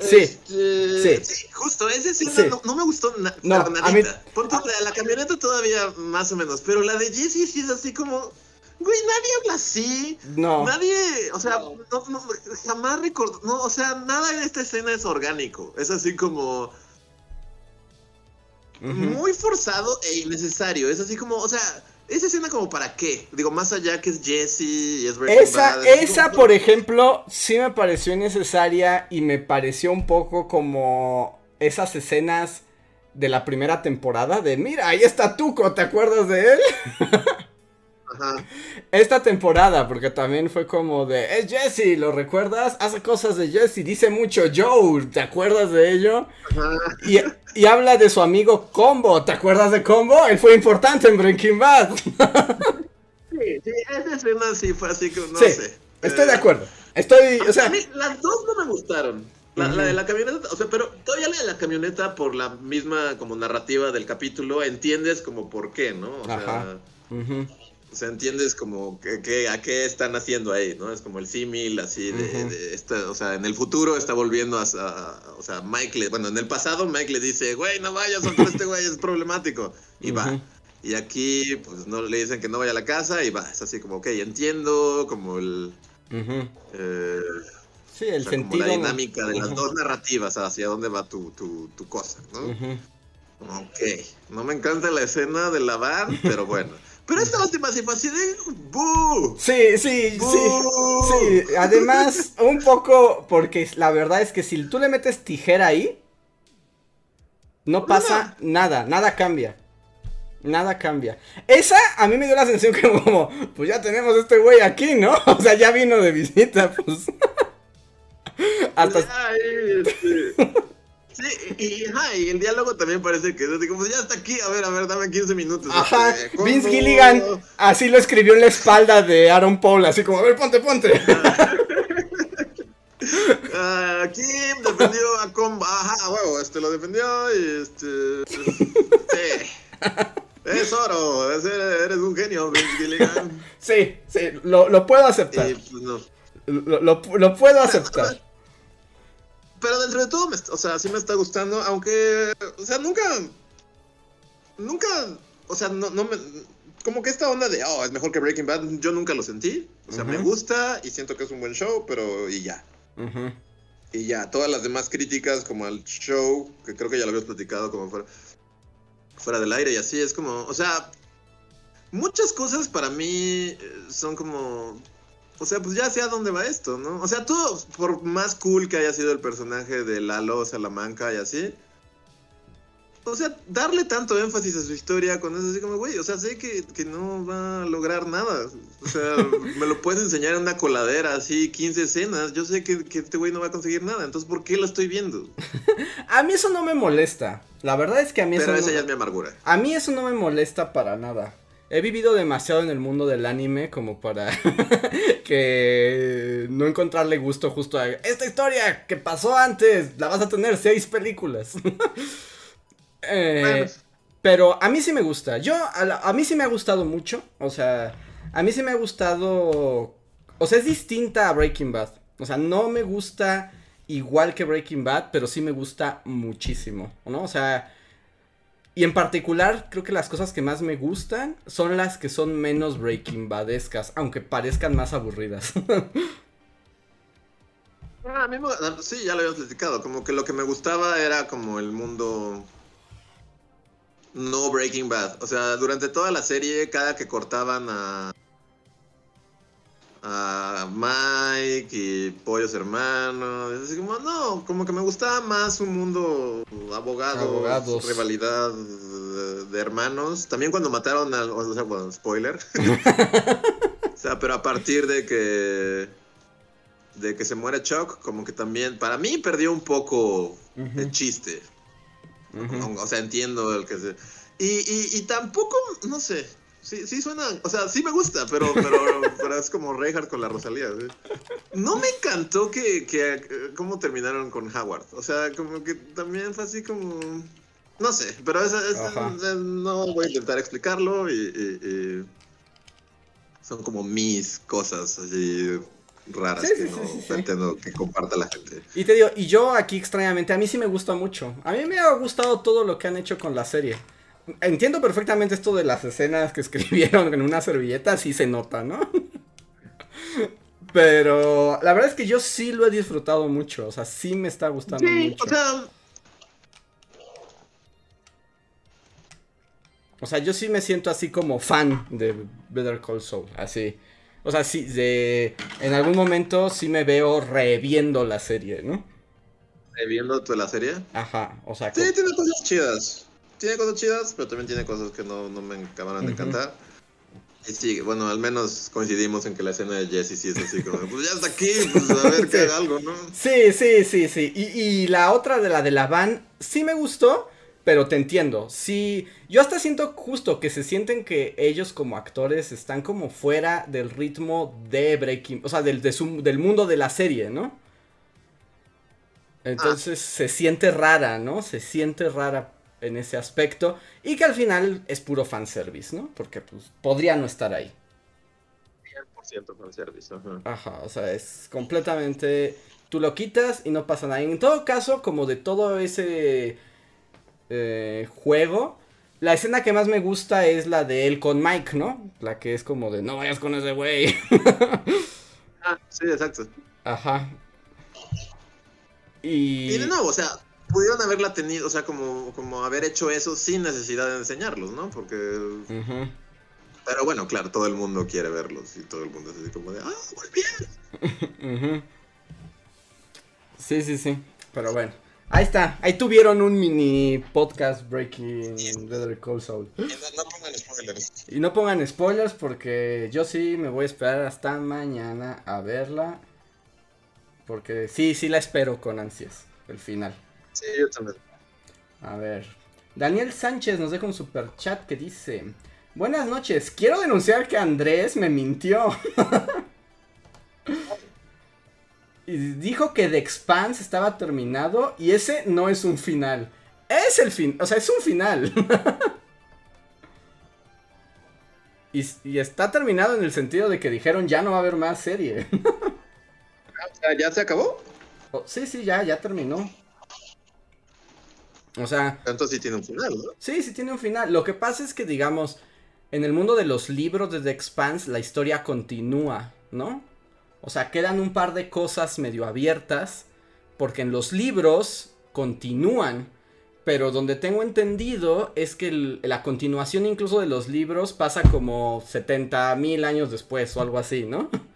Sí, Este, sí. justo, esa escena Sí. no, no me gustó na- No, pero a mí- nadita. Ponte la, la camioneta todavía más o menos, pero la de Jesse sí es así como, güey, nadie habla así, No. nadie, o sea, no, no, jamás recordó, no, o sea, nada en esta escena es orgánico, es así como... Muy forzado e innecesario. Es así como, o sea, esa escena como para qué? Digo, más allá que es Jesse y es Breaking Esa, Bad, es esa, como- por ejemplo, sí me pareció innecesaria y me pareció un poco como esas escenas de la primera temporada de, mira, ahí está Tuco, ¿te acuerdas de él? Ajá. Esta temporada, porque también fue como de, es Jesse, ¿lo recuerdas? Hace cosas de Jesse, dice mucho Joe, ¿te acuerdas de ello? Ajá. Y, y habla de su amigo Combo, ¿te acuerdas de Combo? Él fue importante en Breaking Bad. Sí, sí, esa escena sí fue así como, no sí, sé. estoy Eh, de acuerdo. Estoy, A, o sea, a mí las dos no me gustaron. La, de la camioneta, o sea, pero todavía la de la camioneta por la misma como narrativa del capítulo, entiendes como por qué, ¿no? O sea, O sea, entiendes como que, que- a qué están haciendo ahí, ¿no? Es como el símil así de, de esta- o sea, en el futuro está volviendo a, a- o sea, Mike le, bueno, en el pasado Mike le dice, güey, no vayas con este güey, es problemático, y va. Y aquí, pues, no le dicen que no vaya a la casa y va, es así como, ok, entiendo como el, eh, Sí, el o sea, sentido. como la dinámica de las dos narrativas hacia dónde va tu, tu, tu cosa, ¿no? Ok, no me encanta la escena de la van, pero bueno. Pero esta última sí fue así de, ¡bú! Sí, sí, sí. ¡Bú! Sí, además, un poco, porque la verdad es que si tú le metes tijera ahí, no pasa nada, nada cambia. Nada cambia. Esa a mí me dio la sensación que como, pues ya tenemos este güey aquí, ¿no? O sea, ya vino de visita, pues. Hasta... Ay, este, Sí, y, y, el diálogo también parece que digo, pues ya está aquí, a ver, a ver, dame 15 minutos. Ajá, este, Vince Gilligan así lo escribió en la espalda de Aaron Paul, así como, a ver, ponte, ponte. Uh, Kim defendió a Comba, ajá, huevo, este lo defendió y este... Sí. Es oro, eres un genio, Vince Gilligan. Sí, sí, lo, lo puedo aceptar. Y, pues, no. lo, lo, lo puedo aceptar pero dentro de todo, o sea, sí me está gustando, aunque, o sea, nunca, nunca, o sea, no, no me, como que esta onda de, oh, es mejor que Breaking Bad, yo nunca lo sentí, o sea, me gusta y siento que es un buen show, pero y ya. Y ya, todas las demás críticas como al show, que creo que ya lo habías platicado como fuera, fuera del aire y así, es como, o sea, muchas cosas para mí eh, son como o sea, pues ya sé a dónde va esto, ¿no? O sea, todo, por más cool que haya sido el personaje de Lalo Salamanca y así. O sea, darle tanto énfasis a su historia con eso, así como, güey, o sea, sé que, no va a lograr nada. O sea, me lo puedes enseñar en una coladera, así, 15 escenas. Yo sé que, este güey no va a conseguir nada, entonces, ¿por qué lo estoy viendo? a mí eso no me molesta. La verdad es que a mí Pero eso. esa ya es mi amargura. A mí eso no me molesta para nada. He vivido demasiado en el mundo del anime como para que no encontrarle gusto justo a esta historia que pasó antes. La vas a tener seis películas. Eh, pero a mí sí me gusta. Yo, a, mí sí me ha gustado mucho. O sea, a mí sí me ha gustado. O sea, es distinta a Breaking Bad. O sea, no me gusta igual que Breaking Bad, pero sí me gusta muchísimo. ¿No? O sea y en particular, creo que las cosas que más me gustan son las que son menos Breaking Badescas, aunque parezcan más aburridas. Ah, sí, ya lo habíamos platicado. Como que lo que me gustaba era como el mundo no Breaking Bad. O sea, durante toda la serie, cada que cortaban a a Mike y Pollos Hermanos. Así como, no, como que me gustaba más un mundo abogado, Abogados. rivalidad de, hermanos. También cuando mataron al. O sea, bueno, spoiler. o sea, pero a partir de que. De que se muere Chuck, como que también. Para mí perdió un poco el chiste. O sea, entiendo el que se. Y, y, y tampoco, no sé, Sí, sí suena, o sea, sí me gusta, pero, pero, es como Reinhardt con la Rosalía. No me encantó que, que, cómo terminaron con Howard. O sea, como que también fue así como... No sé, pero es, no voy a intentar explicarlo y, son como mis cosas así raras que no entiendo que comparta la gente. Y te digo, y yo aquí extrañamente, a mí sí me gusta mucho. A mí me ha gustado todo lo que han hecho con la serie. Entiendo perfectamente esto de las escenas que escribieron en una servilleta, sí se nota, ¿no? Pero la verdad es que yo sí lo he disfrutado mucho, o sea, sí me está gustando sí, mucho. O sea... o sea, yo sí me siento así como fan de Better Call Saul, así. O sea, sí, de... En algún momento sí me veo reviendo la serie, ¿no? ¿Reviendo la serie? Ajá, o sea... Sí, tiene cosas chidas tiene cosas chidas, pero también tiene cosas que no, me acabaron de encantar. Y sí, bueno, al menos coincidimos en que la escena de Jesse sí es así como, pues ya está aquí, pues a ver que haga algo, ¿no? Sí, sí, sí, sí. Y, la otra de la de la van, sí me gustó, pero te entiendo. Sí, yo hasta siento justo que se sienten que ellos como actores están como fuera del ritmo de Breaking, o sea, del, del mundo de la serie, ¿no? Entonces ah. se siente rara, ¿no? Se siente rara en ese aspecto y que al final es puro fanservice, ¿no? Porque pues podría no estar ahí. 100% fanservice, ajá. Ajá, o sea, es completamente... Tú lo quitas y no pasa nada. En todo caso, como de todo ese eh, juego, la escena que más me gusta es la de él con Mike, ¿no? La que es como de no vayas con ese güey. ah, sí, exacto. Ajá. Y... y de nuevo, o sea, pudieron haberla tenido, o sea, como, como haber hecho eso sin necesidad de enseñarlos, ¿no? Porque... Pero bueno, claro, todo el mundo quiere verlos y todo el mundo es así como de, ah, bien. Sí, sí, sí. Pero bueno. Ahí está, ahí tuvieron un mini podcast Breaking Better Call Saul. Y no, pongan spoilers. Y no pongan spoilers porque yo sí me voy a esperar hasta mañana a verla. Porque sí, sí la espero con ansias, el final. Sí, yo también. A ver. Daniel Sánchez nos deja un super chat que dice: Buenas noches, quiero denunciar que Andrés me mintió. y dijo que The Expanse estaba terminado y ese no es un final. Es el fin, o sea, es un final. y, está terminado en el sentido de que dijeron ya no va a haber más serie. ¿Ya se acabó? Oh, sí, sí, ya, ya terminó. O sea. Entonces sí tiene un final, ¿no? Sí, sí tiene un final. Lo que pasa es que, digamos, en el mundo de los libros de The Expanse, la historia continúa, ¿no? O sea, quedan un par de cosas medio abiertas. Porque en los libros continúan. Pero donde tengo entendido es que la continuación incluso de los libros pasa como 70 mil años después o algo así, ¿no?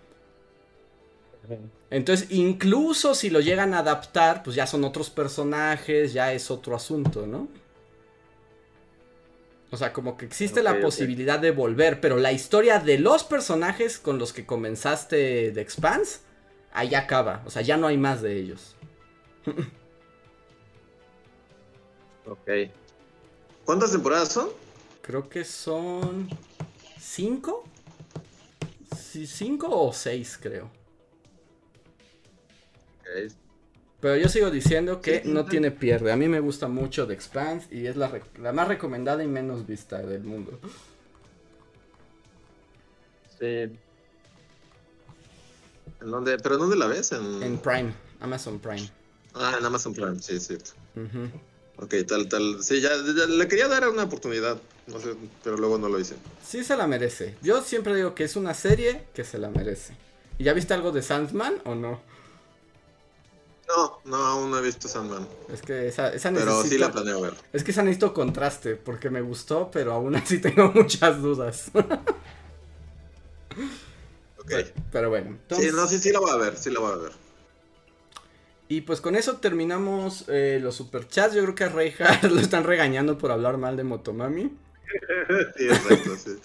Entonces, incluso si lo llegan a adaptar, pues ya son otros personajes, ya es otro asunto, ¿no? O sea, como que existe la posibilidad de volver, pero la historia de los personajes con los que comenzaste The Expanse, ahí acaba. O sea, ya no hay más de ellos. ok. ¿Cuántas temporadas son? Creo que son cinco. Sí, cinco o seis, creo. Pero yo sigo diciendo que no tiene pierde. A mí me gusta mucho The Expanse y es la, más recomendada y menos vista del mundo. Sí. ¿En dónde? ¿Pero dónde la ves? En... Prime, Amazon Prime. Ah, en Amazon Prime, sí, sí. Ok, tal, tal. Sí, ya, le quería dar una oportunidad, no sé, pero luego no lo hice. Sí se la merece. Yo siempre digo que es una serie que se la merece. ¿Y ya viste algo de Sandman o no? No, no, aún no he visto Sandman. Es que esa, esa Pero sí la planeo ver. Es que esa necesito contraste, porque me gustó, pero aún así tengo muchas dudas. ok. Pero, bueno. Sí, no, sí, sí la voy a ver, sí la voy a ver. Y pues con eso terminamos eh, los superchats. Yo creo que a Reinhardt lo están regañando por hablar mal de Motomami. sí, exacto, sí.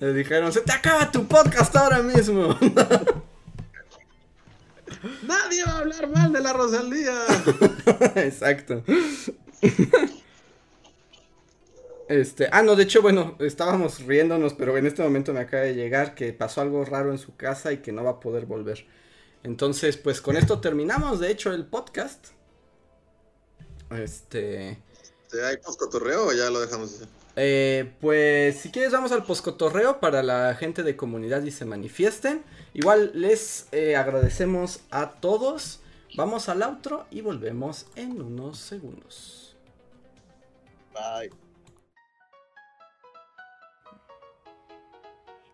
Le dijeron, se te acaba tu podcast ahora mismo. Nadie va a hablar mal de la Rosalía. Exacto. Este, ah, no, de hecho, bueno, estábamos riéndonos, pero en este momento me acaba de llegar que pasó algo raro en su casa y que no va a poder volver. Entonces, pues con esto terminamos, de hecho, el podcast. Este. ¿Hay poscotorreo o ya lo dejamos así? Eh, pues si quieres vamos al poscotorreo para la gente de comunidad y se manifiesten. Igual les eh, agradecemos a todos. Vamos al outro y volvemos en unos segundos. Bye.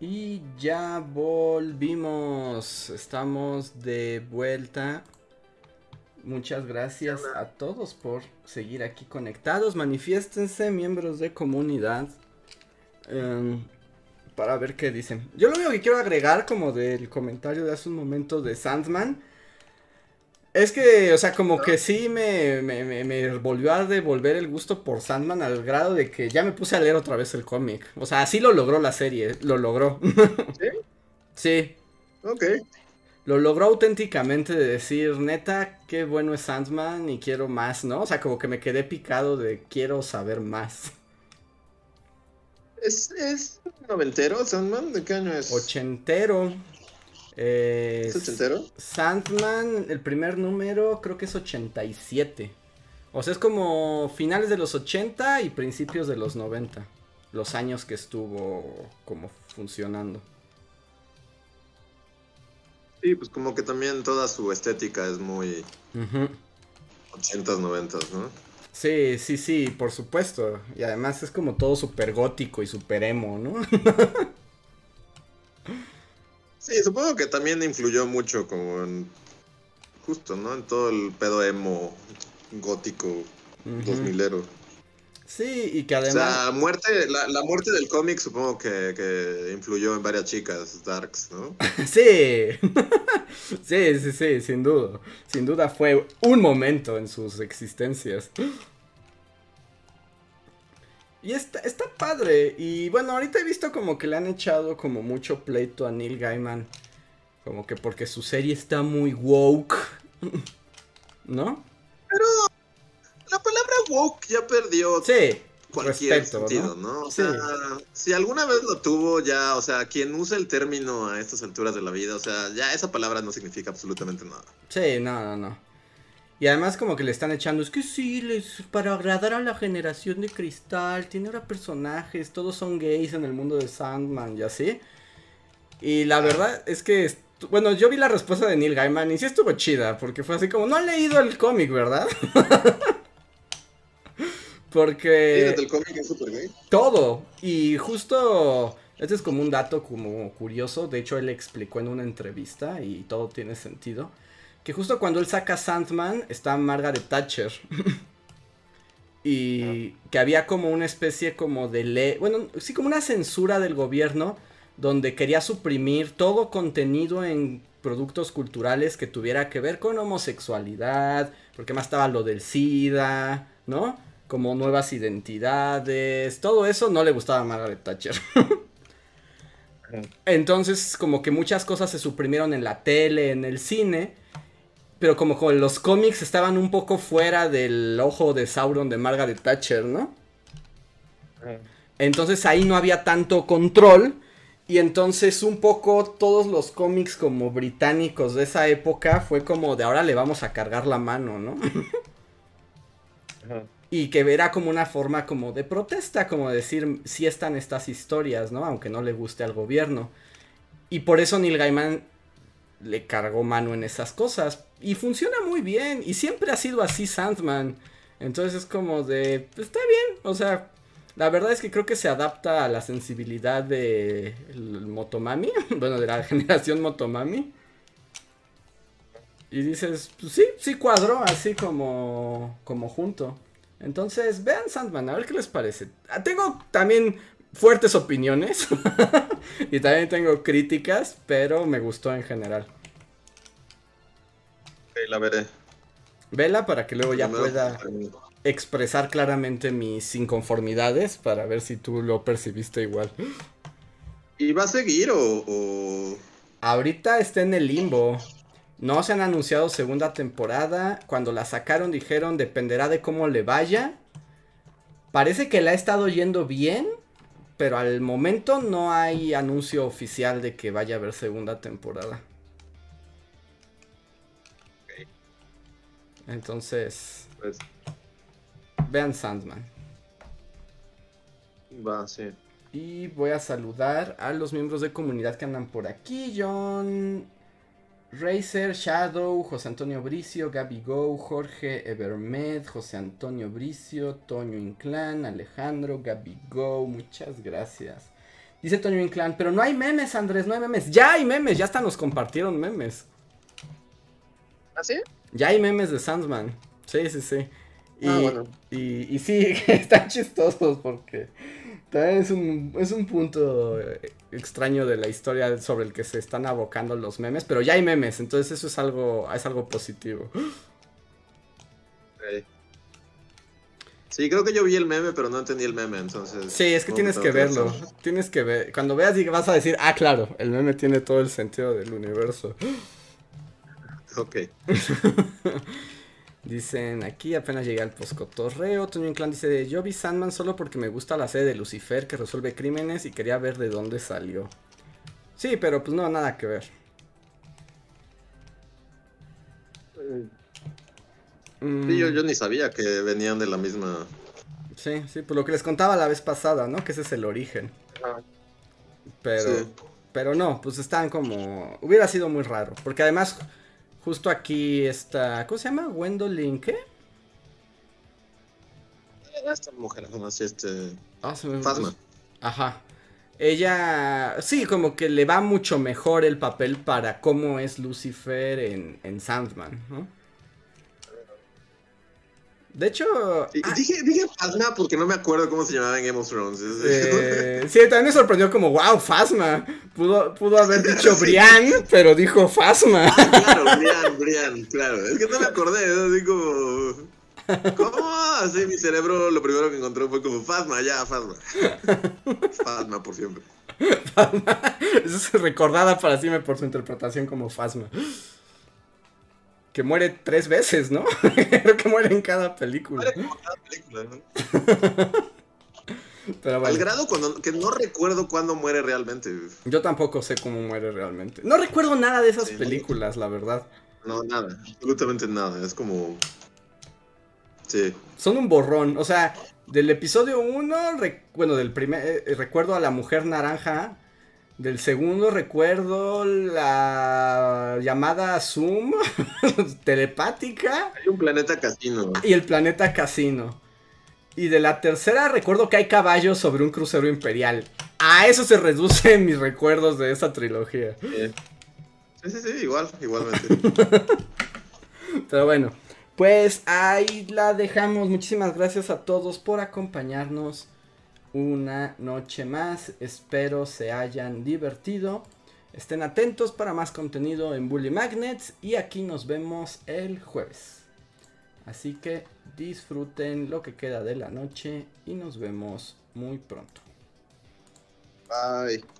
Y ya volvimos. Estamos de vuelta. Muchas gracias a todos por seguir aquí conectados. Manifiéstense, miembros de comunidad. Em, para ver qué dicen. Yo lo único que quiero agregar, como del comentario de hace un momento de Sandman, es que, o sea, como que sí me, me, volvió a devolver el gusto por Sandman al grado de que ya me puse a leer otra vez el cómic. O sea, así lo logró la serie, lo logró. ¿Sí? sí. Ok. Lo logró auténticamente de decir, neta, qué bueno es Sandman y quiero más, ¿no? O sea, como que me quedé picado de quiero saber más. ¿Es, es noventero Sandman? ¿De qué año es? Ochentero. Eh, ¿Es ochentero? Sandman, el primer número creo que es 87. O sea, es como finales de los 80 y principios de los 90. Los años que estuvo como funcionando. Sí, pues como que también toda su estética es muy 80s, 90 ¿no? Sí, sí, sí, por supuesto. Y además es como todo súper gótico y súper emo, ¿no? Sí, supongo que también influyó mucho como en... Justo, ¿no? En todo el pedo emo gótico dos milero. Sí, y que además... O sea, muerte, la, la muerte del cómic supongo que, que, influyó en varias chicas darks, ¿no? sí. sí, sí, sí, sin duda. Sin duda fue un momento en sus existencias. Y está, está padre. Y bueno, ahorita he visto como que le han echado como mucho pleito a Neil Gaiman. Como que porque su serie está muy woke. ¿No? Pero la palabra woke ya perdió sí, cualquier sentido, ¿no? O sea, si alguna vez lo tuvo ya, o sea, quien usa el término a estas alturas de la vida, o sea, ya esa palabra no significa absolutamente nada. Sí, no, no, no. Y además como que le están echando, es que sí, les, para agradar a la generación de cristal, tiene ahora personajes, todos son gays en el mundo de Sandman y así. Y la verdad es que, bueno, yo vi la respuesta de Neil Gaiman y sí estuvo chida, porque fue así como, no han leído el cómic, ¿verdad? porque... el cómic es super gay? Todo. Y justo, este es como un dato como curioso, de hecho él explicó en una entrevista y todo tiene sentido que justo cuando él saca Sandman está Margaret Thatcher. y que había como una especie como de ley, bueno, sí como una censura del gobierno donde quería suprimir todo contenido en productos culturales que tuviera que ver con homosexualidad, porque más estaba lo del SIDA, ¿no? Como nuevas identidades, todo eso no le gustaba a Margaret Thatcher. Entonces, como que muchas cosas se suprimieron en la tele, en el cine, pero como con los cómics estaban un poco fuera del ojo de Sauron de Margaret Thatcher, ¿no? Entonces ahí no había tanto control. Y entonces un poco todos los cómics como británicos de esa época fue como de ahora le vamos a cargar la mano, ¿no? Y que era como una forma como de protesta, como decir, si están estas historias, ¿no? Aunque no le guste al gobierno. Y por eso Neil Gaiman le cargó mano en esas cosas. Y funciona muy bien. Y siempre ha sido así Sandman. Entonces es como de, pues, está bien. O sea, la verdad es que creo que se adapta a la sensibilidad de Motomami. Bueno, de la generación Motomami. Y dices, pues sí, sí cuadró así como, como junto. Entonces, vean Sandman, a ver qué les parece. Ah, tengo también fuertes opiniones. y también tengo críticas, pero me gustó en general. La veré. Vela para que luego ya pueda expresar claramente mis inconformidades para ver si tú lo percibiste igual. ¿Y va a seguir o, Ahorita está en el limbo. No se han anunciado segunda temporada. Cuando la sacaron dijeron dependerá de cómo le vaya. Parece que la ha estado yendo bien pero al momento no hay anuncio oficial de que vaya a haber segunda temporada. Entonces, pues, vean Sandman. Va, sí. Y voy a saludar a los miembros de comunidad que andan por aquí. John Racer, Shadow, José Antonio Bricio, Gaby Go, Jorge Evermed, José Antonio Bricio, Toño Inclán, Alejandro, Gaby Go, muchas gracias. Dice Toño Inclán, pero no hay memes, Andrés, no hay memes. Ya hay memes, ya hasta nos compartieron memes. ¿Ah, sí? Ya hay memes de Sandman. Sí, sí, sí. Y, ah, bueno. y, y sí, están chistosos porque también es un, es un punto eh, extraño de la historia sobre el que se están abocando los memes, pero ya hay memes, entonces eso es algo, es algo positivo. Sí, creo que yo vi el meme, pero no entendí el meme, entonces... Sí, es que tienes que verlo, tienes que ver, cuando veas vas a decir, ah, claro, el meme tiene todo el sentido del universo. Ok. Dicen aquí, apenas llegué al poscotorreo. Toño Inclán dice: Yo vi Sandman solo porque me gusta la serie de Lucifer que resuelve crímenes y quería ver de dónde salió. Sí, pero pues no, nada que ver. Sí, yo, ni sabía que venían de la misma. Sí, sí, pues lo que les contaba la vez pasada, ¿no? Que ese es el origen. Pero, pero no, pues están como. Hubiera sido muy raro. Porque además Justo aquí está. ¿Cómo se llama? Gwendolyn, ¿qué? Esta mujer, no sé, este. Ah, se me Fasma. Ajá. Ella. Sí, como que le va mucho mejor el papel para cómo es Lucifer en, en Sandman, ¿no? De hecho. Ah, dije, dije Fasma porque no me acuerdo cómo se llamaba en Game of Thrones. Eh, sí, también me sorprendió como, wow, Fasma. Pudo, pudo haber dicho Brian, pero dijo Fasma. Ah, claro, Brian, Brian, claro. Es que no me acordé, ¿no? Digo. ¿Cómo? Así mi cerebro lo primero que encontró fue como Fasma, ya, Fasma. Fasma por siempre. Fasma. Es recordada para siempre por su interpretación como Fasma que muere tres veces, ¿no? Creo que muere en cada película. Muere en cada película, ¿no? Pero Al grado cuando, que no recuerdo cuándo muere realmente. Yo tampoco sé cómo muere realmente. No recuerdo nada de esas películas, la verdad. No, nada, absolutamente nada. Es como. Sí. Son un borrón. O sea, del episodio 1, bueno, del primer. Eh, recuerdo a la mujer naranja del segundo recuerdo la llamada Zoom telepática. Hay un planeta casino. Y el planeta casino. Y de la tercera recuerdo que hay caballos sobre un crucero imperial. A eso se reducen mis recuerdos de esa trilogía. Sí, sí, sí, igual, igualmente. Pero bueno, pues ahí la dejamos. Muchísimas gracias a todos por acompañarnos una noche más. Espero se hayan divertido. Estén atentos para más contenido en Bully Magnets y aquí nos vemos el jueves. Así que disfruten lo que queda de la noche y nos vemos muy pronto. Bye.